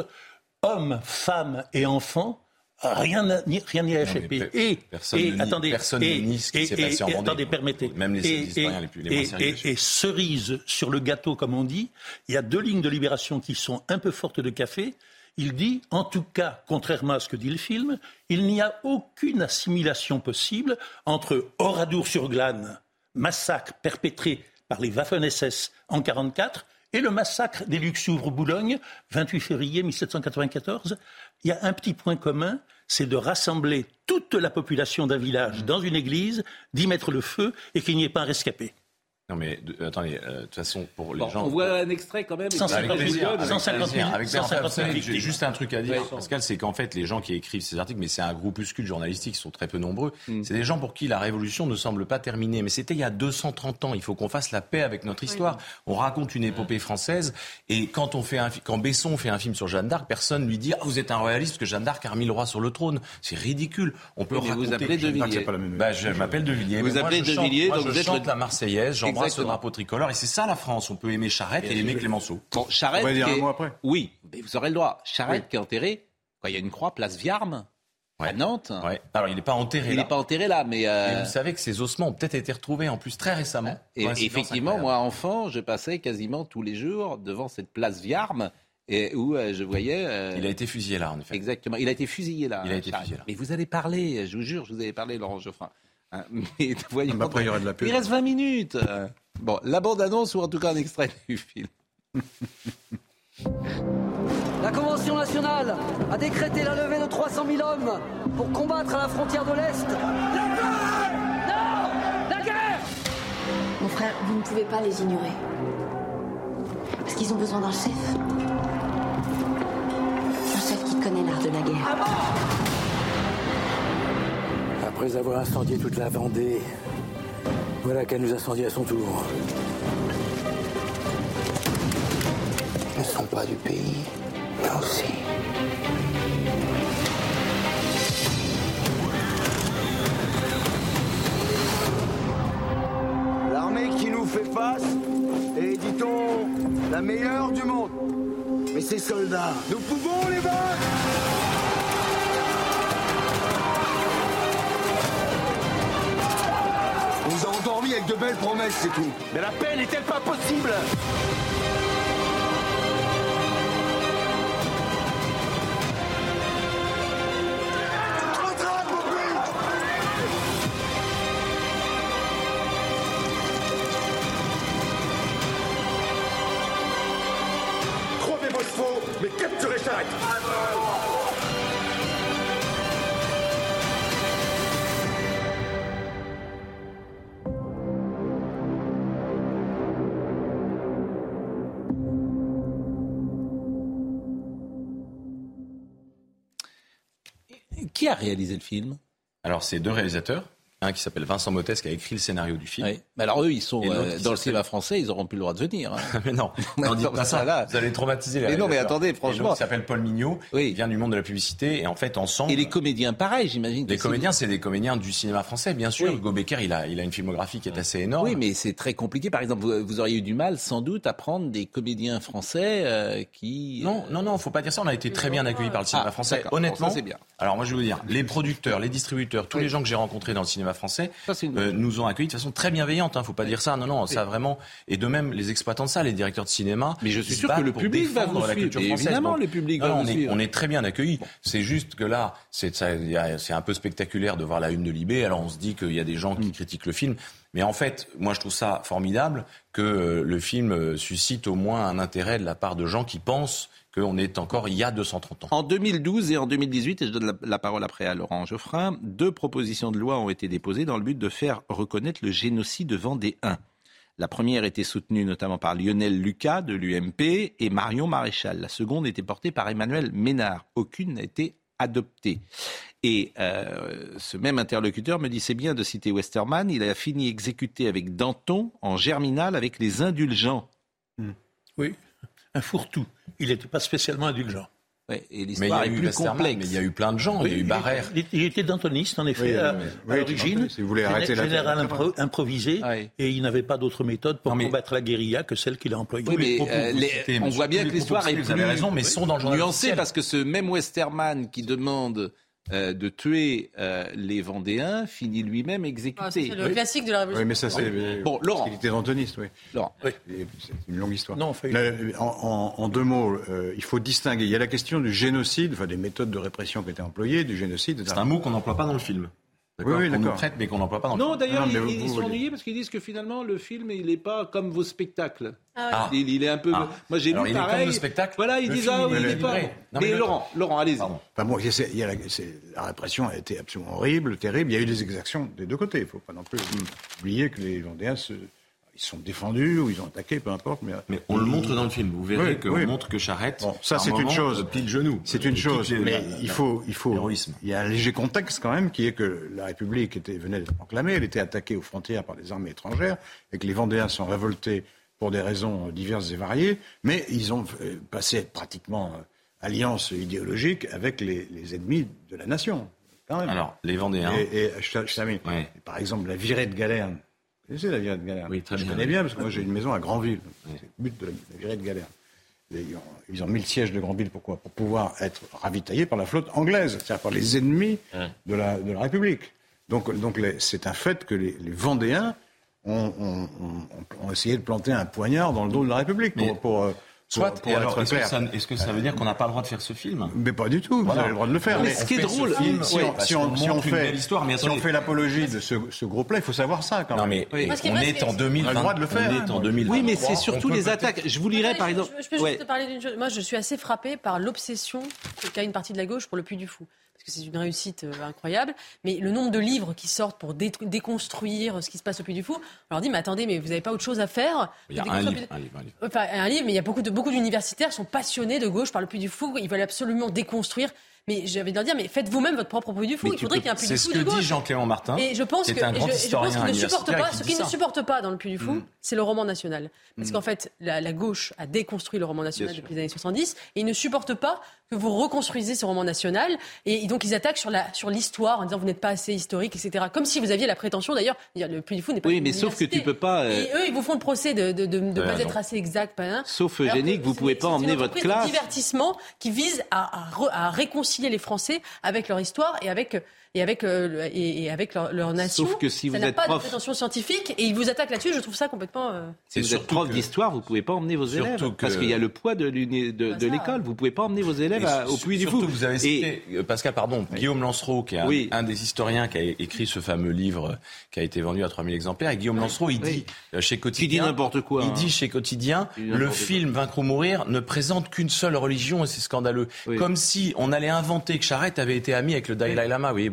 [SPEAKER 5] hommes, femmes et enfants Rien n'y a échappé. Et,
[SPEAKER 26] personne attendez, personne et, ce qui s'est passé en
[SPEAKER 5] Attendez, permettez.
[SPEAKER 26] Même les historiens les plus les moins
[SPEAKER 5] sérieux. Et, cerise sur le gâteau, comme on dit, il y a deux lignes de libération qui sont un peu fortes de café. Il dit, en tout cas, contrairement à ce que dit le film, il n'y a aucune assimilation possible entre Oradour-sur-Glane, massacre perpétré par les Waffen-SS en 1944, et le massacre des Luxouvres-Boulogne, 28 février 1794, il y a un petit point commun, c'est de rassembler toute la population d'un village dans une église, d'y mettre le feu et qu'il n'y ait pas un rescapé.
[SPEAKER 26] Non mais attendez, euh, de toute façon pour les gens.
[SPEAKER 1] On voit un extrait quand même.
[SPEAKER 5] 150 000. 150 000.
[SPEAKER 26] Avec 150 000. J'ai juste un truc à dire, Pascal, c'est qu'en fait les gens qui écrivent ces articles, mais c'est un groupuscule journalistique, ils sont très peu nombreux. Mm. C'est des gens pour qui la révolution ne semble pas terminée. Mais c'était il y a 230 ans. Il faut qu'on fasse la paix avec notre histoire. On raconte une épopée française et quand on fait un, quand Besson fait un film sur Jeanne d'Arc, personne lui dit ah, vous êtes un royaliste parce que Jeanne d'Arc a remis le roi sur le trône. C'est ridicule. On peut raconter.
[SPEAKER 1] Vous appelez De Villiers.
[SPEAKER 26] Bah, je m'appelle De Villiers.
[SPEAKER 1] Vous appelez De Villiers, donc
[SPEAKER 26] vous êtes la Marseillaise. J'embrasse le drapeau tricolore et c'est ça la France. On peut aimer Charette et aimer Clémenceau.
[SPEAKER 1] Bon, Charette.
[SPEAKER 3] On va dire un mot après.
[SPEAKER 1] Oui, mais vous aurez le droit. Charette qui est enterré. il y a une croix, place Viarme. À Nantes.
[SPEAKER 26] Ouais. Alors, il n'est pas enterré
[SPEAKER 1] il n'est pas enterré là, mais. Euh...
[SPEAKER 26] vous savez que ces ossements ont peut-être été retrouvés en plus très récemment.
[SPEAKER 1] Et effectivement, moi, enfant, je passais quasiment tous les jours devant cette place Viarme. Et où euh, je voyais. Euh,
[SPEAKER 26] il a été fusillé là, en effet.
[SPEAKER 1] Exactement. Il a été fusillé là.
[SPEAKER 26] Il a été fusillé là.
[SPEAKER 1] Mais vous allez parler, je vous jure, je vous avais parlé, Laurent Geoffrin. Hein, mais voyons,
[SPEAKER 3] après, il, y aura de la
[SPEAKER 1] il reste 20 minutes. Bon, la bande-annonce ou en tout cas un extrait du film.
[SPEAKER 27] La Convention nationale a décrété la levée de 300 000 hommes pour combattre à la frontière de l'Est. La guerre Non La guerre
[SPEAKER 2] Mon frère, vous ne pouvez pas les ignorer. Parce qu'ils ont besoin d'un chef. Un chef qui connaît l'art de la guerre.
[SPEAKER 27] Après avoir incendié toute la Vendée, voilà
[SPEAKER 28] qu'elle nous incendie à son tour. Ils ne sont pas du pays, mais aussi.
[SPEAKER 27] L'armée qui nous fait face est, dit-on, la meilleure du monde. Mais ces soldats, nous pouvons les vaincre Endormis avec de belles promesses, c'est tout. Mais la paix n'est-elle pas possible?
[SPEAKER 26] Alors, c'est deux réalisateurs. Un qui s'appelle Vincent Mottes qui a écrit le scénario du film.
[SPEAKER 1] Oui. Mais alors eux, ils sont euh, dans le cinéma français, ils auront plus le droit de venir. hein.
[SPEAKER 26] mais non,
[SPEAKER 1] Non,
[SPEAKER 26] dites pas ça.
[SPEAKER 1] là.
[SPEAKER 26] Vous allez traumatiser les
[SPEAKER 1] Mais non, mais attendez, franchement.
[SPEAKER 26] qui s'appelle Paul Mignot. Il vient du monde de la publicité et en fait ensemble.
[SPEAKER 1] Et les comédiens, pareil, j'imagine.
[SPEAKER 26] Les comédiens, c'est des comédiens du cinéma français, bien sûr.
[SPEAKER 1] Oui.
[SPEAKER 26] Hugo Becker, il a, il a une filmographie qui est assez énorme.
[SPEAKER 1] Oui, mais c'est très compliqué. Par exemple, vous, vous auriez eu du mal, sans doute, à prendre des comédiens français euh, qui.
[SPEAKER 26] Non, non, non, faut pas dire ça. On a été très bien accueillis par le cinéma
[SPEAKER 1] Ah,
[SPEAKER 26] français. Honnêtement,
[SPEAKER 1] Bon, ça, c'est bien.
[SPEAKER 26] Alors moi, je vais vous dire, les producteurs, les distributeurs, tous les gens que j'ai rencontrés dans le cinéma français euh, nous ont accueillis de façon très bienveillante. Hein, faut pas dire ça. Non, non, ça vraiment. Et de même, les exploitants de ça, les directeurs de cinéma.
[SPEAKER 1] Mais je suis sûr que le public va
[SPEAKER 26] défendre
[SPEAKER 1] vous
[SPEAKER 26] la
[SPEAKER 1] suivre.
[SPEAKER 26] culture
[SPEAKER 1] Et
[SPEAKER 26] française.
[SPEAKER 1] évidemment,
[SPEAKER 26] Donc,
[SPEAKER 1] le public
[SPEAKER 26] non,
[SPEAKER 1] va
[SPEAKER 26] non,
[SPEAKER 1] vous
[SPEAKER 26] on est,
[SPEAKER 1] suivre.
[SPEAKER 26] on est très bien accueillis. C'est juste que là, c'est ça, il y a- c'est un peu spectaculaire de voir la une de Libé. Alors on se dit qu'il y a des gens
[SPEAKER 1] Mm.
[SPEAKER 26] qui critiquent le film, mais en fait, moi je trouve ça formidable que euh, le film euh, suscite au moins un intérêt de la part de gens qui pensent qu'on est encore il y a 230 ans.
[SPEAKER 1] En 2012 et en 2018, et je donne la, la parole après à Laurent Geoffrin, deux propositions de loi ont été déposées dans le but de faire reconnaître le génocide vendéen. La première était soutenue notamment par Lionel Lucas de l'UMP et Marion Maréchal. La seconde était portée par Emmanuel Ménard. Aucune n'a été adoptée. Et euh, ce même interlocuteur me dit c'est bien de citer Westermann, il a fini exécuté avec Danton en germinal avec les indulgents.
[SPEAKER 5] Oui, un fourre-tout. Il n'était pas spécialement indulgent.
[SPEAKER 1] Ouais, et
[SPEAKER 26] Mais il y
[SPEAKER 1] l'histoire
[SPEAKER 26] a
[SPEAKER 1] est
[SPEAKER 26] eu
[SPEAKER 1] plus complexe.
[SPEAKER 26] mais il y a eu plein de gens. il y a eu Barrère.
[SPEAKER 5] Il, il était dantoniste, en effet,
[SPEAKER 3] Oui,
[SPEAKER 5] à,
[SPEAKER 3] oui,
[SPEAKER 5] à
[SPEAKER 3] oui,
[SPEAKER 5] l'origine.
[SPEAKER 3] si vous voulez arrêter la-
[SPEAKER 5] général
[SPEAKER 3] la-
[SPEAKER 5] impro- improvisé, et il n'avait pas d'autre méthode pour combattre la guérilla que celle qu'il a employée.
[SPEAKER 1] Oui, mais
[SPEAKER 5] propos
[SPEAKER 1] euh, les- on voit bien que
[SPEAKER 5] les
[SPEAKER 1] l'histoire est
[SPEAKER 5] vous
[SPEAKER 1] plus
[SPEAKER 5] avez raison, mais sont dans le
[SPEAKER 1] nuancée parce que ce même Westermann qui demande euh, de tuer euh, les Vendéens finit lui-même exécuté.
[SPEAKER 4] Ah, ça, c'est le classique de la Révolution.
[SPEAKER 3] Oui, mais ça, c'est.
[SPEAKER 1] Bon, Laurent.
[SPEAKER 3] Il était dantoniste, oui.
[SPEAKER 1] Laurent.
[SPEAKER 3] C'est une longue histoire.
[SPEAKER 5] Non, enfin,
[SPEAKER 3] Là, en, en- en deux mots, euh, il faut distinguer. Il y a la question du génocide, enfin des méthodes de répression qui étaient employées, du génocide.
[SPEAKER 26] C'est un mot qu'on n'emploie pas dans le film.
[SPEAKER 3] Oui, oui,
[SPEAKER 26] qu'on nous prête, mais qu'on n'emploie pas dans le
[SPEAKER 1] Non,
[SPEAKER 26] film.
[SPEAKER 1] d'ailleurs, ils, ils sont ennuyés parce qu'ils disent que finalement le film il n'est pas comme vos spectacles.
[SPEAKER 26] Ah
[SPEAKER 1] Il, il est un peu.
[SPEAKER 26] Ah.
[SPEAKER 1] Moi j'ai lu
[SPEAKER 26] il est comme
[SPEAKER 1] pareil.
[SPEAKER 26] le spectacle
[SPEAKER 1] Voilà, ils
[SPEAKER 26] Le
[SPEAKER 1] disent
[SPEAKER 26] film,
[SPEAKER 1] ah oui,
[SPEAKER 26] il
[SPEAKER 1] il
[SPEAKER 26] est
[SPEAKER 1] n'est pas.
[SPEAKER 26] Non,
[SPEAKER 1] mais
[SPEAKER 26] mais le-
[SPEAKER 1] Laurent, Laurent, allez-y.
[SPEAKER 3] Enfin bon, c'est- il y a la, la répression a été absolument horrible, terrible. Il y a eu des exactions des deux côtés. Il ne faut pas non plus oublier que les Vendéens se, ils sont défendus ou ils ont attaqué, peu importe. Mais,
[SPEAKER 26] Mais on le montre dans le film. Vous verrez
[SPEAKER 3] Oui,
[SPEAKER 26] qu'on
[SPEAKER 3] oui.
[SPEAKER 26] montre que Charette.
[SPEAKER 3] Bon, ça c'est une chose.
[SPEAKER 26] euh, plie le genou.
[SPEAKER 3] C'est une chose. Mais
[SPEAKER 26] la-
[SPEAKER 3] il faut, il faut. Il y a un léger contexte quand même, qui est que la République était, venait d'être proclamée, elle était attaquée aux frontières par des armées étrangères, et que les Vendéens sont révoltés pour des raisons diverses et variées, mais ils ont euh, passé pratiquement euh, alliance idéologique avec les, les ennemis de la nation. Quand même.
[SPEAKER 26] Alors, les Vendéens.
[SPEAKER 3] Et, et je, je. Par exemple, la virée de Galerne. Vous connaissez la virée de
[SPEAKER 26] Oui, très
[SPEAKER 3] Je
[SPEAKER 26] bien.
[SPEAKER 3] connais bien, parce que moi j'ai une maison à Granville. C'est le but de la, la virée de Galerne. Et Ils ont, ils ont mis le siège de Granville, pourquoi Pour pouvoir être ravitaillés par la flotte anglaise, c'est-à-dire par les ennemis de, la, de la République. Donc, donc les- c'est un fait que les, les Vendéens ont, ont- ont- ont essayé de planter un poignard dans le dos de la République pour, euh,
[SPEAKER 26] Soit,
[SPEAKER 3] pour- pour
[SPEAKER 26] et alors, est-ce que, ça, est-ce que ça veut dire qu'on n'a pas le droit de faire ce film?
[SPEAKER 3] Mais pas du tout, vous
[SPEAKER 26] Voilà.
[SPEAKER 3] avez le droit de le faire.
[SPEAKER 26] Mais
[SPEAKER 3] Mais
[SPEAKER 26] ce qui est drôle,
[SPEAKER 3] ce film, si on, si on- si fait,
[SPEAKER 26] histoire, mais
[SPEAKER 3] si on
[SPEAKER 26] attendez.
[SPEAKER 3] fait l'apologie de ce, ce groupe-là, il faut savoir ça quand
[SPEAKER 26] Non,
[SPEAKER 3] même.
[SPEAKER 26] mais
[SPEAKER 4] Parce qu'il
[SPEAKER 26] on est en
[SPEAKER 4] que-
[SPEAKER 26] 2020.
[SPEAKER 3] On a le droit de le faire,
[SPEAKER 26] On est en 2020.
[SPEAKER 1] Oui, mais c'est surtout les attaques. Je vous lirai par exemple.
[SPEAKER 4] Je, peux juste te parler d'une chose. Moi, je suis assez frappée par l'obsession qu'a une partie de la gauche pour le Puy du Fou. Parce que c'est une réussite euh, incroyable. Mais le nombre de livres qui sortent pour dé- déconstruire ce qui se passe au Puy du Fou, on leur dit Mais attendez, mais vous n'avez pas autre chose à faire
[SPEAKER 26] Il y a un livre, un livre, un livre.
[SPEAKER 4] Enfin, un livre, mais il y a beaucoup de beaucoup d'universitaires qui sont passionnés de gauche par le Puy du Fou. Ils veulent absolument déconstruire. Mais j'avais envie de dire, mais faites vous-même votre propre Puy du Fou.
[SPEAKER 26] Mais
[SPEAKER 4] Il faudrait qu'il y ait un Puy du
[SPEAKER 26] C'est
[SPEAKER 4] Fou
[SPEAKER 26] ce
[SPEAKER 4] de
[SPEAKER 26] que dit. Jean-Clément Martin.
[SPEAKER 4] Et je pense que
[SPEAKER 26] un
[SPEAKER 4] et
[SPEAKER 26] grand
[SPEAKER 4] je, et je pense
[SPEAKER 26] historien
[SPEAKER 4] qu'il ne supporte pas.
[SPEAKER 26] qui
[SPEAKER 4] Ce qu'il ne supporte pas dans le Puy du Fou,
[SPEAKER 26] Mm.
[SPEAKER 4] c'est le roman national. Parce
[SPEAKER 26] Mm.
[SPEAKER 4] qu'en fait, la, la gauche a déconstruit le roman national
[SPEAKER 26] Bien sûr.
[SPEAKER 4] depuis les années 70 et ils ne supportent pas que vous reconstruisez ce roman national. Et donc ils attaquent sur la sur l'histoire en disant vous n'êtes pas assez historique, etc. Comme si vous aviez la prétention d'ailleurs, le Puy du Fou n'est pas
[SPEAKER 1] Oui, mais sauf que tu peux pas. euh,
[SPEAKER 4] Et eux, ils vous font le procès de ne de, de, de
[SPEAKER 1] Ouais,
[SPEAKER 4] pas
[SPEAKER 1] non.
[SPEAKER 4] être assez exact. pas, hein.
[SPEAKER 1] Sauf
[SPEAKER 4] Alors que
[SPEAKER 1] Eugénie, que vous
[SPEAKER 4] c'est-
[SPEAKER 1] pouvez pas
[SPEAKER 4] c'est
[SPEAKER 1] emmener votre classe.
[SPEAKER 4] de divertissement qui vise à, à à réconcilier les Français avec leur histoire et avec et avec euh, et, et avec leur, leur nation.
[SPEAKER 1] Sauf que si
[SPEAKER 4] ça
[SPEAKER 1] vous
[SPEAKER 4] n'a
[SPEAKER 1] êtes
[SPEAKER 4] pas
[SPEAKER 1] prof-
[SPEAKER 4] de prétention scientifique et ils vous attaquent là-dessus. Je trouve ça complètement. euh,
[SPEAKER 1] Si vous êtes prof d'histoire, vous pouvez pas emmener vos
[SPEAKER 26] Surtout
[SPEAKER 1] élèves.
[SPEAKER 26] que-
[SPEAKER 1] Parce qu'il y a le poids de, de, de l'école. Vous pouvez pas emmener vos élèves
[SPEAKER 26] Et
[SPEAKER 1] à- au Puy du Fou.
[SPEAKER 26] que vous avez
[SPEAKER 1] Et-
[SPEAKER 26] cité, euh, Pascal, pardon, Guillaume Lancereau, qui est un,
[SPEAKER 1] Oui.
[SPEAKER 26] un des historiens qui a écrit ce fameux livre euh, qui a été vendu à 3000 exemplaires. Et Guillaume Lancereau, il dit euh, chez Quotidien.
[SPEAKER 1] dit n'importe quoi,
[SPEAKER 26] Il
[SPEAKER 1] hein.
[SPEAKER 26] dit chez Quotidien,
[SPEAKER 1] Il
[SPEAKER 26] le film Vaincre ou mourir ne présente qu'une seule religion et c'est scandaleux. Comme si on allait inventer que Charette avait été ami avec le Dalai Lama, vous voyez,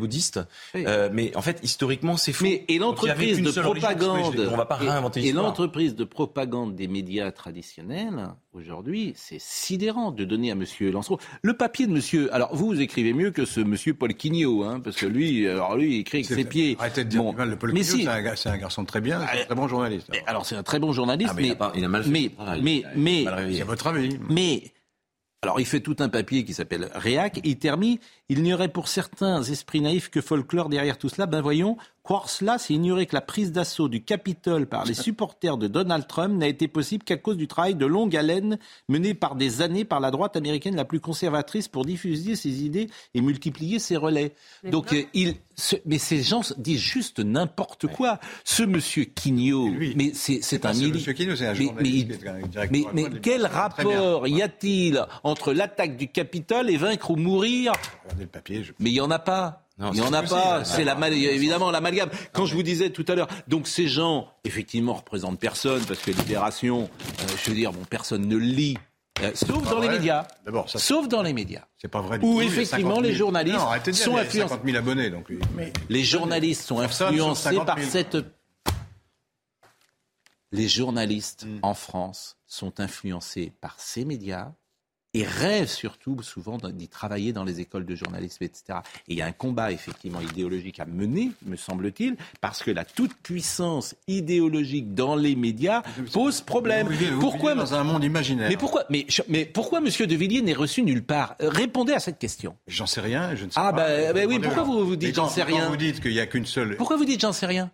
[SPEAKER 26] Euh, mais en fait, historiquement, c'est faux.
[SPEAKER 1] Mais, et
[SPEAKER 26] il
[SPEAKER 1] l'entreprise de
[SPEAKER 26] religion,
[SPEAKER 1] propagande,
[SPEAKER 26] on va pas
[SPEAKER 1] et-
[SPEAKER 26] réinventer
[SPEAKER 1] et,
[SPEAKER 26] l'histoire.
[SPEAKER 1] l'entreprise de propagande des médias traditionnels, aujourd'hui, c'est sidérant de donner à Monsieur Lancereau le papier de Monsieur. Alors vous, vous écrivez mieux que ce Monsieur Paul Quignot, hein, parce que lui, alors lui, il écrit avec ses pieds.
[SPEAKER 3] Arrêtez de dire
[SPEAKER 1] Bon,
[SPEAKER 3] du mal de Paul
[SPEAKER 1] mais
[SPEAKER 3] Quignot,
[SPEAKER 1] si.
[SPEAKER 3] c'est un, garçon très bien, c'est un très bon journaliste.
[SPEAKER 1] Alors c'est un très bon journaliste,
[SPEAKER 3] Ah, mais il
[SPEAKER 1] mais
[SPEAKER 3] a pas- il a mal fait
[SPEAKER 1] mais mais
[SPEAKER 3] Il a
[SPEAKER 1] mais
[SPEAKER 3] réveillé. C'est votre avis.
[SPEAKER 1] Mais alors il fait tout un papier qui s'appelle Réac. Il termine. Il n'y aurait pour certains esprits naïfs que folklore derrière tout cela. Ben voyons, croire cela, c'est ignorer que la prise d'assaut du Capitole par les supporters de Donald Trump n'a été possible qu'à cause du travail de longue haleine mené par des années par la droite américaine la plus conservatrice pour diffuser ses idées et multiplier ses relais.
[SPEAKER 4] Mais
[SPEAKER 1] Donc euh, il, ce- mais ces gens disent juste n'importe quoi. Ce monsieur Quignot, mais c'est un
[SPEAKER 3] ce
[SPEAKER 1] mili-
[SPEAKER 3] monsieur Quignot, c'est un
[SPEAKER 1] mais-
[SPEAKER 3] journaliste
[SPEAKER 1] mais- mais, mais quel rapport y a-t-il entre l'attaque du Capitole et vaincre ou mourir?
[SPEAKER 3] Regardez le papier. je-
[SPEAKER 1] Mais il n'y en a pas.
[SPEAKER 3] Non,
[SPEAKER 1] il n'y en a pas. C'est la mal- évidemment l'amalgame. Quand je vous disais tout à l'heure, donc ces gens, effectivement, représentent personne parce que Libération, euh, je veux dire, bon, personne ne lit. euh, sauf dans les
[SPEAKER 3] vrai.
[SPEAKER 1] médias.
[SPEAKER 3] D'abord, ça,
[SPEAKER 1] Sauf dans les médias.
[SPEAKER 3] C'est pas vrai du
[SPEAKER 1] Où
[SPEAKER 3] tout.
[SPEAKER 1] effectivement
[SPEAKER 3] 50 000.
[SPEAKER 1] les journalistes
[SPEAKER 3] Non, dire,
[SPEAKER 1] sont influencés.
[SPEAKER 3] 50 000 abonnés. Donc,
[SPEAKER 1] Les journalistes sont influencés
[SPEAKER 3] 50
[SPEAKER 1] par
[SPEAKER 3] 000.
[SPEAKER 1] cette. Les journalistes
[SPEAKER 3] Mm.
[SPEAKER 1] en France sont influencés par ces médias et rêvent surtout souvent d'y travailler dans les écoles de journalisme, etc. Et il y a un combat effectivement idéologique à mener, me semble-t-il, parce que la toute-puissance idéologique dans les médias pose problème.
[SPEAKER 3] Vous vivez- vous
[SPEAKER 1] pourquoi
[SPEAKER 3] dans un monde imaginaire.
[SPEAKER 1] Mais pourquoi Mais, mais pourquoi Monsieur De Villiers n'est reçu nulle part? Euh, Répondez à cette question.
[SPEAKER 3] J'en sais rien, je ne sais
[SPEAKER 1] Ah,
[SPEAKER 3] pas.
[SPEAKER 1] bah, bah oui, pourquoi vous vous dites j'en sais rien?
[SPEAKER 3] vous dites qu'il n'y a qu'une seule.
[SPEAKER 1] Pourquoi vous dites j'en sais rien?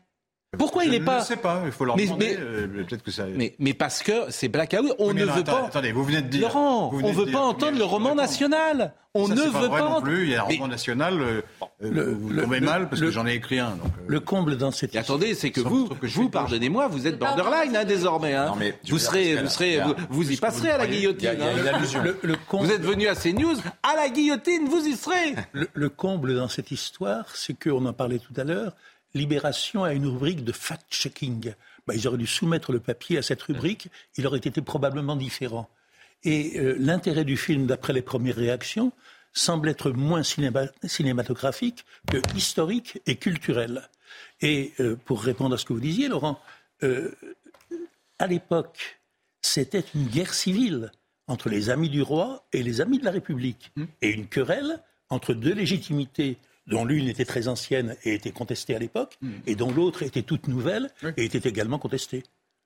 [SPEAKER 1] Pourquoi il n'est pas
[SPEAKER 3] Je ne sais pas, il faut leur
[SPEAKER 1] Mais-
[SPEAKER 3] demander.
[SPEAKER 1] mais-
[SPEAKER 3] euh, Peut-être que ça.
[SPEAKER 1] Mais, mais parce que c'est blackout, on
[SPEAKER 3] Oui,
[SPEAKER 1] ne veut pas.
[SPEAKER 3] Attendez, vous venez de dire.
[SPEAKER 1] Laurent, on
[SPEAKER 3] de
[SPEAKER 1] veut pas entendre le roman national. On
[SPEAKER 3] Ça,
[SPEAKER 1] ne
[SPEAKER 3] c'est pas
[SPEAKER 1] veut
[SPEAKER 3] vrai
[SPEAKER 1] pas.
[SPEAKER 3] non plus. Il y a un roman national. euh, euh,
[SPEAKER 5] Le-
[SPEAKER 3] vous
[SPEAKER 5] le-
[SPEAKER 3] tombez
[SPEAKER 5] le-
[SPEAKER 3] mal parce
[SPEAKER 5] le-
[SPEAKER 3] que j'en ai écrit un. Donc, euh,
[SPEAKER 5] Le comble dans cette
[SPEAKER 1] Et attendez, c'est que vous,
[SPEAKER 3] que je
[SPEAKER 1] vous pardonnez-moi, vous êtes borderline hein, désormais. hein.
[SPEAKER 26] Non, mais
[SPEAKER 1] vous serez, vous serez, vous, vous y passerez
[SPEAKER 3] vous
[SPEAKER 1] à la guillotine. hein. Vous êtes venu à CNews, à la guillotine, vous y serez.
[SPEAKER 5] le- le comble dans cette histoire, c'est qu'on en parlait tout à l'heure, Libération a une rubrique de fact-checking. Ben, ils auraient dû soumettre le papier à cette rubrique, il aurait été probablement différent. Et euh, l'intérêt du film, d'après les premières réactions, semble être moins cinéma- cinématographique que historique et culturel. Et euh, pour répondre à ce que vous disiez, Laurent, euh, à l'époque, c'était une guerre civile entre les amis du roi et les amis de la République. Et une querelle entre deux légitimités dont l'une était très ancienne et était contestée à l'époque, et dont l'autre était toute nouvelle et était également contestée.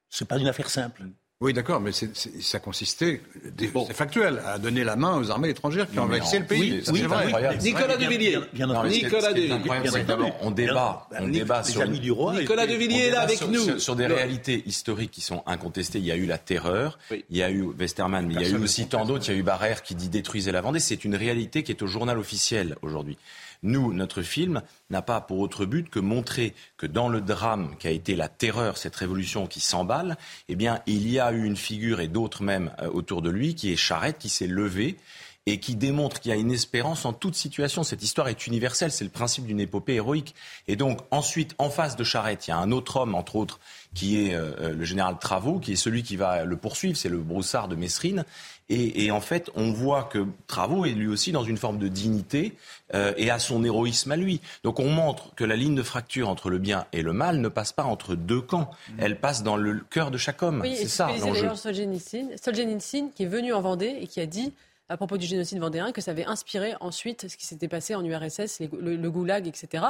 [SPEAKER 5] Ce n'est pas une affaire simple.
[SPEAKER 3] Oui, d'accord, mais ça consistait, c'est factuel, à donner la main aux armées étrangères qui envahissaient
[SPEAKER 26] en-
[SPEAKER 3] le pays.
[SPEAKER 5] oui,
[SPEAKER 3] Ça,
[SPEAKER 5] oui,
[SPEAKER 3] c'est vrai.
[SPEAKER 26] incroyable.
[SPEAKER 1] Nicolas de Villiers.
[SPEAKER 5] bien-
[SPEAKER 26] Non,
[SPEAKER 1] Nicolas de-
[SPEAKER 26] d'abord,
[SPEAKER 5] entendu.
[SPEAKER 26] on débat, on
[SPEAKER 5] les-
[SPEAKER 26] débat
[SPEAKER 5] les
[SPEAKER 26] sur
[SPEAKER 5] amis du roi
[SPEAKER 1] Nicolas de Villiers est là avec
[SPEAKER 26] sur,
[SPEAKER 1] nous.
[SPEAKER 26] Sur, sur des
[SPEAKER 1] Le-
[SPEAKER 26] réalités historiques qui sont incontestées. Il y a eu la terreur,
[SPEAKER 1] Oui.
[SPEAKER 26] il y a eu Westermann, mais il y a eu aussi tant d'autres. Il y a eu Barrère qui dit détruisez la Vendée. C'est une réalité qui est au journal officiel aujourd'hui. Nous, notre film n'a pas pour autre but que montrer que dans le drame qui a été la terreur, cette révolution qui s'emballe, eh bien, il y a eu une figure et d'autres même euh, autour de lui qui est Charette, qui s'est levé et qui démontre qu'il y a une espérance en toute situation. Cette histoire est universelle, c'est le principe d'une épopée héroïque. Et donc ensuite, en face de Charette, il y a un autre homme, entre autres, qui est euh, euh, le général Travaux, qui est celui qui va le poursuivre, c'est le broussard de Messrine. Et, et en fait, on voit que Travaux est lui aussi dans une forme de dignité euh, et a son héroïsme à lui. Donc on montre que la ligne de fracture entre le bien et le mal ne passe pas entre deux camps. Elle passe dans le cœur de chaque homme.
[SPEAKER 4] Oui,
[SPEAKER 26] c'est
[SPEAKER 4] c'est ce
[SPEAKER 26] ça l'enjeu.
[SPEAKER 4] d'ailleurs Solzhenitsyn, Solzhenitsyn, qui est venu en Vendée et qui a dit à propos du génocide vendéen que ça avait inspiré ensuite ce qui s'était passé en URSS, le, le, goulag, etc.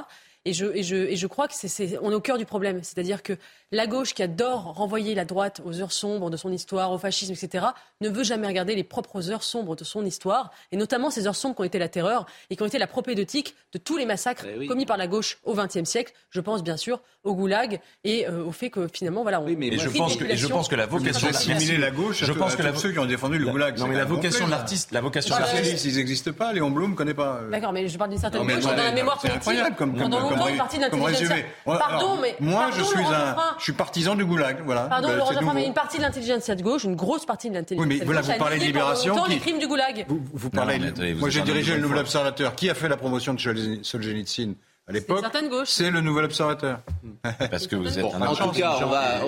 [SPEAKER 4] Et je, et je, et je crois que c'est, on est au cœur du problème. C'est-à-dire que la gauche qui adore renvoyer la droite aux heures sombres de son histoire, au fascisme, etc., ne veut jamais regarder les propres heures sombres de son histoire, et notamment ces heures sombres qui ont été la terreur et qui ont été la propédeutique de tous les massacres eh commis par la gauche au XXe siècle. Je pense bien sûr au goulag et euh, au fait que finalement, voilà. On,
[SPEAKER 26] oui, mais je pense, que, je pense que la vocation
[SPEAKER 3] la gauche, je pense que la, ceux qui ont défendu le goulag.
[SPEAKER 26] Non, mais la vocation de l'artiste, la vocation de
[SPEAKER 3] l'artiste, ils n'existent pas. Léon Blum ne connaît pas.
[SPEAKER 4] Euh. D'accord, mais je parle d'une certaine gauche dans la mémoire
[SPEAKER 3] politique. C'est incroyable comme
[SPEAKER 4] comme Pardon, mais
[SPEAKER 3] moi, je suis un, je suis partisan du goulag. Voilà.
[SPEAKER 4] Pardon, bah, Laurent mais une partie de l'intelligence de gauche, une grosse partie de l'intelligence.
[SPEAKER 3] Oui, mais voilà, vous parlez de libération.
[SPEAKER 4] Qui... les crimes du goulag.
[SPEAKER 3] Vous, parlez. Moi, j'ai dirigé le Nouvel Observateur. Qui a fait la promotion de Solzhenitsyn? À l'époque, c'est le nouvel observateur.
[SPEAKER 1] Parce que vous êtes un En tout cas, on va.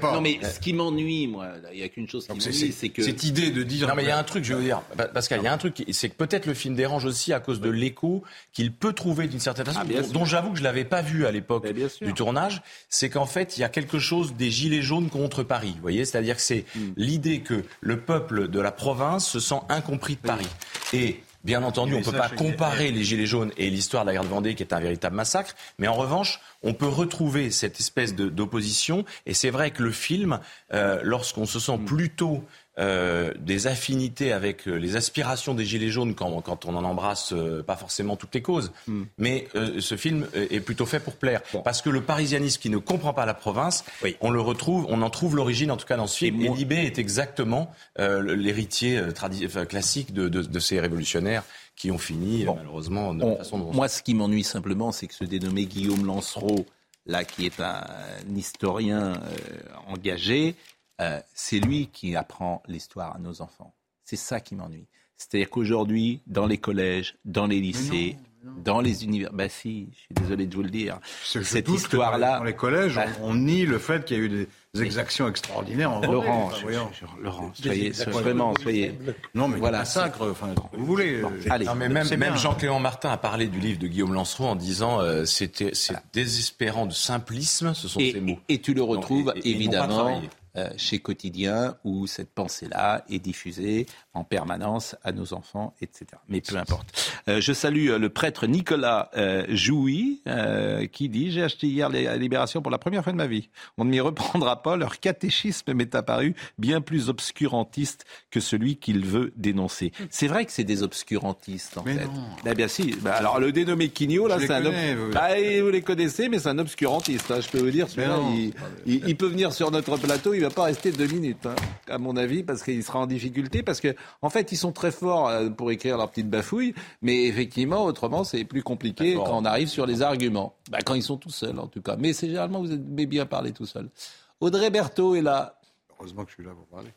[SPEAKER 1] Pas. Non, mais ce qui m'ennuie, moi, il n'y a qu'une chose qui m'ennuie, c'est que.
[SPEAKER 3] Cette idée de dire.
[SPEAKER 26] Non, mais il y a un truc, je veux dire, Pascal, il y a un truc, c'est que peut-être le film dérange aussi à cause de l'écho qu'il peut trouver d'une certaine façon, ah, dont, j'avoue que je l'avais pas vu à l'époque du tournage. C'est qu'en fait, il y a quelque chose des gilets jaunes contre Paris. Vous voyez, c'est-à-dire que c'est hmm. l'idée que le peuple de la province se sent incompris de Paris. Et Bien entendu, on ne peut pas comparer les Gilets jaunes et l'histoire de la guerre de Vendée, qui est un véritable massacre. Mais en revanche, on peut retrouver cette espèce d'opposition. Et c'est vrai que le film, euh, lorsqu'on se sent plutôt euh, des affinités avec euh, les aspirations des Gilets jaunes quand, quand on en embrasse euh, pas forcément toutes les causes. Hmm. Mais ce film est plutôt fait pour plaire. Parce que le parisianisme qui ne comprend pas la province, on le retrouve, on en trouve l'origine en tout cas dans ce film. Et, Libé est exactement l'héritier classique de, de, de, ces révolutionnaires qui ont fini malheureusement de façon
[SPEAKER 1] Moi, ce qui m'ennuie simplement, c'est que ce dénommé Guillaume Lancereau, là, qui est un, historien engagé, euh, c'est lui qui apprend l'histoire à nos enfants. C'est ça qui m'ennuie. C'est-à-dire qu'aujourd'hui, dans les collèges, dans les lycées, dans les universités, bah si, je suis désolé de vous le dire, cette histoire-là,
[SPEAKER 3] dans les collèges, bah on, nie le fait qu'il y a eu des exactions extraordinaires en
[SPEAKER 1] Laurent, Laurent, soyez, vraiment, soyez.
[SPEAKER 3] Non, mais voilà, massacre, enfin, vous voulez.
[SPEAKER 26] allez, mais même, même Jean-Clément Martin a parlé du livre de Guillaume Lancereau en disant euh, c'était c'est désespérant de simplisme, ce sont ces mots.
[SPEAKER 1] Et tu le retrouves évidemment euh, chez Quotidien où cette pensée-là est diffusée en permanence à nos enfants, etc. Mais peu importe. Euh, je salue euh, le prêtre Nicolas Jouy qui dit J'ai acheté hier la Libération pour la première fois de ma vie. On ne m'y reprendra pas. Leur catéchisme m'est apparu bien plus obscurantiste que celui qu'il veut dénoncer. C'est vrai que c'est des obscurantistes, en mais fait. Non. Eh bien, si. Bah, alors, le dénommé Quignot, là, c'est un. Vous... Bah, vous les connaissez, mais c'est un obscurantiste. Hein, je peux vous dire, il, peut venir sur notre plateau, va pas rester deux minutes, hein, à mon avis, parce qu'il sera en difficulté, parce que en fait, ils sont très forts euh, pour écrire leurs petites bafouilles, mais effectivement, autrement, c'est plus compliqué quand on arrive sur les arguments. Bah, quand ils sont tout seuls, en tout cas. Mais c'est généralement, vous aimez bien parler tout seul. Audrey Berthaud est là.
[SPEAKER 3] Heureusement que je suis là pour parler.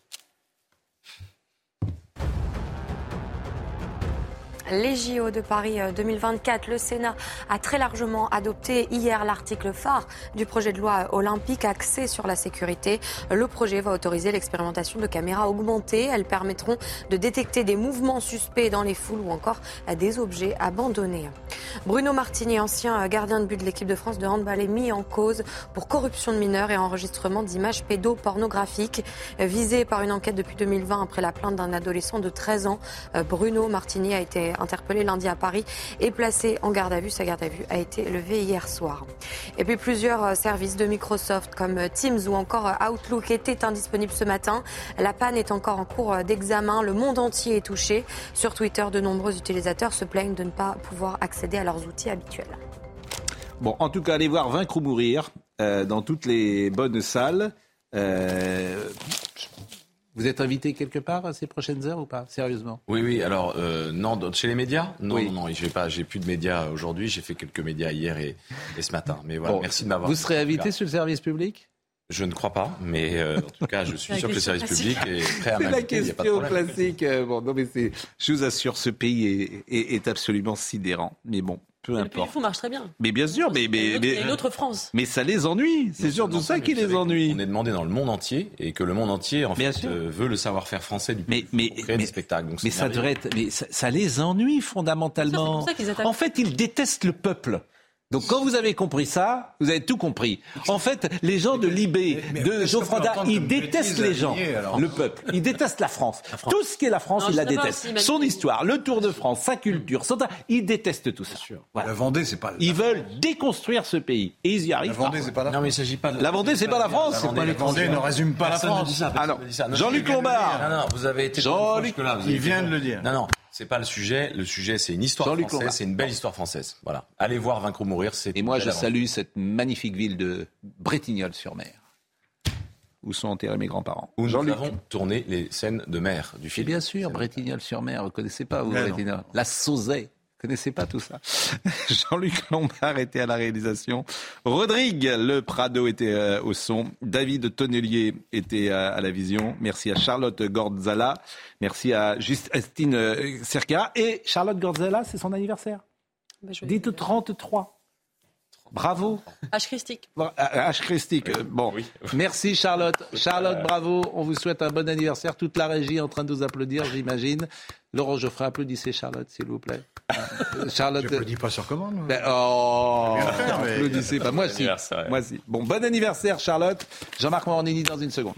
[SPEAKER 2] Les JO de Paris 2024. Euh, le Sénat a très largement adopté hier l'article phare du projet de loi olympique axé sur la sécurité. Le projet va autoriser l'expérimentation de caméras augmentées. Elles permettront de détecter des mouvements suspects dans les foules ou encore des objets abandonnés. Bruno Martini, ancien gardien de but de l'équipe de France de handball, est mis en cause pour corruption de mineurs et enregistrement d'images pédopornographiques. Visé par une enquête depuis 2020 après la plainte d'un adolescent de 13 ans, Bruno Martini a été interpellé lundi à Paris et placé en garde à vue. Sa garde à vue a été levée hier soir. Et puis plusieurs euh, services de Microsoft comme euh, Teams ou encore euh, Outlook étaient indisponibles ce matin. La panne est encore en cours d'examen. Le monde entier est touché. Sur Twitter, de nombreux utilisateurs se plaignent de ne pas pouvoir accéder à leurs outils habituels.
[SPEAKER 1] Bon, en tout cas, allez voir Vaincre ou mourir dans toutes les bonnes salles. Vous êtes invité quelque part à ces prochaines heures ou pas Sérieusement?
[SPEAKER 26] Oui, oui. Alors, euh, non, chez les médias? Non, non, non. J'ai pas, j'ai plus de médias aujourd'hui. J'ai fait quelques médias hier et, ce matin. Mais voilà, merci de m'avoir.
[SPEAKER 1] Vous serez invité sur le service public?
[SPEAKER 26] Je ne crois pas, mais euh, en tout cas, je suis sûr que le service public est prêt à.
[SPEAKER 1] C'est la question classique. Euh, bon, non, mais je vous assure, ce pays est, est absolument sidérant. Mais bon, peu importe.
[SPEAKER 4] Le marche très bien.
[SPEAKER 1] Mais bien sûr, mais mais
[SPEAKER 4] mais une autre France.
[SPEAKER 1] Mais ça les ennuie. C'est sûr tout ça qui les ennuie.
[SPEAKER 26] On est demandé dans le monde entier et que le monde entier en fait euh, veut le savoir-faire français du
[SPEAKER 1] mais, mais, créer
[SPEAKER 26] des spectacles.
[SPEAKER 1] mais ça devrait être, mais ça, les ennuie fondamentalement.
[SPEAKER 4] Ça, ça
[SPEAKER 1] en fait, ils détestent le peuple. Donc quand vous avez compris ça, vous avez tout compris. En fait, les gens de Libé, de Geoffroy ils détestent les gens, le peuple. Ils détestent la France. Tout ce qui est la France, ils la détestent. Son histoire, le Tour de France, sa culture, son... ils détestent tout ça.
[SPEAKER 3] La Vendée, c'est pas.
[SPEAKER 1] Ils veulent déconstruire ce pays et ils y arrivent.
[SPEAKER 3] La Vendée, c'est pas la
[SPEAKER 6] Non, mais il s'agit pas de.
[SPEAKER 1] La Vendée, c'est pas la France.
[SPEAKER 3] La Vendée ne résume pas la France.
[SPEAKER 1] Ah non. Jean-Luc Lombard.
[SPEAKER 26] Non, non, vous avez été.
[SPEAKER 1] Jean-Luc.
[SPEAKER 3] Il vient de le dire.
[SPEAKER 26] Non, non. C'est pas le sujet. Le sujet, c'est une histoire
[SPEAKER 1] Jean-Luc
[SPEAKER 26] française. C'est une belle histoire française. Voilà. Allez voir Vaincre ou mourir. C'est.
[SPEAKER 1] Et moi, je salue cette magnifique ville de Bretignolles-sur-Mer, où sont enterrés mes grands-parents.
[SPEAKER 26] Où nous avons tourné les scènes de mer du
[SPEAKER 1] Et
[SPEAKER 26] film.
[SPEAKER 1] bien sûr, Bretignolles-sur-Mer, vous connaissez pas, vous. Bretignolles. La Sauzet. Vous connaissez pas tout ça. Jean-Luc Lombard était à la réalisation. Rodrigue Le Prado était euh, au son. David Tonnelier était euh, à la vision. Merci à Charlotte Gordzala. Merci à Justine euh, Cercara. Et Charlotte Gordzala, c'est son anniversaire?
[SPEAKER 4] Bah,
[SPEAKER 1] Dites 33. Bravo.
[SPEAKER 4] H. Christique.
[SPEAKER 1] Bon, euh, H. Christique. euh, Bon, merci Charlotte. Charlotte, bravo. On vous souhaite un bon anniversaire. Toute la régie est en train de vous applaudir, j'imagine. Laurent Geoffrey, applaudissez Charlotte, s'il vous plaît. Euh, Charlotte.
[SPEAKER 3] Je ne dis pas sur commande. moi.
[SPEAKER 1] Ben, oh,
[SPEAKER 3] mais-
[SPEAKER 1] applaudissez pas. Moi, si.
[SPEAKER 12] anniversaire, ouais.
[SPEAKER 1] Moi, si. Bon, bon anniversaire, Charlotte. Jean-Marc Morandini dans une seconde.